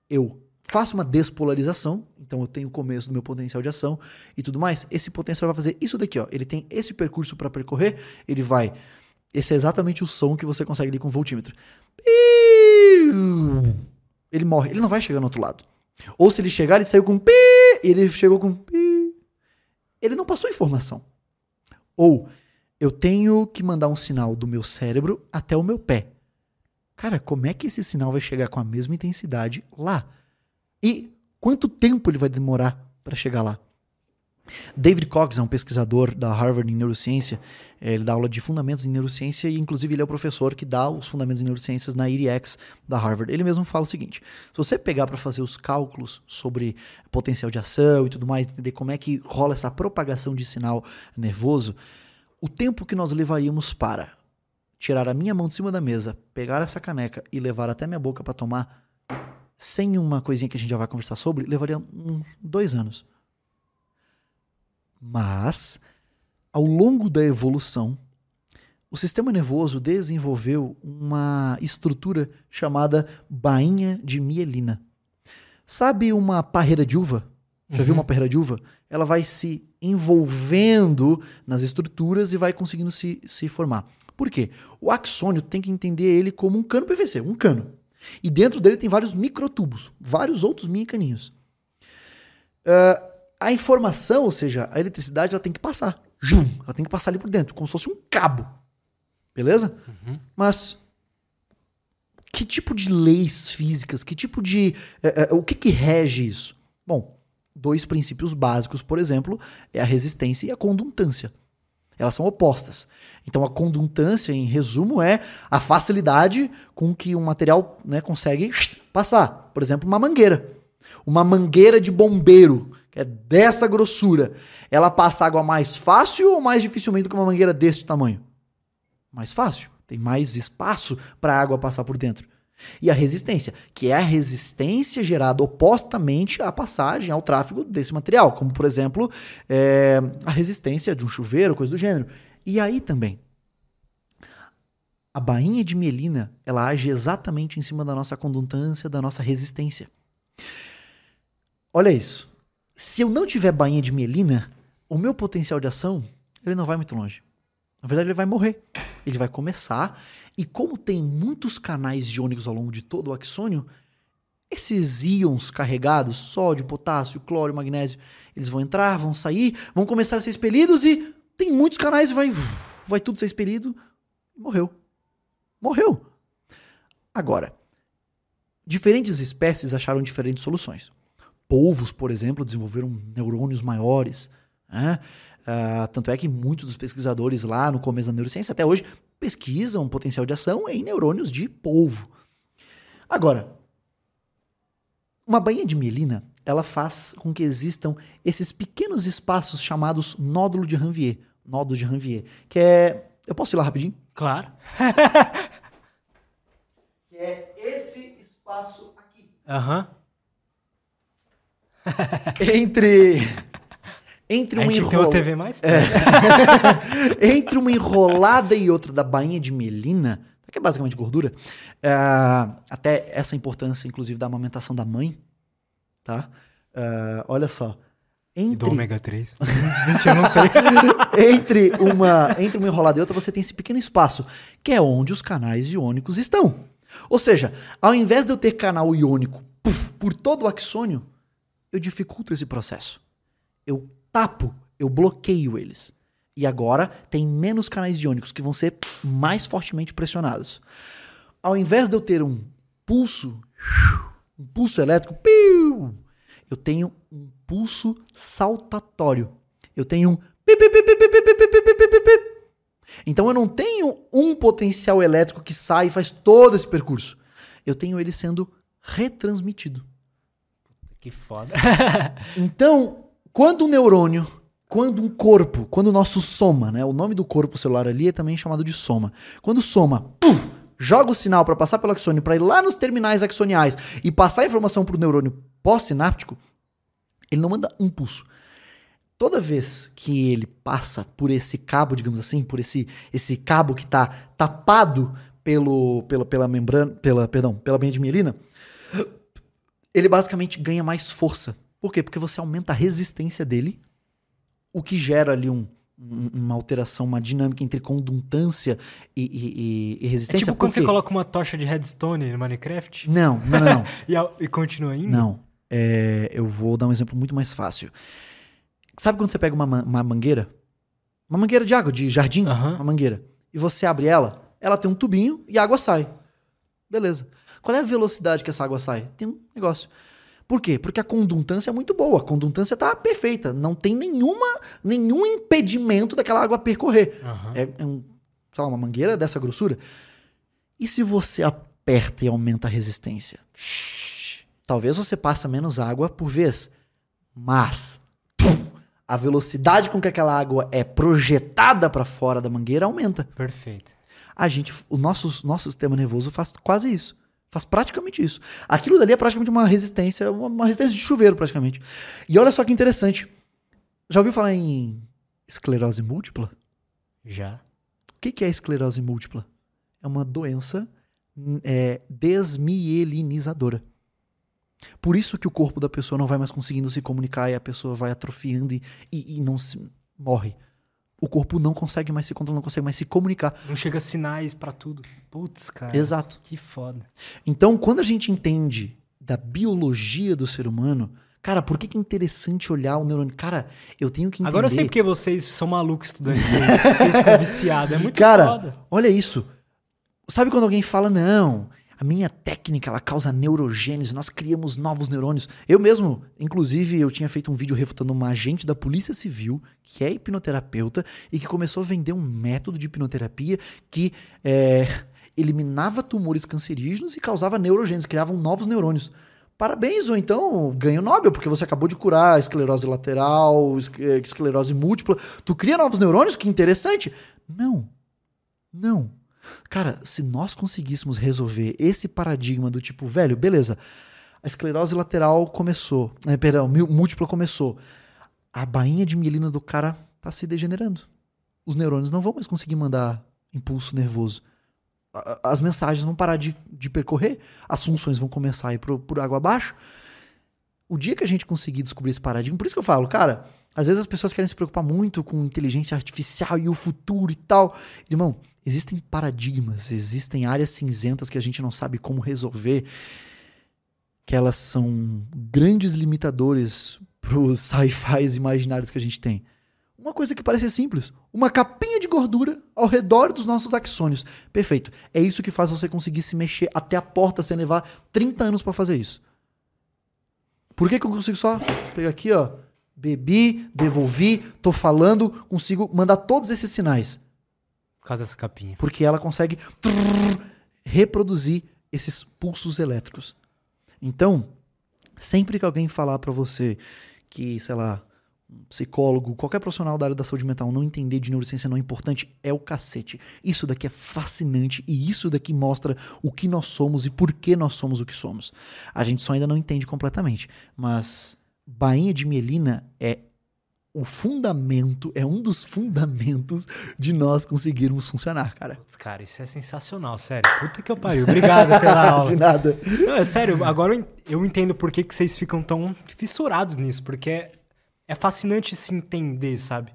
Eu faço uma despolarização, então eu tenho o começo do meu potencial de ação e tudo mais. Esse potencial vai fazer isso daqui, ó. Ele tem esse percurso para percorrer, ele vai. Esse é exatamente o som que você consegue ali com o voltímetro. Ele morre, ele não vai chegar no outro lado. Ou se ele chegar, ele saiu com pi, ele chegou com pi. Ele não passou informação. Ou eu tenho que mandar um sinal do meu cérebro até o meu pé. Cara, como é que esse sinal vai chegar com a mesma intensidade lá? E quanto tempo ele vai demorar para chegar lá? David Cox é um pesquisador da Harvard em neurociência. Ele dá aula de fundamentos em neurociência e, inclusive, ele é o professor que dá os fundamentos em neurociências na IRIX da Harvard. Ele mesmo fala o seguinte: se você pegar para fazer os cálculos sobre potencial de ação e tudo mais, entender como é que rola essa propagação de sinal nervoso, o tempo que nós levaríamos para tirar a minha mão de cima da mesa, pegar essa caneca e levar até minha boca para tomar, sem uma coisinha que a gente já vai conversar sobre, levaria uns dois anos. Mas, ao longo da evolução, o sistema nervoso desenvolveu uma estrutura chamada bainha de mielina. Sabe uma parreira de uva? Já viu Uhum. uma parreira de uva? Ela vai se envolvendo nas estruturas e vai conseguindo se, se formar. Por quê? O axônio tem que entender ele como um cano PVC, um cano. E dentro dele tem vários microtubos, vários outros mini caninhos. Uh, a informação, ou seja, a eletricidade, ela tem que passar. Ela tem que passar ali por dentro, como se fosse um cabo. Beleza? Uhum. Mas que tipo de leis físicas, que tipo de. É, é, o que, que rege isso? Bom, dois princípios básicos, por exemplo, é a resistência e a condutância. Elas são opostas. Então, a condutância, em resumo, é a facilidade com que um material né, consegue passar. Por exemplo, uma mangueira. Uma mangueira de bombeiro, é dessa grossura, ela passa água mais fácil ou mais dificilmente do que uma mangueira desse tamanho? Mais fácil. Tem mais espaço para a água passar por dentro. E a resistência, que é a resistência gerada opostamente à passagem, ao tráfego desse material, como por exemplo é, a resistência de um chuveiro, coisa do gênero. E aí também, a bainha de mielina, ela age exatamente em cima da nossa condutância, da nossa resistência. Olha isso. Se eu não tiver bainha de mielina, o meu potencial de ação, ele não vai muito longe. Na verdade, ele vai morrer. Ele vai começar, e como tem muitos canais iônicos ao longo de todo o axônio, esses íons carregados, sódio, potássio, cloro, magnésio, eles vão entrar, vão sair, vão começar a ser expelidos e tem muitos canais vai, vai tudo ser expelido. Morreu. Morreu. Agora, diferentes espécies acharam diferentes soluções. Polvos, por exemplo, desenvolveram neurônios maiores. Né? Uh, tanto é que muitos dos pesquisadores lá no começo da neurociência, até hoje, pesquisam o potencial de ação em neurônios de polvo. Agora, uma bainha de mielina, ela faz com que existam esses pequenos espaços chamados nódulo de Ranvier. Nódulo de Ranvier. Que é. Eu posso ir lá rapidinho? Claro. que é esse espaço aqui. Aham. Uhum. Entre. Entre uma enrolada. TV mais? É. Entre uma enrolada e outra da bainha de melina, que é basicamente gordura, é, até essa importância, inclusive, da amamentação da mãe, tá? É, olha só. Entre... E do ômega 3. Mentira, eu não sei. entre, uma, entre uma enrolada e outra, você tem esse pequeno espaço, que é onde os canais iônicos estão. Ou seja, ao invés de eu ter canal iônico puff, por todo o axônio, eu dificulto esse processo. Eu tapo, eu bloqueio eles. E agora tem menos canais iônicos que vão ser mais fortemente pressionados. Ao invés de eu ter um pulso, um pulso elétrico, eu tenho um pulso saltatório. Eu tenho um então eu não tenho um potencial elétrico que sai e faz todo esse percurso. Eu tenho ele sendo retransmitido. Que foda. então, quando um neurônio, quando um corpo, quando o nosso soma, né? O nome do corpo celular ali é também chamado de soma. Quando soma, puf, joga o sinal para passar pelo axônio, para ir lá nos terminais axoniais e passar a informação para o neurônio pós-sináptico, ele não manda um pulso. Toda vez que ele passa por esse cabo, digamos assim, por esse, esse cabo que está tapado pelo, pela, pela membrana, pela, perdão, pela de mielina, ele basicamente ganha mais força. Por quê? Porque você aumenta a resistência dele, o que gera ali um, uma alteração, uma dinâmica entre condutância e, e, e resistência. É tipo quando você coloca uma tocha de redstone no Minecraft? Não, não, não. e, e, continua indo? Não. É, eu vou dar um exemplo muito mais fácil. Sabe quando você pega uma, uma mangueira? Uma mangueira de água, de jardim, uhum. uma mangueira. E você abre ela, ela tem um tubinho e a água sai. Beleza. Qual é a velocidade que essa água sai? Tem um negócio. Por quê? Porque a condutância é muito boa, a condutância está perfeita, não tem nenhuma, nenhum impedimento daquela água percorrer. Uhum. É, é um, sei lá, uma mangueira dessa grossura. E se você aperta e aumenta a resistência? Talvez você passe menos água por vez, mas a velocidade com que aquela água é projetada para fora da mangueira aumenta. Perfeito. A gente, o nosso, nosso sistema nervoso faz quase isso. Faz praticamente isso. Aquilo dali é praticamente uma resistência, uma resistência de chuveiro, praticamente. E olha só que interessante. Já ouviu falar em esclerose múltipla? Já. O que é esclerose múltipla? É uma doença é, desmielinizadora. Por isso que o corpo da pessoa não vai mais conseguindo se comunicar e a pessoa vai atrofiando e, e, e não se morre. O corpo não consegue mais se controlar, não consegue mais se comunicar. Não chega sinais pra tudo. Putz, cara. Exato. Que foda. Então, quando a gente entende da biologia do ser humano, cara, por que, que é interessante olhar o neurônio? Cara, eu tenho que entender. Agora eu sei porque vocês são malucos aí. Vocês ficam viciados. É muito Cara, foda. olha isso. Sabe quando alguém fala, não, a minha técnica ela causa neurogênese, nós criamos novos neurônios. Eu mesmo, inclusive, eu tinha feito um vídeo refutando uma agente da Polícia Civil, que é hipnoterapeuta, e que começou a vender um método de hipnoterapia que é, eliminava tumores cancerígenos e causava neurogênese, criavam novos neurônios. Parabéns, ou então ganho Nobel, porque você acabou de curar esclerose lateral, eh, esclerose múltipla. Tu cria novos neurônios? Que interessante. Não. Não. Cara, se nós conseguíssemos resolver esse paradigma do tipo, velho, beleza, a esclerose lateral começou, eh, perdão, múltipla começou. A bainha de mielina do cara tá se degenerando. Os neurônios não vão mais conseguir mandar impulso nervoso. As mensagens vão parar de, de percorrer, as funções vão começar a ir pro- por água abaixo. O dia que a gente conseguir descobrir esse paradigma, por isso que eu falo, cara, às vezes as pessoas querem se preocupar muito com inteligência artificial e o futuro e tal. Irmão, existem paradigmas, existem áreas cinzentas que a gente não sabe como resolver, que elas são grandes limitadores pros sci-fis imaginários que a gente tem. Uma coisa que parece simples, uma capinha de gordura ao redor dos nossos axônios. Perfeito. É isso que faz você conseguir se mexer até a porta sem levar 30 anos pra fazer isso. Por que, que eu consigo só pegar aqui, ó, bebi, devolvi, tô falando, consigo mandar todos esses sinais? Por causa dessa capinha. porque ela consegue trrr, reproduzir esses pulsos elétricos. Então, sempre que alguém falar pra você que, sei lá, um psicólogo, qualquer profissional da área da saúde mental não entender de neurociência não é importante, é o cacete. Isso daqui é fascinante e isso daqui mostra o que nós somos e por que nós somos o que somos. A gente só ainda não entende completamente, mas bainha de mielina é o fundamento, é um dos fundamentos de nós conseguirmos funcionar, cara. Putz, cara, isso é sensacional, sério. Puta que eu pariu. Obrigado pela aula. De nada. Não, é sério, agora eu en- eu entendo por que, que vocês ficam tão fissurados nisso, porque é, é fascinante se entender, sabe?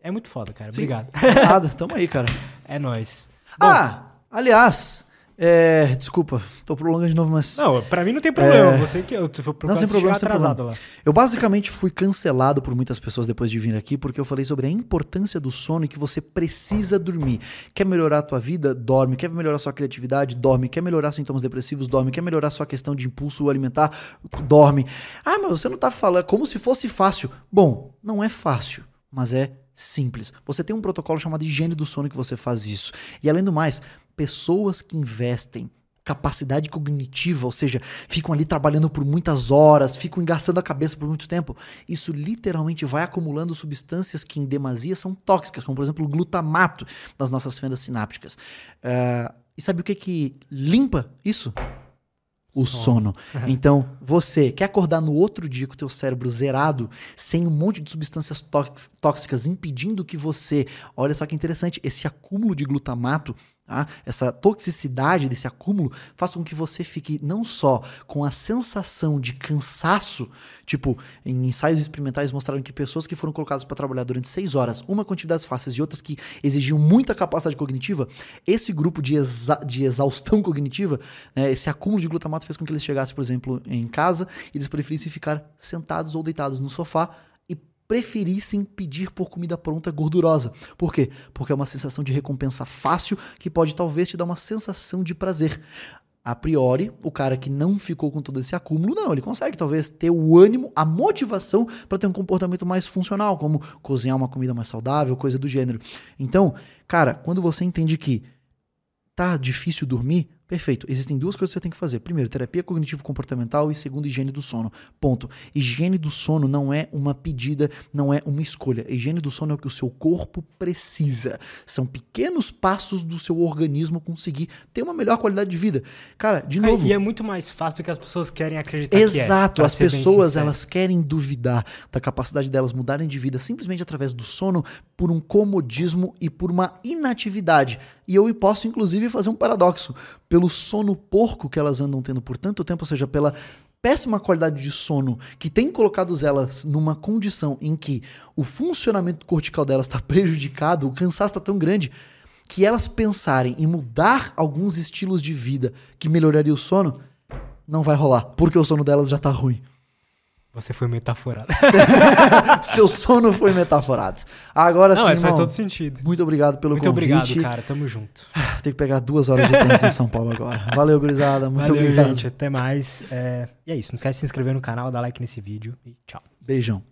É muito foda, cara. Obrigado. Nada, tamo aí, cara. É nóis. Ah, aliás, é, desculpa, tô prolongando de novo, mas Não, pra mim não tem problema. É. Você que eu se for procurar, sem você problema, sem atrasado lá. eu basicamente fui cancelado por muitas pessoas depois de vir aqui porque eu falei sobre a importância do sono e que você precisa dormir. Quer melhorar a tua vida? Dorme. Quer melhorar a sua criatividade? Dorme. Quer melhorar sintomas depressivos? Dorme. Quer melhorar a sua questão de impulso alimentar? Dorme. Ah, mas você não tá falando como se fosse fácil. Bom, não é fácil, mas é simples. Você tem um protocolo chamado higiene do sono que você faz isso. E além do mais, pessoas que investem capacidade cognitiva, ou seja, ficam ali trabalhando por muitas horas, ficam gastando a cabeça por muito tempo, isso literalmente vai acumulando substâncias que em demasia são tóxicas, como por exemplo o glutamato nas nossas fendas sinápticas. Ah, e sabe o que que limpa isso? O sono. Então, você quer acordar no outro dia com o teu cérebro zerado, sem um monte de substâncias tóx- tóxicas impedindo que você, olha só que interessante, esse acúmulo de glutamato tá? essa toxicidade desse acúmulo faça com que você fique não só com a sensação de cansaço, tipo, em ensaios experimentais mostraram que pessoas que foram colocadas para trabalhar durante seis horas, uma com atividades fáceis e outras que exigiam muita capacidade cognitiva, esse grupo de, exa- de exaustão cognitiva, né, esse acúmulo de glutamato fez com que eles chegassem, por exemplo, em casa e eles preferissem ficar sentados ou deitados no sofá preferissem pedir por comida pronta gordurosa. Por quê? Porque é uma sensação de recompensa fácil que pode talvez te dar uma sensação de prazer. A priori, o cara que não ficou com todo esse acúmulo, não, ele consegue talvez ter o ânimo, a motivação para ter um comportamento mais funcional, como cozinhar uma comida mais saudável, coisa do gênero. Então, cara, quando você entende que tá difícil dormir, perfeito. Existem duas coisas que você tem que fazer. Primeiro, terapia cognitivo-comportamental e segundo, higiene do sono. Ponto. Higiene do sono não é uma pedida, não é uma escolha. Higiene do sono é o que o seu corpo precisa. São pequenos passos do seu organismo conseguir ter uma melhor qualidade de vida. Cara, de Cara, novo. E é muito mais fácil do que as pessoas querem acreditar Exato, que é. as pessoas elas querem duvidar da capacidade delas mudarem de vida simplesmente através do sono por um comodismo e por uma inatividade. E eu posso, inclusive, fazer um paradoxo. Pelo sono porco que elas andam tendo por tanto tempo, ou seja, pela péssima qualidade de sono que tem colocado elas numa condição em que o funcionamento cortical delas está prejudicado, o cansaço está tão grande que elas pensarem em mudar alguns estilos de vida que melhoraria o sono, não vai rolar, porque o sono delas já tá ruim. Você foi metaforado. Seu sono foi metaforado. Agora Não, sim, mas faz irmão, todo sentido. muito obrigado pelo Muito convite. obrigado, cara. Tamo junto. Tem que pegar duas horas de trânsito em São Paulo agora. Valeu, gurizada. Muito Valeu, obrigado. gente. Até mais. É, E é isso. Não esquece de se inscrever no canal, dar like nesse vídeo e tchau. Beijão.